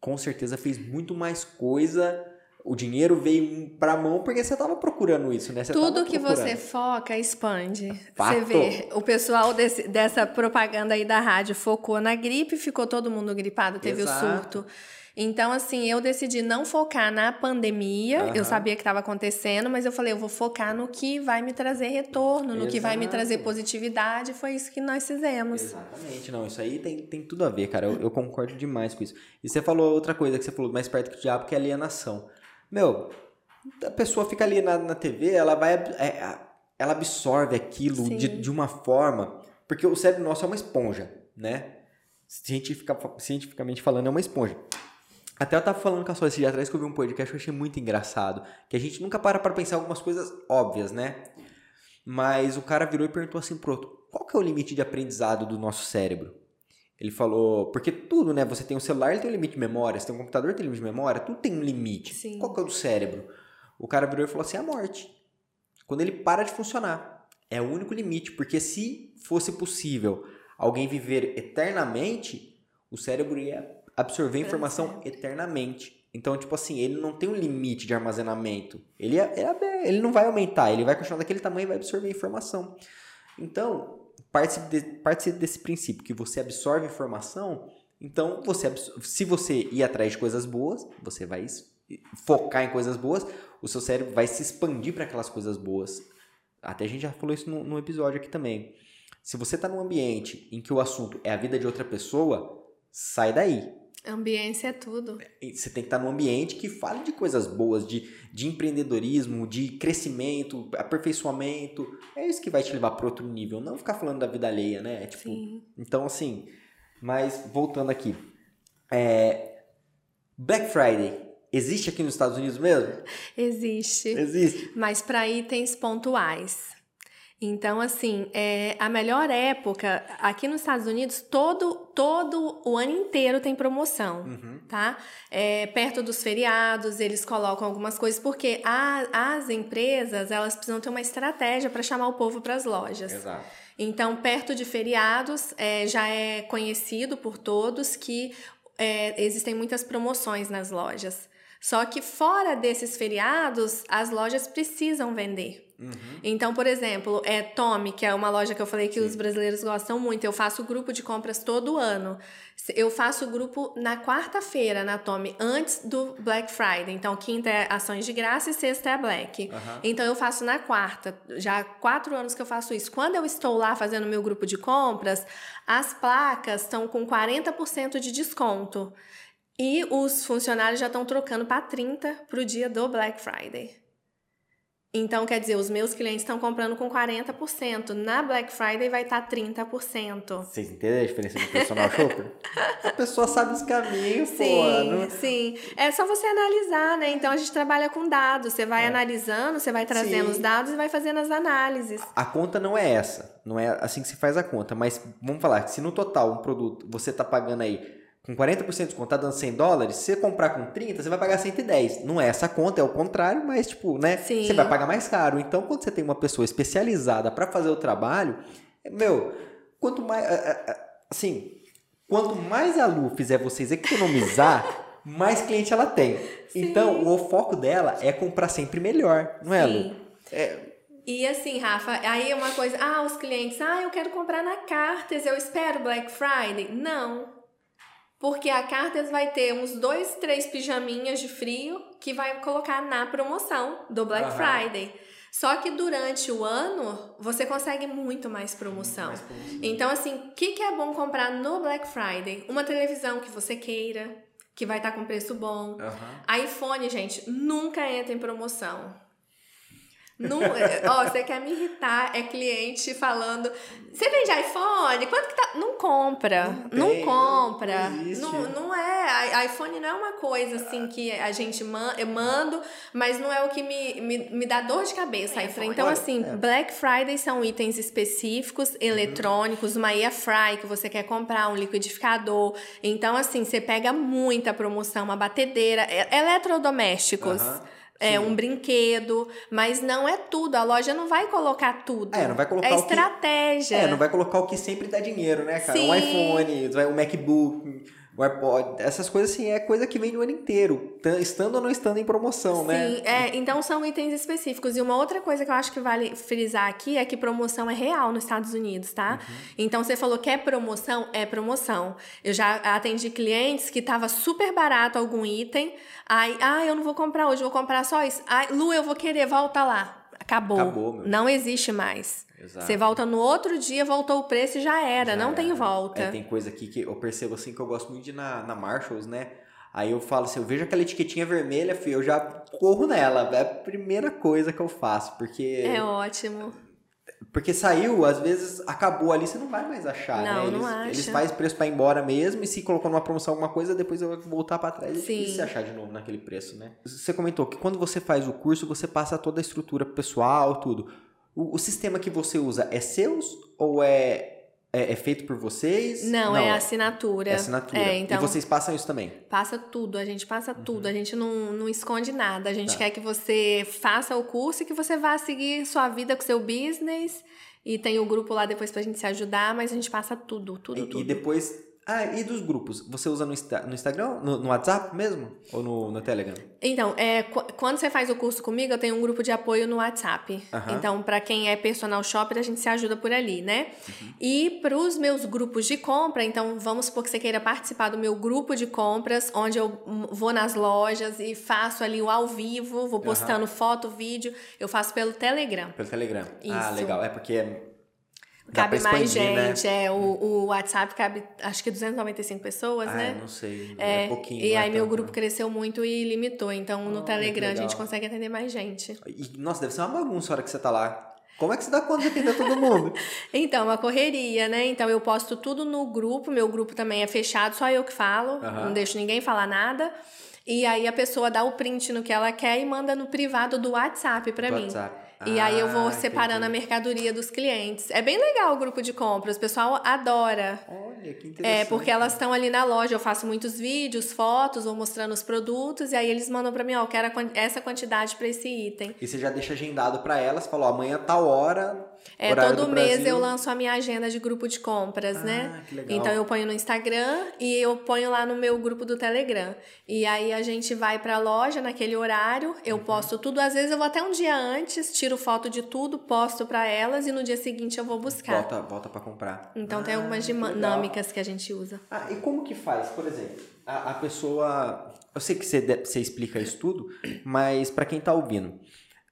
Com certeza fez muito mais coisa o dinheiro veio para mão porque você estava procurando isso, né? Você Tudo que você foca expande. Fato. Você vê, o pessoal desse, dessa propaganda aí da rádio focou na gripe, ficou todo mundo gripado, teve Exato. o surto. Então, assim, eu decidi não focar na pandemia. Uhum. Eu sabia que estava acontecendo, mas eu falei, eu vou focar no que vai me trazer retorno, no Exato. que vai me trazer positividade. Foi isso que nós fizemos. Exatamente, não. Isso aí tem, tem tudo a ver, cara. Eu, eu concordo demais com isso. E você falou outra coisa que você falou mais perto que o diabo, que é alienação. Meu, a pessoa fica ali na, na TV, ela vai. É, ela absorve aquilo de, de uma forma. Porque o cérebro nosso é uma esponja, né? Cientifica, cientificamente falando, é uma esponja. Até eu tava falando com a sua esse dia atrás que eu vi um podcast que eu achei muito engraçado. Que a gente nunca para pra pensar algumas coisas óbvias, né? Mas o cara virou e perguntou assim pro outro: qual que é o limite de aprendizado do nosso cérebro? Ele falou, porque tudo, né? Você tem um celular, ele tem um limite de memória, você tem um computador, tem um limite de memória, tudo tem um limite. Sim. Qual que é o do cérebro? O cara virou e falou assim: a morte. Quando ele para de funcionar. É o único limite, porque se fosse possível alguém viver eternamente, o cérebro ia absorver informação eternamente. Então, tipo assim, ele não tem um limite de armazenamento. Ele, é, é, ele não vai aumentar, ele vai continuar daquele tamanho e vai absorver informação. Então, participe, de, participe desse princípio, que você absorve informação, então você se você ir atrás de coisas boas, você vai focar em coisas boas, o seu cérebro vai se expandir para aquelas coisas boas. Até a gente já falou isso no, no episódio aqui também. Se você está num ambiente em que o assunto é a vida de outra pessoa, sai daí. Ambiência é tudo. Você tem que estar num ambiente que fale de coisas boas, de, de empreendedorismo, de crescimento, aperfeiçoamento. É isso que vai te levar para outro nível, não ficar falando da vida alheia, né? É tipo, Sim. Então, assim, mas voltando aqui. É, Black Friday existe aqui nos Estados Unidos mesmo? Existe. Existe. Mas para itens pontuais. Então, assim, é, a melhor época, aqui nos Estados Unidos, todo, todo o ano inteiro tem promoção, uhum. tá? É, perto dos feriados, eles colocam algumas coisas, porque a, as empresas, elas precisam ter uma estratégia para chamar o povo para as lojas. Exato. Então, perto de feriados, é, já é conhecido por todos que é, existem muitas promoções nas lojas. Só que fora desses feriados, as lojas precisam vender. Uhum. Então, por exemplo, é Tommy, que é uma loja que eu falei que Sim. os brasileiros gostam muito. Eu faço grupo de compras todo ano. Eu faço grupo na quarta-feira na Tommy, antes do Black Friday. Então, quinta é ações de graça e sexta é Black. Uhum. Então, eu faço na quarta. Já há quatro anos que eu faço isso. Quando eu estou lá fazendo meu grupo de compras, as placas estão com 40% de desconto. E os funcionários já estão trocando para 30 para o dia do Black Friday. Então, quer dizer, os meus clientes estão comprando com 40%. Na Black Friday vai estar tá 30%. Vocês entendem a diferença de personal shopper? a pessoa sabe os caminhos, sim, pô. Não... Sim, é só você analisar, né? Então, a gente trabalha com dados. Você vai é. analisando, você vai trazendo sim. os dados e vai fazendo as análises. A conta não é essa. Não é assim que se faz a conta. Mas vamos falar que se no total um produto você está pagando aí com 40% de desconto, tá dando 100 dólares, se você comprar com 30, você vai pagar 110. Não é essa conta, é o contrário, mas tipo, né? Sim. Você vai pagar mais caro. Então, quando você tem uma pessoa especializada para fazer o trabalho, meu, quanto mais assim, quanto mais a Lu fizer vocês economizar, mais cliente ela tem. Sim. Então, o foco dela é comprar sempre melhor, não é, Sim. Lu? É, e assim, Rafa, aí é uma coisa, ah, os clientes, ah, eu quero comprar na Cartes, eu espero Black Friday. Não, porque a Cartas vai ter uns dois, três pijaminhas de frio que vai colocar na promoção do Black uhum. Friday. Só que durante o ano você consegue muito mais promoção. mais promoção. Então, assim, o que, que é bom comprar no Black Friday? Uma televisão que você queira, que vai estar tá com preço bom. Uhum. iPhone, gente, nunca entra em promoção. Não, ó, você quer me irritar, é cliente falando. Você vende iPhone? Quanto que tá? Não compra. Não, não compra. Não, não, não é. iPhone não é uma coisa assim que a gente man, eu mando, mas não é o que me, me, me dá dor de cabeça. É, então, assim, é. Black Friday são itens específicos, uhum. eletrônicos, uma air fry que você quer comprar, um liquidificador. Então, assim, você pega muita promoção, uma batedeira, eletrodomésticos. Uhum é um brinquedo, mas não é tudo. A loja não vai colocar tudo. É, não vai colocar é estratégia. Que, é, não vai colocar o que sempre dá dinheiro, né, cara? Sim. Um iPhone, um MacBook, o AirPod, essas coisas assim, é coisa que vem no ano inteiro, estando ou não estando em promoção, Sim, né? Sim, é, então são itens específicos. E uma outra coisa que eu acho que vale frisar aqui é que promoção é real nos Estados Unidos, tá? Uhum. Então você falou que é promoção, é promoção. Eu já atendi clientes que tava super barato algum item, aí, ah, eu não vou comprar hoje, vou comprar só isso. Ai, Lu, eu vou querer, volta lá. Acabou. Acabou não existe mais. Exato. Você volta no outro dia, voltou o preço e já era, já não era. tem volta. É, tem coisa aqui que eu percebo assim que eu gosto muito de ir na, na Marshalls, né? Aí eu falo assim, eu vejo aquela etiquetinha vermelha, filho, eu já corro nela. É a primeira coisa que eu faço, porque. É ótimo. Porque saiu, às vezes acabou ali, você não vai mais achar, não, né? Eles, não acha. eles fazem preço para ir embora mesmo, e se colocou numa promoção alguma coisa, depois eu vou voltar para trás Sim. e se achar de novo naquele preço, né? Você comentou que quando você faz o curso, você passa toda a estrutura pessoal, tudo. O, o sistema que você usa é seus ou é é, é, feito por vocês? Não, não, é assinatura. É assinatura. É, então, e vocês passam isso também? Passa tudo, a gente passa uhum. tudo. A gente não, não esconde nada. A gente tá. quer que você faça o curso e que você vá seguir sua vida com seu business. E tem o grupo lá depois pra gente se ajudar, mas a gente passa tudo, tudo, e, tudo. E depois ah, e dos grupos? Você usa no, no Instagram, no, no, WhatsApp mesmo? Ou no, no Telegram? Então, é, quando você faz o curso comigo, eu tenho um grupo de apoio no WhatsApp. Uhum. Então, para quem é personal shopper, a gente se ajuda por ali, né? Uhum. E para os meus grupos de compra, então vamos supor que você queira participar do meu grupo de compras, onde eu vou nas lojas e faço ali o ao vivo, vou postando uhum. foto, vídeo, eu faço pelo Telegram. Pelo Telegram. Ah, Isso. Ah, legal. É porque cabe mais gente. Né? É, o, o WhatsApp cabe acho que 295 pessoas, ah, né? não sei. É, é pouquinho. E aí é meu grupo cresceu muito e limitou. Então no oh, Telegram a gente consegue atender mais gente. E, nossa, deve ser uma bagunça a hora que você tá lá. Como é que você dá conta de atender todo mundo? então, uma correria, né? Então eu posto tudo no grupo, meu grupo também é fechado, só eu que falo, não deixo ninguém falar nada. E aí a pessoa dá o print no que ela quer e manda no privado do WhatsApp para mim. WhatsApp. E ah, aí eu vou ah, separando entendi. a mercadoria dos clientes. É bem legal o grupo de compras, o pessoal adora. Olha que interessante. É, porque elas estão ali na loja, eu faço muitos vídeos, fotos, vou mostrando os produtos, e aí eles mandam pra mim, ó, eu quero essa quantidade pra esse item. E você já deixa agendado pra elas, falou, amanhã tal hora. É, todo mês eu lanço a minha agenda de grupo de compras, ah, né? Que legal. Então eu ponho no Instagram e eu ponho lá no meu grupo do Telegram. E aí a gente vai pra loja naquele horário, eu uhum. posto tudo, às vezes eu vou até um dia antes, tiro foto de tudo, posto pra elas e no dia seguinte eu vou buscar. Volta, volta pra comprar. Então ah, tem algumas dinâmicas que a gente usa. Ah, e como que faz? Por exemplo, a, a pessoa. Eu sei que você, você explica isso tudo, mas para quem tá ouvindo,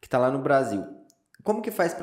que tá lá no Brasil, como que faz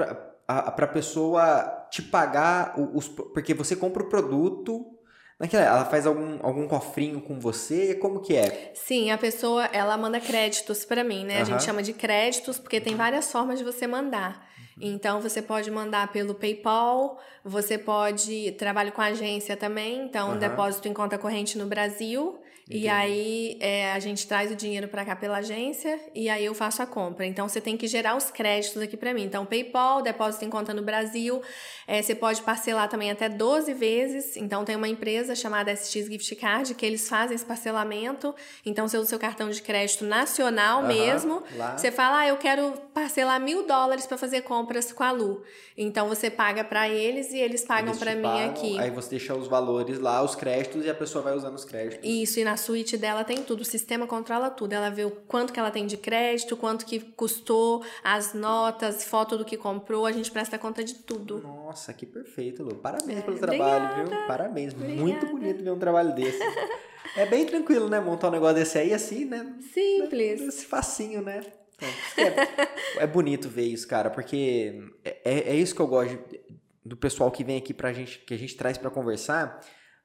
pra a, pessoa te pagar os. Porque você compra o produto. Naquela, ela faz algum, algum cofrinho com você? Como que é? Sim, a pessoa ela manda créditos para mim, né? A gente chama de créditos porque tem várias formas de você mandar. Então você pode mandar pelo PayPal, você pode trabalho com agência também, então uhum. depósito em conta corrente no Brasil Entendi. E aí é, a gente traz o dinheiro para cá pela agência e aí eu faço a compra. Então você tem que gerar os créditos aqui para mim. Então PayPal, depósito em conta no Brasil, é, você pode parcelar também até 12 vezes. Então tem uma empresa chamada SX Gift Card que eles fazem esse parcelamento. Então você usa o seu cartão de crédito nacional uhum, mesmo. Lá. Você fala, ah, eu quero parcelar mil dólares para fazer compras com a Lu. Então você paga para eles e eles pagam para mim aqui. Aí você deixa os valores lá, os créditos e a pessoa vai usando os créditos. Isso e na suíte dela tem tudo, o sistema controla tudo. Ela vê o quanto que ela tem de crédito, quanto que custou, as notas, foto do que comprou, a gente presta conta de tudo. Nossa, que perfeito, Lu. Parabéns é, pelo trabalho, obrigada. viu? Parabéns. Obrigada. Muito bonito ver um trabalho desse. é bem tranquilo, né? Montar um negócio desse aí assim, né? Simples. Esse facinho, né? É, é, bonito ver isso, cara, porque é, é, é isso que eu gosto do pessoal que vem aqui pra gente, que a gente traz para conversar.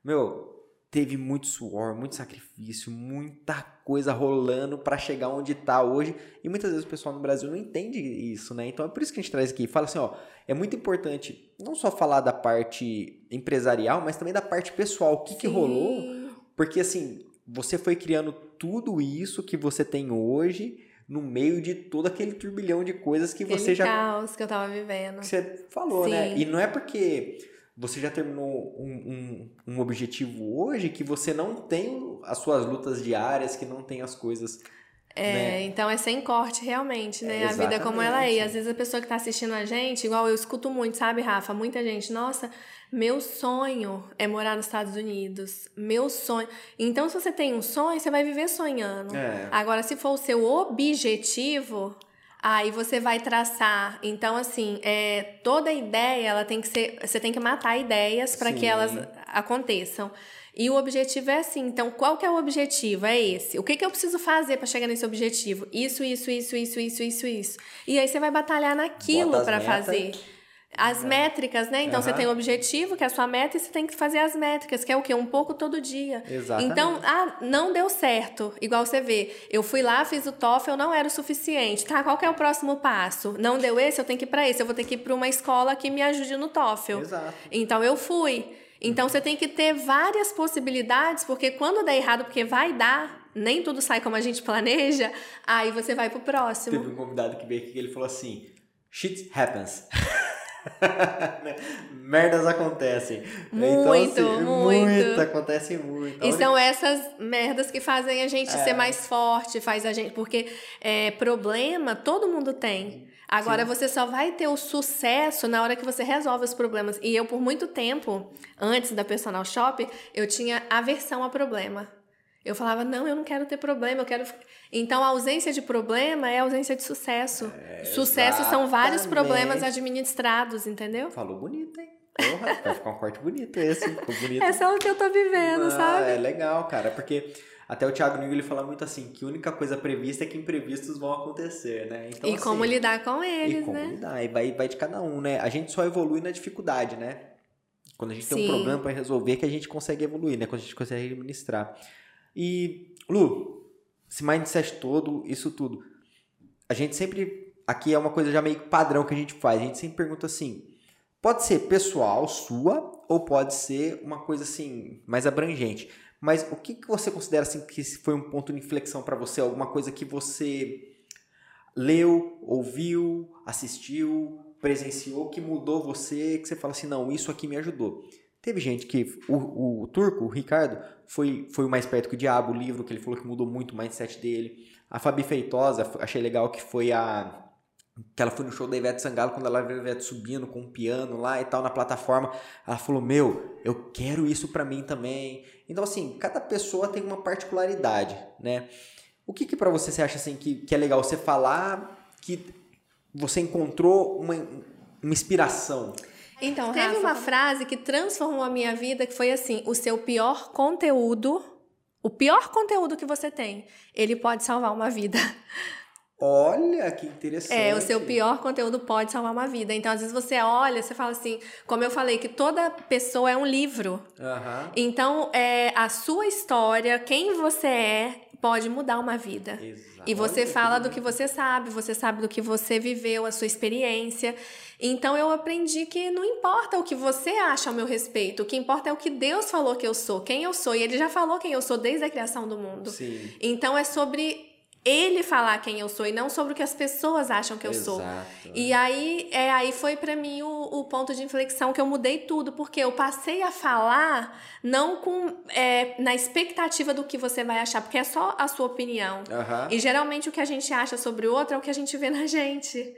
Meu, teve muito suor, muito sacrifício, muita coisa rolando para chegar onde está hoje. E muitas vezes o pessoal no Brasil não entende isso, né? Então é por isso que a gente traz aqui. Fala assim, ó, é muito importante não só falar da parte empresarial, mas também da parte pessoal. O que, que rolou? Porque assim, você foi criando tudo isso que você tem hoje no meio de todo aquele turbilhão de coisas que aquele você já. caos que eu tava vivendo. Que você falou, né? Sim. né? E não é porque você já terminou um, um, um, objetivo hoje que você não tem as suas lutas diárias, que não tem as coisas. É, né? então é sem corte realmente, né? É, a vida como ela é. E às vezes a pessoa que tá assistindo a gente, igual eu escuto muito, sabe, Rafa? Muita gente, nossa, meu sonho é morar nos Estados Unidos. Meu sonho. Então, se você tem um sonho, você vai viver sonhando. É. Agora, se for o seu objetivo, Aí você vai traçar. Então, assim, é, toda ideia, ela tem que ser. Você tem que matar ideias para que elas aconteçam. E o objetivo é assim. Então, qual que é o objetivo? É esse. O que, que eu preciso fazer para chegar nesse objetivo? Isso, isso, isso, isso, isso, isso, isso. E aí você vai batalhar naquilo para fazer. As uhum. métricas, né? Então uhum. você tem o objetivo, que é a sua meta, e você tem que fazer as métricas, que é o quê? Um pouco todo dia. Exatamente. Então, ah, não deu certo. Igual você vê, eu fui lá, fiz o TOEFL, não era o suficiente. Tá, qual que é o próximo passo? Não deu esse, eu tenho que ir para esse. Eu vou ter que ir para uma escola que me ajude no TOEFL. Exato. Então eu fui. Então você tem que ter várias possibilidades, porque quando der errado, porque vai dar, nem tudo sai como a gente planeja, aí você vai pro próximo. Teve um convidado que veio aqui que ele falou assim: shit happens. Merdas acontecem. Muito, então, assim, muito. muito. Acontece muito. E são essas merdas que fazem a gente é. ser mais forte, faz a gente. Porque é, problema todo mundo tem. Agora Sim. você só vai ter o sucesso na hora que você resolve os problemas. E eu, por muito tempo, antes da personal shop, eu tinha aversão a problema. Eu falava, não, eu não quero ter problema, eu quero. Então, a ausência de problema é ausência de sucesso. É, sucesso exatamente. são vários problemas administrados, entendeu? Falou bonito, hein? Porra, vai ficar um corte bonito esse, ficou bonito. É só o que eu tô vivendo, sabe? É legal, cara, porque até o Thiago Nigo ele fala muito assim, que a única coisa prevista é que imprevistos vão acontecer, né? Então, e assim, como lidar com eles, e como né? lidar, e vai, vai de cada um, né? A gente só evolui na dificuldade, né? Quando a gente Sim. tem um problema para resolver, que a gente consegue evoluir, né? Quando a gente consegue administrar. E, Lu, esse mindset todo, isso tudo, a gente sempre, aqui é uma coisa já meio padrão que a gente faz, a gente sempre pergunta assim, pode ser pessoal, sua, ou pode ser uma coisa assim, mais abrangente. Mas o que, que você considera assim que foi um ponto de inflexão para você? Alguma coisa que você leu, ouviu, assistiu, presenciou, que mudou você, que você fala assim, não, isso aqui me ajudou. Teve gente que. O, o turco, o Ricardo, foi, foi o mais perto que o diabo, o livro que ele falou que mudou muito o mindset dele. A Fabi Feitosa, achei legal que foi a. Que ela foi no show da Ivete Sangalo, quando ela viu a Ivete subindo com um piano lá e tal na plataforma. Ela falou: Meu, eu quero isso para mim também. Então, assim, cada pessoa tem uma particularidade, né? O que que para você você acha assim que, que é legal você falar que você encontrou uma, uma inspiração? Então, teve Rafa, uma frase que transformou a minha vida que foi assim: o seu pior conteúdo, o pior conteúdo que você tem, ele pode salvar uma vida. Olha, que interessante. É, o seu pior conteúdo pode salvar uma vida. Então, às vezes você olha, você fala assim, como eu falei, que toda pessoa é um livro. Uhum. Então, é, a sua história, quem você é, pode mudar uma vida. E você fala do que você sabe, você sabe do que você viveu, a sua experiência. Então eu aprendi que não importa o que você acha ao meu respeito, o que importa é o que Deus falou que eu sou, quem eu sou. E ele já falou quem eu sou desde a criação do mundo. Sim. Então é sobre ele falar quem eu sou e não sobre o que as pessoas acham que eu Exato. sou. E aí, é, aí foi para mim o, o, ponto de inflexão que eu mudei tudo, porque eu passei a falar não com é, na expectativa do que você vai achar, porque é só a sua opinião. Uhum. E geralmente o que a gente acha sobre o outro é o que a gente vê na gente.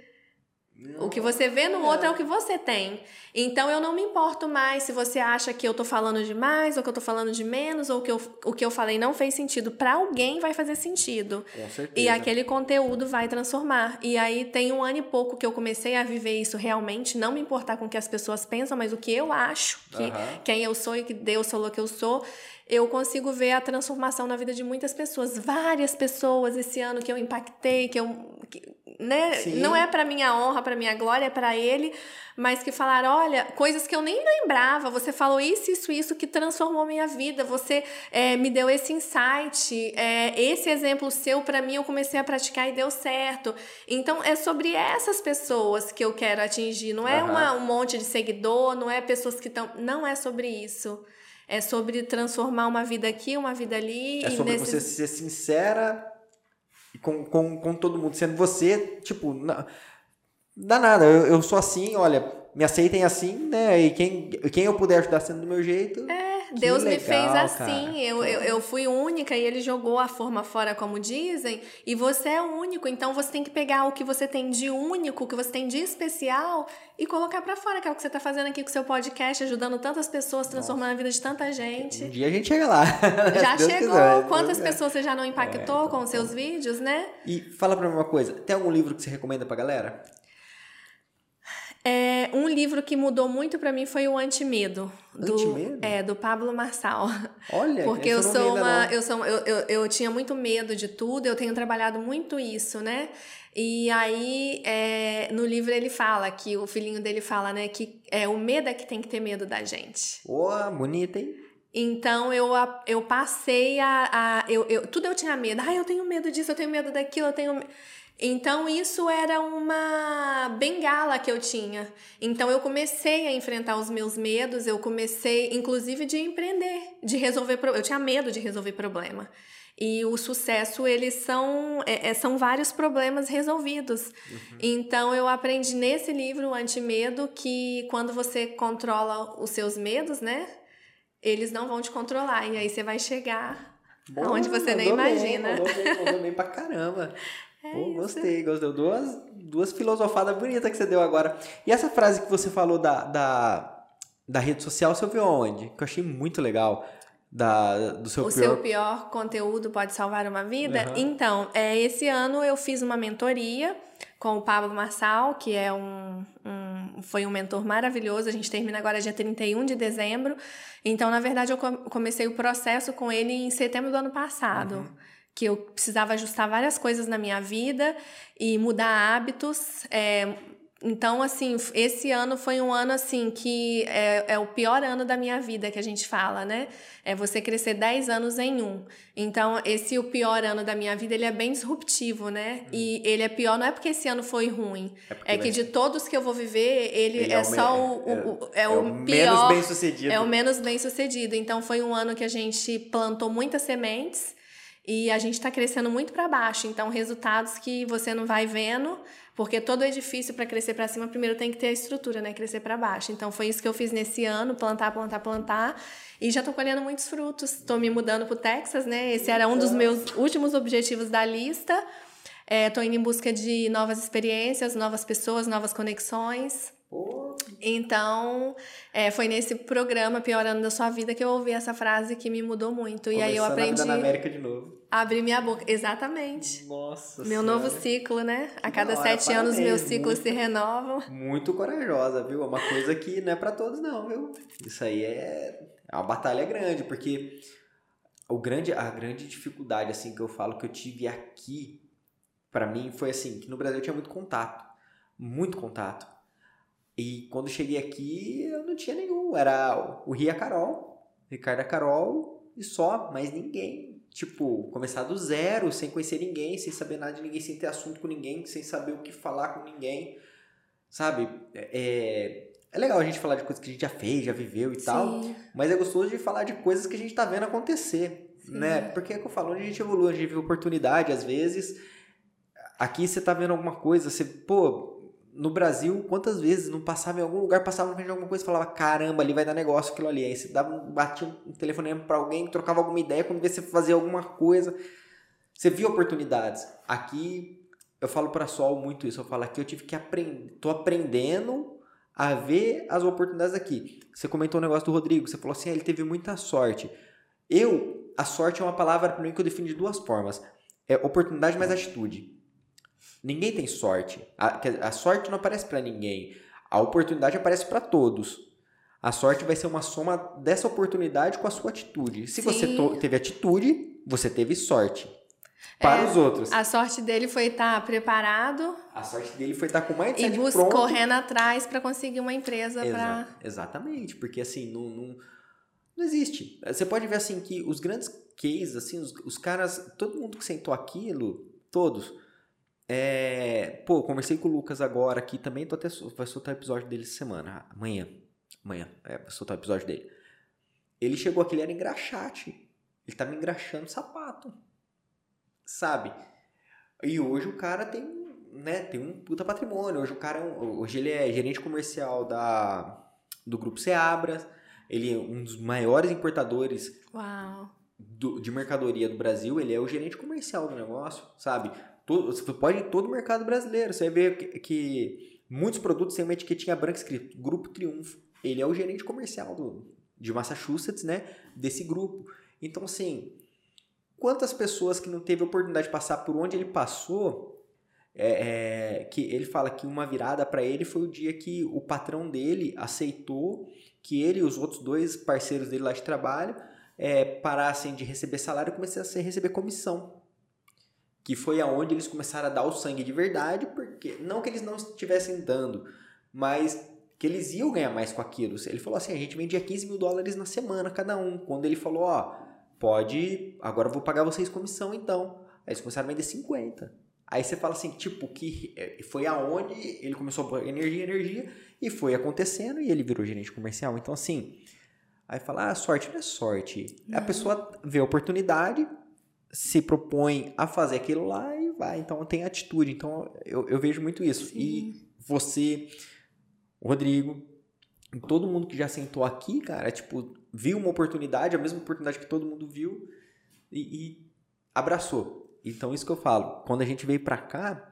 O que você vê no outro é o que você tem. Então eu não me importo mais se você acha que eu tô falando demais, ou que eu tô falando de menos, ou que eu, o que eu falei não fez sentido. Para alguém vai fazer sentido. Com certeza. E aquele conteúdo vai transformar. E aí tem um ano e pouco que eu comecei a viver isso realmente, não me importar com o que as pessoas pensam, mas o que eu acho, que Uhum. quem eu sou e que Deus falou que eu sou eu consigo ver a transformação na vida de muitas pessoas, várias pessoas esse ano que eu impactei, que eu, que, né, Sim. não é para minha honra, para minha glória, é para ele, mas que falaram, olha, coisas que eu nem lembrava, você falou isso, isso, isso que transformou minha vida, você é, me deu esse insight, é, esse exemplo seu para mim eu comecei a praticar e deu certo. Então é sobre essas pessoas que eu quero atingir, não é Aham. uma, um monte de seguidor, não é pessoas que estão, não é sobre isso. É sobre transformar uma vida aqui, uma vida ali. É sobre nesses... você ser sincera com, com, com todo mundo, sendo você, tipo, não dá nada, eu, eu sou assim, olha, me aceitem assim, né? E quem, quem eu puder ajudar sendo do meu jeito. É, Deus me legal, fez cara. assim. Eu, eu, eu fui única e ele jogou a forma fora, como dizem. E você é único. Então você tem que pegar o que você tem de único, o que você tem de especial e colocar pra fora, que é o que você tá fazendo aqui com o seu podcast, ajudando tantas pessoas, transformando a vida de tanta Um gente. dia a gente chega lá. Já Deus chegou? quiser. Quantas É. pessoas você já não impactou com os seus vídeos, né? E fala pra mim uma coisa, tem algum livro que você recomenda pra galera? É, um livro que mudou muito pra mim foi o Antimedo. Do, Antimedo? É, do Pablo Marçal. Olha, Porque eu sou uma. não. Eu, sou, eu, eu, eu tinha muito medo de tudo, eu tenho trabalhado muito isso, né? E aí, é, no livro ele fala que o filhinho dele fala, né, que é o medo é que tem que ter medo da gente. Ô, bonita, hein? Então eu, eu passei a. a eu, eu, tudo eu tinha medo. Ah, eu tenho medo disso, eu tenho medo daquilo, eu tenho. Então isso era uma bengala que eu tinha. Então eu comecei a enfrentar os meus medos, eu comecei, inclusive, de empreender, de resolver. Eu tinha medo de resolver problema. E o sucesso, eles são, é, é, são vários problemas resolvidos. Então, eu aprendi nesse livro, Antimedo, que quando você controla os seus medos, né? Eles não vão te controlar. E aí você vai chegar Boa, aonde você nem bem, imagina. mandou bem, mandou bem pra caramba. É Pô, gostei, gostei. Duas, duas filosofadas bonitas que você deu agora. E essa frase que você falou da, da, da rede social, você ouviu onde? Que eu achei muito legal. Da, do seu o pior. seu pior conteúdo pode salvar uma vida? Uhum. Então, é, esse ano eu fiz uma mentoria com o Pablo Marçal, que é um, um- foi um mentor maravilhoso. A gente termina agora dia 31 de dezembro. Então, na verdade, eu co- comecei o processo com ele em setembro do ano passado. Uhum. Que eu precisava ajustar várias coisas na minha vida e mudar hábitos. é, então, assim, esse ano foi um ano, assim, que é, é o pior ano da minha vida, que a gente fala, né? É você crescer 10 anos em um. Então, esse o pior ano da minha vida, ele é bem disruptivo, né? E ele é pior, não é porque esse ano foi ruim. porque É vai que de todos que eu vou viver, ele, Ele é, é só o, o- o- é, é o, o menos pior. bem-sucedido. É o menos bem sucedido. Então, foi um ano que a gente plantou muitas sementes. E a gente está crescendo muito para baixo. Então, resultados que você não vai vendo, porque todo edifício para crescer para cima primeiro tem que ter a estrutura, né? Crescer para baixo. Então, foi isso que eu fiz nesse ano, plantar, plantar, plantar, e já estou colhendo muitos frutos. Estou me mudando para o Texas, né? Esse era um dos meus últimos objetivos da lista. Estou é, indo em busca de novas experiências, novas pessoas, novas conexões. Então, é, foi nesse programa Piorando da Sua Vida que eu ouvi essa frase que me mudou muito. Começando e aí eu aprendi. A na América de novo. Abrir minha boca. Exatamente. Nossa Meu senhora. novo ciclo, né? A cada sete anos, meus ciclos muito, se renovam. Muito corajosa, viu? É uma coisa que não é para todos, não, viu? Isso aí é, é uma batalha grande, porque o grande, a grande dificuldade, assim, que eu falo que eu tive aqui, para mim, foi assim, que no Brasil eu tinha muito contato. Muito contato e quando cheguei aqui, eu não tinha nenhum. Era o Ria Carol, Ricardo Carol e só, mais ninguém. Tipo, começar do zero, sem conhecer ninguém, sem saber nada de ninguém, sem ter assunto com ninguém, sem saber o que falar com ninguém. Sabe? É, é legal a gente falar de coisas que a gente já fez, já viveu e Sim. tal. Mas é gostoso de falar de coisas que a gente tá vendo acontecer. Sim. Né? Porque é que eu falo, onde a gente evolui, a gente vê oportunidade, às vezes. Aqui você tá vendo alguma coisa, você, pô, no Brasil, quantas vezes não passava em algum lugar, passava no frente de alguma coisa e falava, caramba, ali vai dar negócio aquilo ali. Aí você dava, batia um telefonema para alguém, trocava alguma ideia, quando você fazia alguma coisa, você via oportunidades. Aqui, eu falo para Sol muito isso, eu falo aqui eu tive que aprender, tô aprendendo a ver as oportunidades aqui. Você comentou o um negócio do Rodrigo, você falou assim, ah, ele teve muita sorte. Eu, a sorte é uma palavra para mim que eu defino de duas formas. É oportunidade mais atitude. Ninguém tem sorte. A, a sorte não aparece para ninguém. A oportunidade aparece para todos. A sorte vai ser uma soma dessa oportunidade com a sua atitude. Se Sim. você teve atitude, você teve sorte. Para é, os outros. A sorte dele foi estar tá preparado. A sorte dele foi estar tá com mais E pronto. correndo atrás para conseguir uma empresa Exa para. Exatamente, porque assim, não, não, não existe. Você pode ver assim que os grandes cases, assim, os, os caras, todo mundo que sentou aquilo, todos, é, pô, conversei com o Lucas agora aqui também, tô até vai soltar o episódio dele semana, amanhã. Amanhã, é, vai soltar o episódio dele. Ele chegou aqui, ele era engraxate. Ele tava engraxando sapato. Sabe? E hoje o cara tem, né, tem um puta patrimônio. Hoje o cara, hoje ele é gerente comercial da do grupo Seabras. Ele é um dos maiores importadores do, de mercadoria do Brasil. Ele é o gerente comercial do negócio, sabe? Você pode ir em todo o mercado brasileiro. Você ver que, que muitos produtos têm uma etiquetinha branca escrito Grupo Triunfo. Ele é o gerente comercial do, de Massachusetts, né? Desse grupo. Então, assim, quantas pessoas que não teve oportunidade de passar por onde ele passou, é, é, que ele fala que uma virada para ele foi o dia que o patrão dele aceitou que ele e os outros dois parceiros dele lá de trabalho é, parassem de receber salário e começassem a receber comissão que foi aonde eles começaram a dar o sangue de verdade, porque não que eles não estivessem dando, mas que eles iam ganhar mais com aquilo. Ele falou assim, a gente vendia 15 mil dólares na semana cada um. Quando ele falou, ó, pode, agora eu vou pagar vocês comissão então. Aí eles começaram a vender 50. Aí você fala assim, tipo, que é, foi aonde ele começou a pôr energia, energia, e foi acontecendo e ele virou gerente comercial. Então, assim, aí fala, ah, sorte não é sorte. Não. A pessoa vê a oportunidade, se propõe a fazer aquilo lá e vai. Então tem atitude. Então eu, eu vejo muito isso. Sim. E você, o Rodrigo, todo mundo que já sentou aqui, cara, tipo, viu uma oportunidade, a mesma oportunidade que todo mundo viu e, e abraçou. Então isso que eu falo. Quando a gente veio pra cá,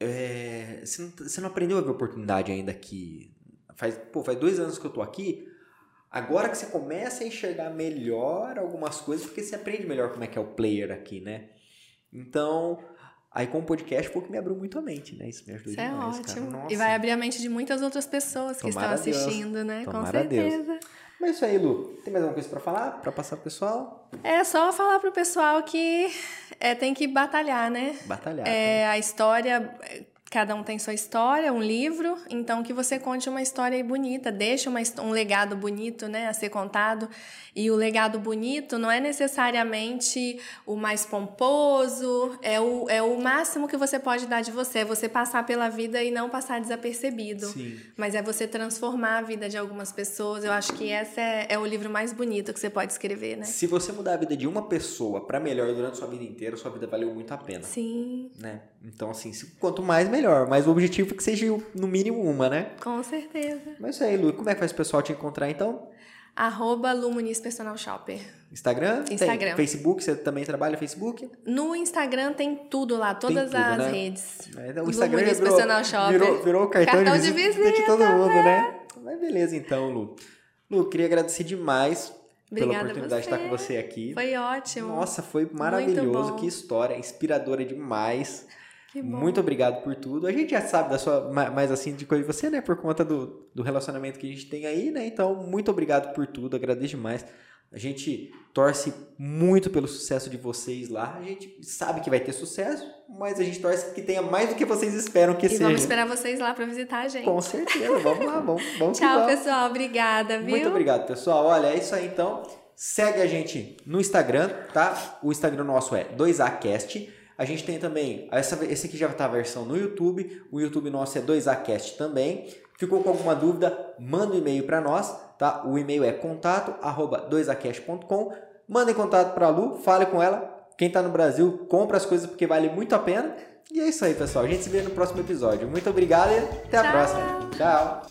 é, você, não, você não aprendeu a ver oportunidade ainda aqui. Faz, pô, faz dois anos que eu tô aqui Agora que você começa a enxergar melhor algumas coisas, porque você aprende melhor como é que é o player aqui, né? Então, aí com o podcast foi que me abriu muito a mente, né? Isso me ajudou Isso é demais, é ótimo. E vai abrir a mente de muitas outras pessoas que estão assistindo, né? Tomara com certeza. Deus. Mas é isso aí, Lu. Tem mais alguma coisa para falar, para passar pro pessoal? É só falar pro pessoal que é, tem que batalhar, né? Batalhar. É, tá. A história Cada um tem sua história, um livro, então que você conte uma história bonita, deixe uma, um legado bonito né, a ser contado. E o legado bonito não é necessariamente o mais pomposo, é o, é o máximo que você pode dar de você, é você passar pela vida e não passar desapercebido. Sim. Mas é você transformar a vida de algumas pessoas. Eu acho que esse é, é o livro mais bonito que você pode escrever, né? Se você mudar a vida de uma pessoa para melhor durante sua vida inteira, sua vida valeu muito a pena. Sim. Né? Então, assim, quanto mais, melhor. Mas o objetivo é que seja no mínimo uma, né? Com certeza. Mas isso aí, Lu, como é que faz o pessoal te encontrar então? Arroba Lu Muniz Personal Shopper. Instagram? Instagram. Tem Facebook, você também trabalha no Facebook? No Instagram tem tudo lá, todas tudo, as né? redes. É, o Instagram Muniz virou, Personal Shopper. virou, virou o cartão, Cartão de, de visita, visita, de todo mundo, né? Mas beleza então, Lu. Lu, queria agradecer demais pela Obrigada a oportunidade de estar com você. aqui. Foi ótimo. Nossa, foi maravilhoso, que história, inspiradora demais. Muito obrigado por tudo. A gente já sabe da sua, ma- mais assim, de coisa de você, né? Por conta do, do relacionamento que a gente tem aí, né? Então, muito obrigado por tudo, agradeço demais. A gente torce muito pelo sucesso de vocês lá. A gente sabe que vai ter sucesso, mas a gente torce que tenha mais do que vocês esperam que E seja. vamos esperar vocês lá pra visitar a gente. Com certeza, vamos lá, vamos, vamos Tchau, pessoal. Obrigada, viu? Muito obrigado, pessoal. Olha, é isso aí então. Segue a gente no Instagram, tá? O Instagram nosso é 2acast. A gente tem também, essa, esse aqui já tá a versão no YouTube. O YouTube nosso é 2acast também. Ficou com alguma dúvida? Manda um e-mail para nós, tá? O e-mail é contato@2acast.com. Manda em contato para a Lu, fale com ela. Quem tá no Brasil, compra as coisas porque vale muito a pena. E é isso aí, pessoal. A gente se vê no próximo episódio. Muito obrigado e até a Tchau. próxima. Tchau.